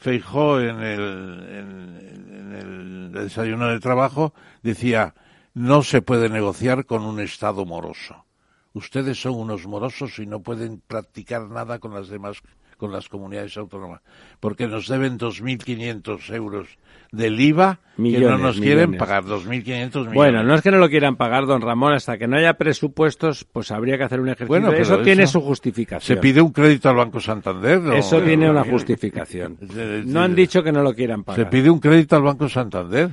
Feijó en el, en, el desayuno de trabajo, decía, no se puede negociar con un Estado moroso. Ustedes son unos morosos y no pueden practicar nada con las demás, con las comunidades autónomas, porque nos deben 2.500 euros del IVA que no Millones, nos quieren millones. pagar, 2.500 millones. Bueno, no es que no lo quieran pagar, don Ramón, hasta que no haya presupuestos, pues habría que hacer un ejercicio. Bueno, pero eso tiene eso- su justificación. Se pide un crédito al Banco Santander. ¿no? Eso tiene una justificación. Se- No han dicho que no lo quieran Se pagar. pide un crédito al Banco Santander.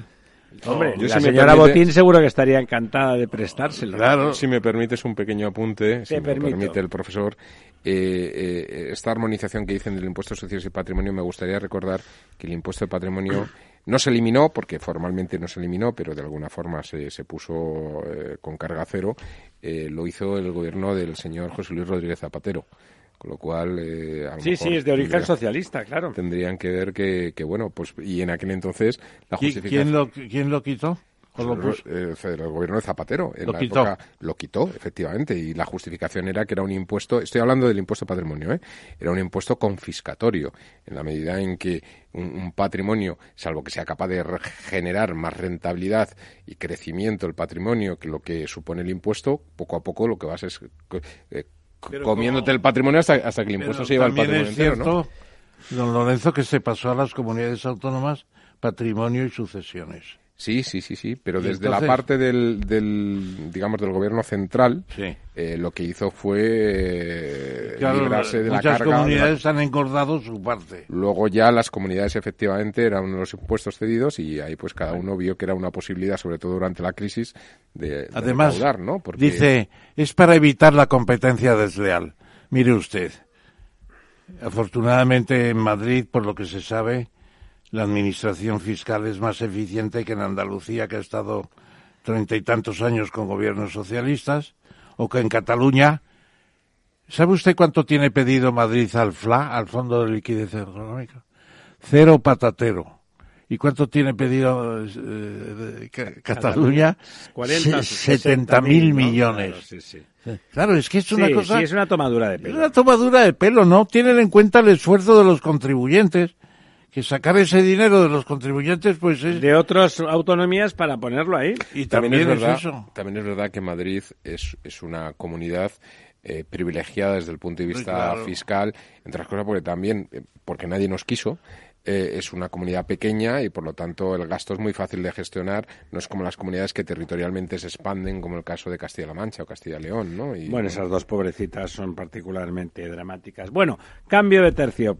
Hombre, Yo, la si me señora permite- Botín seguro que estaría encantada de prestárselo. Claro. Si me permites un pequeño apunte, si me permito. permite el profesor, eh, eh, esta armonización que dicen del impuesto de sociedades y patrimonio, me gustaría recordar que el impuesto de patrimonio no se eliminó, porque formalmente no se eliminó, pero de alguna forma se, se puso eh, con carga cero, eh, lo hizo el gobierno del señor José Luis Rodríguez Zapatero. Con lo cual, eh, a lo Sí, mejor sí, es de origen tendría- socialista, claro. Tendrían que ver que, que, bueno, pues, y en aquel entonces la ¿Qui- justificación... ¿Quién lo, ¿Quién lo quitó? ¿O lo puso? Eh, el gobierno de Zapatero en Lo la quitó. época lo quitó efectivamente y la justificación era que era un impuesto estoy hablando del impuesto de patrimonio ¿eh? era un impuesto confiscatorio en la medida en que un, un patrimonio salvo que sea capaz de generar más rentabilidad y crecimiento el patrimonio que lo que supone el impuesto poco a poco lo que vas es eh, comiéndote como- el patrimonio hasta, hasta que el impuesto Pero se lleva también patrimonio es entero, ¿no? cierto, don Lorenzo, que se pasó a las comunidades autónomas patrimonio y sucesiones. Sí, sí, sí, sí, pero desde entonces- la parte del, del, digamos, del gobierno central, Sí. eh, lo que hizo fue eh, Claro, librarse de la muchas carga. comunidades han engordado su parte. Luego ya las comunidades efectivamente eran uno de los impuestos cedidos y ahí pues cada uno vio que era una posibilidad, sobre todo durante la crisis, de, de Además, recaudar, ¿no? Porque dice, es para evitar la competencia desleal. Mire usted, afortunadamente en Madrid, por lo que se sabe, la administración fiscal es más eficiente que en Andalucía, que ha estado treinta y tantos años con gobiernos socialistas, o que en Cataluña. ¿Sabe usted cuánto tiene pedido Madrid al FLA, al Fondo de Liquidez Económica? Cero patatero. ¿Y cuánto tiene pedido eh, Cataluña? 40, Se- 70 mil millones. Claro, sí, sí. Claro, es que es una Sí, cosa... sí, es una tomadura de Es pelo. una tomadura de pelo, ¿no? Tienen en cuenta el esfuerzo de los contribuyentes, que sacar ese dinero de los contribuyentes, pues es... De otras autonomías para ponerlo ahí. Y también, también, es verdad, eso. también es verdad que Madrid es, es una comunidad eh, privilegiada desde el punto de Sí, vista claro. fiscal, entre otras cosas porque también, eh, porque nadie nos quiso, eh, es una comunidad pequeña y por lo tanto el gasto es muy fácil de gestionar, no es como las comunidades que territorialmente se expanden, como el caso de Castilla-La Mancha o Castilla-León, ¿no? Y, Bueno, esas dos pobrecitas son particularmente dramáticas. Bueno, cambio de tercio.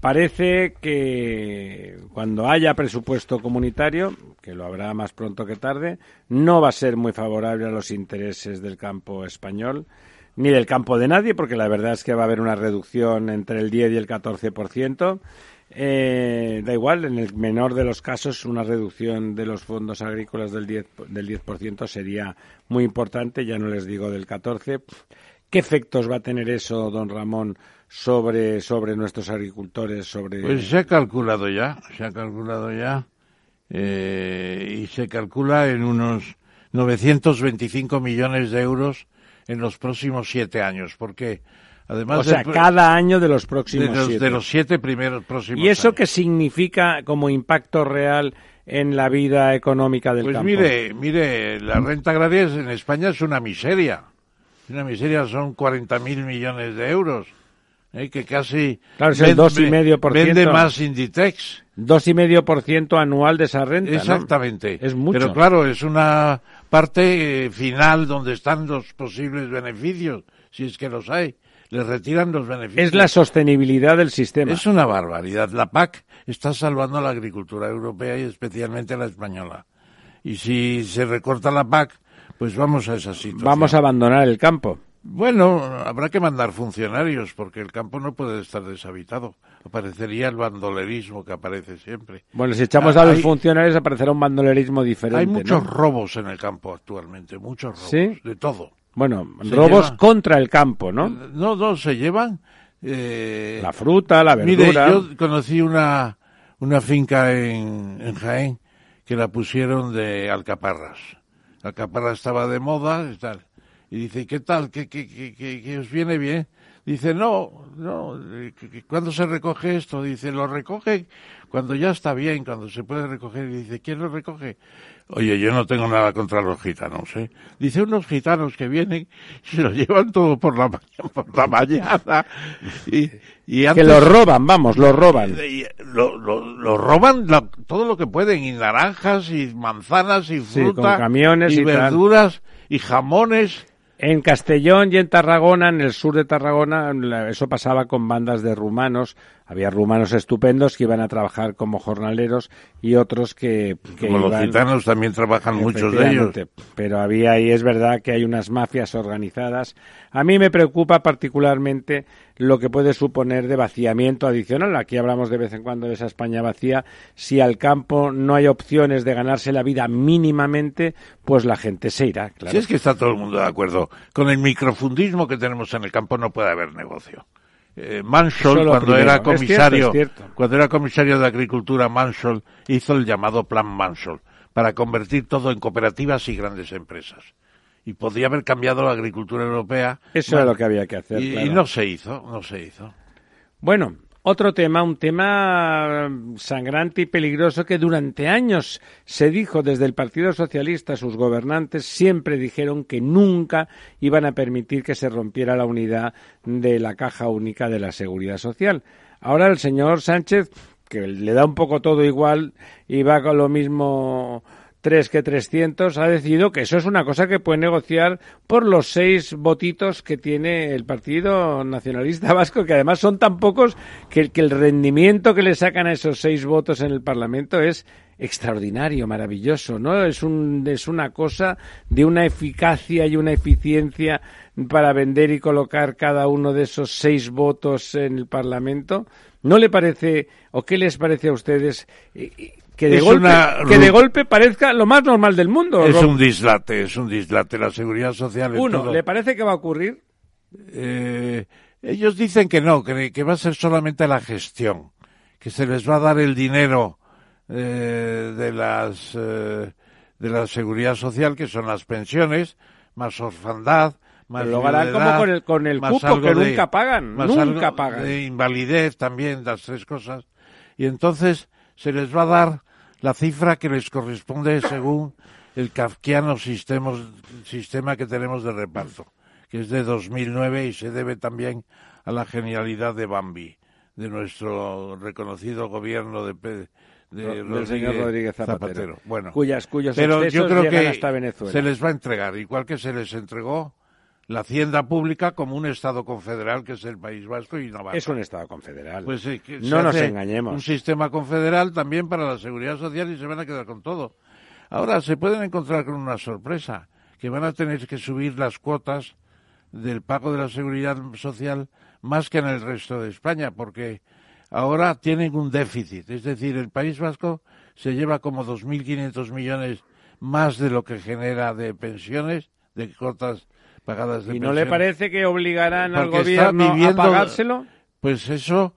Parece que cuando haya presupuesto comunitario, que lo habrá más pronto que tarde, no va a ser muy favorable a los intereses del campo español, ni del campo de nadie, porque la verdad es que va a haber una reducción entre el 10 y el 14%. Eh, da igual, en el menor de los casos, una reducción de los fondos agrícolas del 10%, del 10% sería muy importante, ya no les digo del 14%. ¿Qué efectos va a tener eso, don Ramón, sobre, sobre nuestros agricultores? Sobre... Pues se ha calculado ya, se ha calculado ya, eh, y se calcula en unos 925 millones de euros en los próximos siete años, porque además o sea, del- cada año de los de próximos los, siete. de los siete primeros próximos ¿Y eso años. qué significa como impacto real en la vida económica del Pues campo? mire, mire, la renta agraria en España es una miseria. Una miseria son 40 mil millones de euros. ¿Eh? Que casi. Claro, es el dos y medio por Vende ciento. más Inditex. Dos y medio por ciento anual de esa renta, ¿no? Exactamente. Es mucho. Pero claro, es una parte eh, final donde están los posibles beneficios, si es que los hay. Les retiran los beneficios. Es la sostenibilidad del sistema. Es una barbaridad. La PAC está salvando a la agricultura europea y especialmente a la española. Y si se recorta la PAC, pues vamos a esa situación. Vamos a abandonar el campo. Bueno, habrá que mandar funcionarios porque el campo no puede estar deshabitado. Aparecería el bandolerismo que aparece siempre. Bueno, si echamos a los hay- funcionarios aparecerá un bandolerismo diferente. Hay muchos ¿no? robos en el campo actualmente, muchos robos, ¿Sí? de todo. Bueno, Se robos lleva- contra el campo, ¿no? No, no, se llevan. eh, La fruta, la Mire, verdura. yo conocí una, una finca en, en Jaén que la pusieron de alcaparras. La alcaparra estaba de moda y tal. Y dice, ¿qué tal? ¿Qué, qué, qué, qué- qué os viene bien? Dice, no, no, eh, ¿cuándo se recoge esto? Dice, lo recoge cuando ya está bien, cuando se puede recoger. Y dice, ¿quién lo recoge? Oye, yo no tengo nada contra los gitanos, ¿eh? Dice, unos gitanos que vienen y se lo llevan todo por la, por la mañana. Y, y Que lo roban, vamos, lo roban. y lo, lo, lo roban la- todo lo que pueden, y naranjas, y manzanas, y Sí, fruta, con camiones y tal. verduras, y jamones. En Castellón y en Tarragona, en el sur de Tarragona, eso pasaba con bandas de rumanos. Había rumanos estupendos que iban a trabajar como jornaleros y otros que, que Como los gitanos también trabajan muchos de ellos. Pero había ahí, es verdad que hay unas mafias organizadas. A mí me preocupa particularmente lo que puede suponer de vaciamiento adicional. Aquí hablamos de vez en cuando de esa España vacía. Si al campo no hay opciones de ganarse la vida mínimamente, pues la gente se irá. Claro. Si es que está todo el mundo de acuerdo. Con el microfundismo que tenemos en el campo no puede haber negocio. Eh, cuando primero. era Es cierto, comisario, es cierto. cuando era comisario de Agricultura, Mansell hizo el llamado Plan Mansell para convertir todo en cooperativas y grandes empresas. Y podría haber cambiado la agricultura europea. Eso era lo que había que hacer. Y, y no se hizo, no se hizo. Bueno, otro tema, un tema sangrante y peligroso que durante años se dijo desde el Partido Socialista, sus gobernantes siempre dijeron que nunca iban a permitir que se rompiera la unidad de la Caja Única de la Seguridad Social. Ahora el señor Sánchez, que le da un poco todo igual y va con lo mismo tres que 300, ha decidido que eso es una cosa que puede negociar por los seis votitos que tiene el Partido Nacionalista Vasco, que además son tan pocos que, que el rendimiento que le sacan a esos seis votos en el Parlamento es extraordinario, maravilloso, ¿no? Es, un, es una cosa de una eficacia y una eficiencia para vender y colocar cada uno de esos seis votos en el Parlamento. ¿No le parece, o qué les parece a ustedes, eh, que de, Es golpe, una que de golpe parezca lo más normal del mundo? Es Ro- un dislate, es un dislate. La seguridad social. Uno, todo- ¿le parece que va a ocurrir? Eh, ellos dicen que no, que, que va a ser solamente la gestión, que se les va a dar el dinero eh, de las eh, de la seguridad social, que son las pensiones, más orfandad, más lo harán como con el- con el cupo, que de- nunca pagan, más nunca pagan. De invalidez también, las tres cosas. Y entonces se les va a dar la cifra que les corresponde según el kafkiano sistema, sistema que tenemos de reparto, que es de 2009 y se debe también a la genialidad de Bambi, de nuestro reconocido gobierno de, de Del señor Rodríguez Zapatero. Bueno, Cuyas- cuyos pero yo creo que hasta Venezuela. se les va a entregar, igual que se les entregó la hacienda pública como un Estado confederal que es el País Vasco y Navarra. Es un Estado confederal. Pues sí, que no nos engañemos. Un sistema confederal también para la seguridad social y se van a quedar con todo. Ahora se pueden encontrar con una sorpresa, que van a tener que subir las cuotas del pago de la seguridad social más que en el resto de España, porque ahora tienen un déficit. Es decir, el País Vasco se lleva como 2.500 millones más de lo que genera de pensiones, de cuotas pagadas de ¿Y no le parece que obligarán al Porque gobierno a pagárselo? Pues eso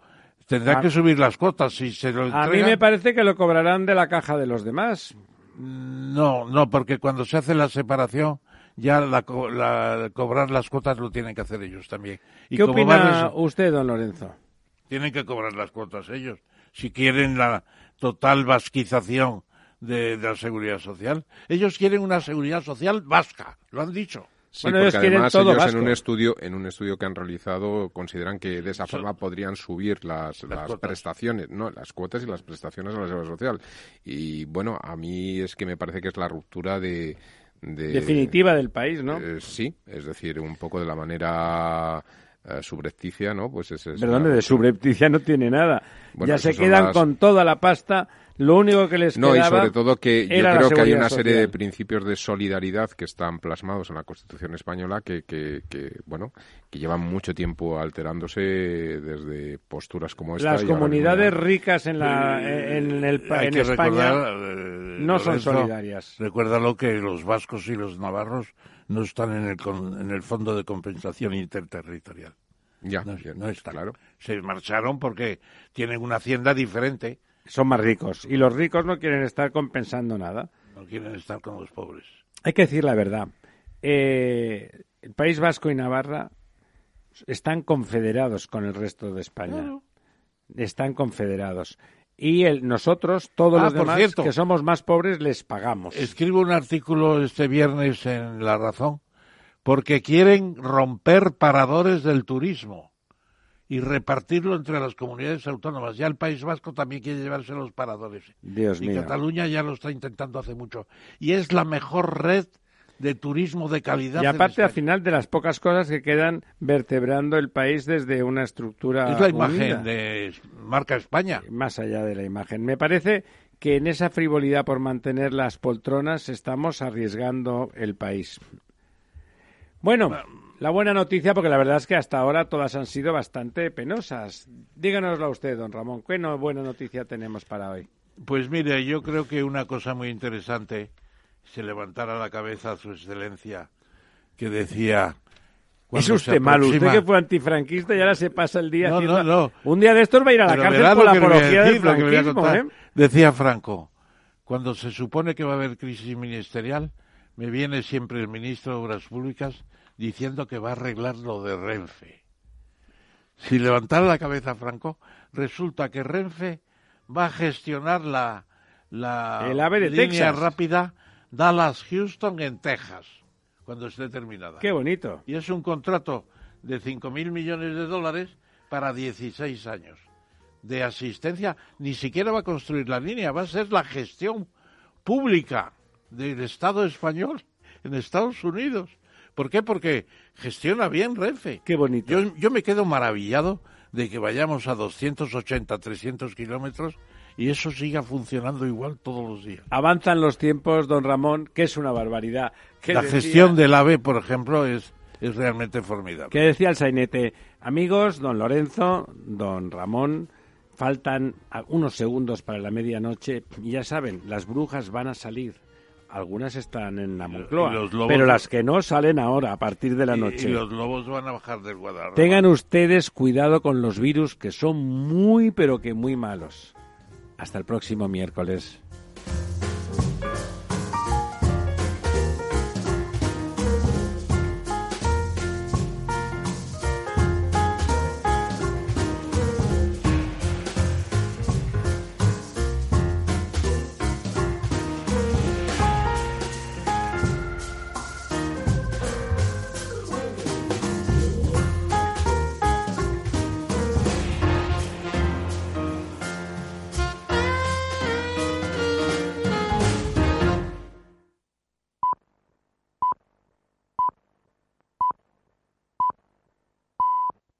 tendrá Ah. que subir las cuotas. Si se lo A mí me parece que lo cobrarán de la caja de los demás. No, no, porque cuando se hace la separación, ya la, la- cobrar las cuotas lo tienen que hacer ellos también. Y ¿Qué como opina usted, don Lorenzo? tienen que cobrar las cuotas ellos. Si quieren la total vasquización de, de la seguridad social. Ellos quieren una seguridad social vasca, lo han dicho. Sí, Bueno, porque además todo ellos en un estudio en un estudio que han realizado consideran que de esa forma podrían subir las, las prestaciones, no, las cuotas y las prestaciones a la seguridad social. Y bueno, a mí es que me parece que es la ruptura de, de- Definitiva del país, ¿no? eh, sí, es decir, un poco de la manera eh, subrepticia, ¿no? Pues es, es Perdón, de subrepticia no tiene nada. Bueno, ya se quedan las- con toda la pasta. Lo único que les No, y quedaba sobre todo que yo creo que hay una serie de principios de solidaridad que están plasmados en la Constitución española que, que, que, bueno, que llevan mucho tiempo alterándose desde posturas como esta. Las y comunidades mismo ricas en, la, en, el, pa- Hay en que España recordar, eh, no son Lorenzo, solidarias. Recuérdalo que los vascos y los navarros no están en el, con- en el fondo de compensación interterritorial. Ya, No, no están. claro. Se marcharon porque tienen una hacienda diferente. Son más ricos. Y los ricos no quieren estar compensando nada. No quieren estar con los pobres. Hay que decir la verdad. Eh, el País Vasco y Navarra están confederados con el resto de España. Están confederados. Y el- nosotros, todos Ah, los por demás, cierto. que somos más pobres, les pagamos. Escribo un artículo este viernes en La Razón porque quieren romper paradores del turismo y repartirlo entre las comunidades autónomas. Ya el País Vasco también quiere llevarse los paradores. Dios y mío. Cataluña ya lo está intentando hace mucho. Y es la mejor red de turismo de calidad. Y aparte, al final, de las pocas cosas que quedan vertebrando el país desde una estructura. Es la unida. imagen de marca España. Más allá de la imagen. Me parece que en esa frivolidad por mantener las poltronas estamos arriesgando el país. Bueno, la buena noticia, porque la verdad es que hasta ahora todas han sido bastante penosas. Díganoslo usted, don Ramón. ¿Qué no- buena noticia tenemos para hoy? Pues mire, yo creo que una cosa muy interesante se levantara la cabeza a su excelencia que decía Es usted malo, usted que fue antifranquista y ahora se pasa el día No, haciendo... no, no. Un día de estos va a ir a la Pero cárcel por la apología del franquismo. ¿eh? Decía Franco, cuando se supone que va a haber crisis ministerial, me viene siempre el ministro de Obras Públicas diciendo que va a arreglar lo de Renfe. Si levantara la cabeza Franco, resulta que Renfe va a gestionar la, la El AVE de línea Texas. rápida Dallas-Houston en Texas, cuando esté terminada. Qué bonito. Y es un contrato de 5.000 millones de dólares para 16 años de asistencia. Ni siquiera va a construir la línea, va a ser la gestión pública del Estado español en Estados Unidos. ¿Por qué? Porque gestiona bien Renfe. Qué bonito. Yo, yo me quedo maravillado de que vayamos a 280, 300 kilómetros y eso siga funcionando igual todos los días. Avanzan los tiempos, don Ramón, que es una barbaridad. ¿Qué La decía- gestión del AVE, por ejemplo, es, es realmente formidable. Que decía el sainete, amigos, don Lorenzo, don Ramón, faltan unos segundos para la medianoche y ya saben, las brujas van a salir. Algunas están en la Moncloa, lobos- pero las que no salen ahora, a partir de la Y- noche. Y, los lobos van a bajar del Guadarrama. Tengan ustedes cuidado con los virus que son muy, pero que muy malos. Hasta el próximo miércoles.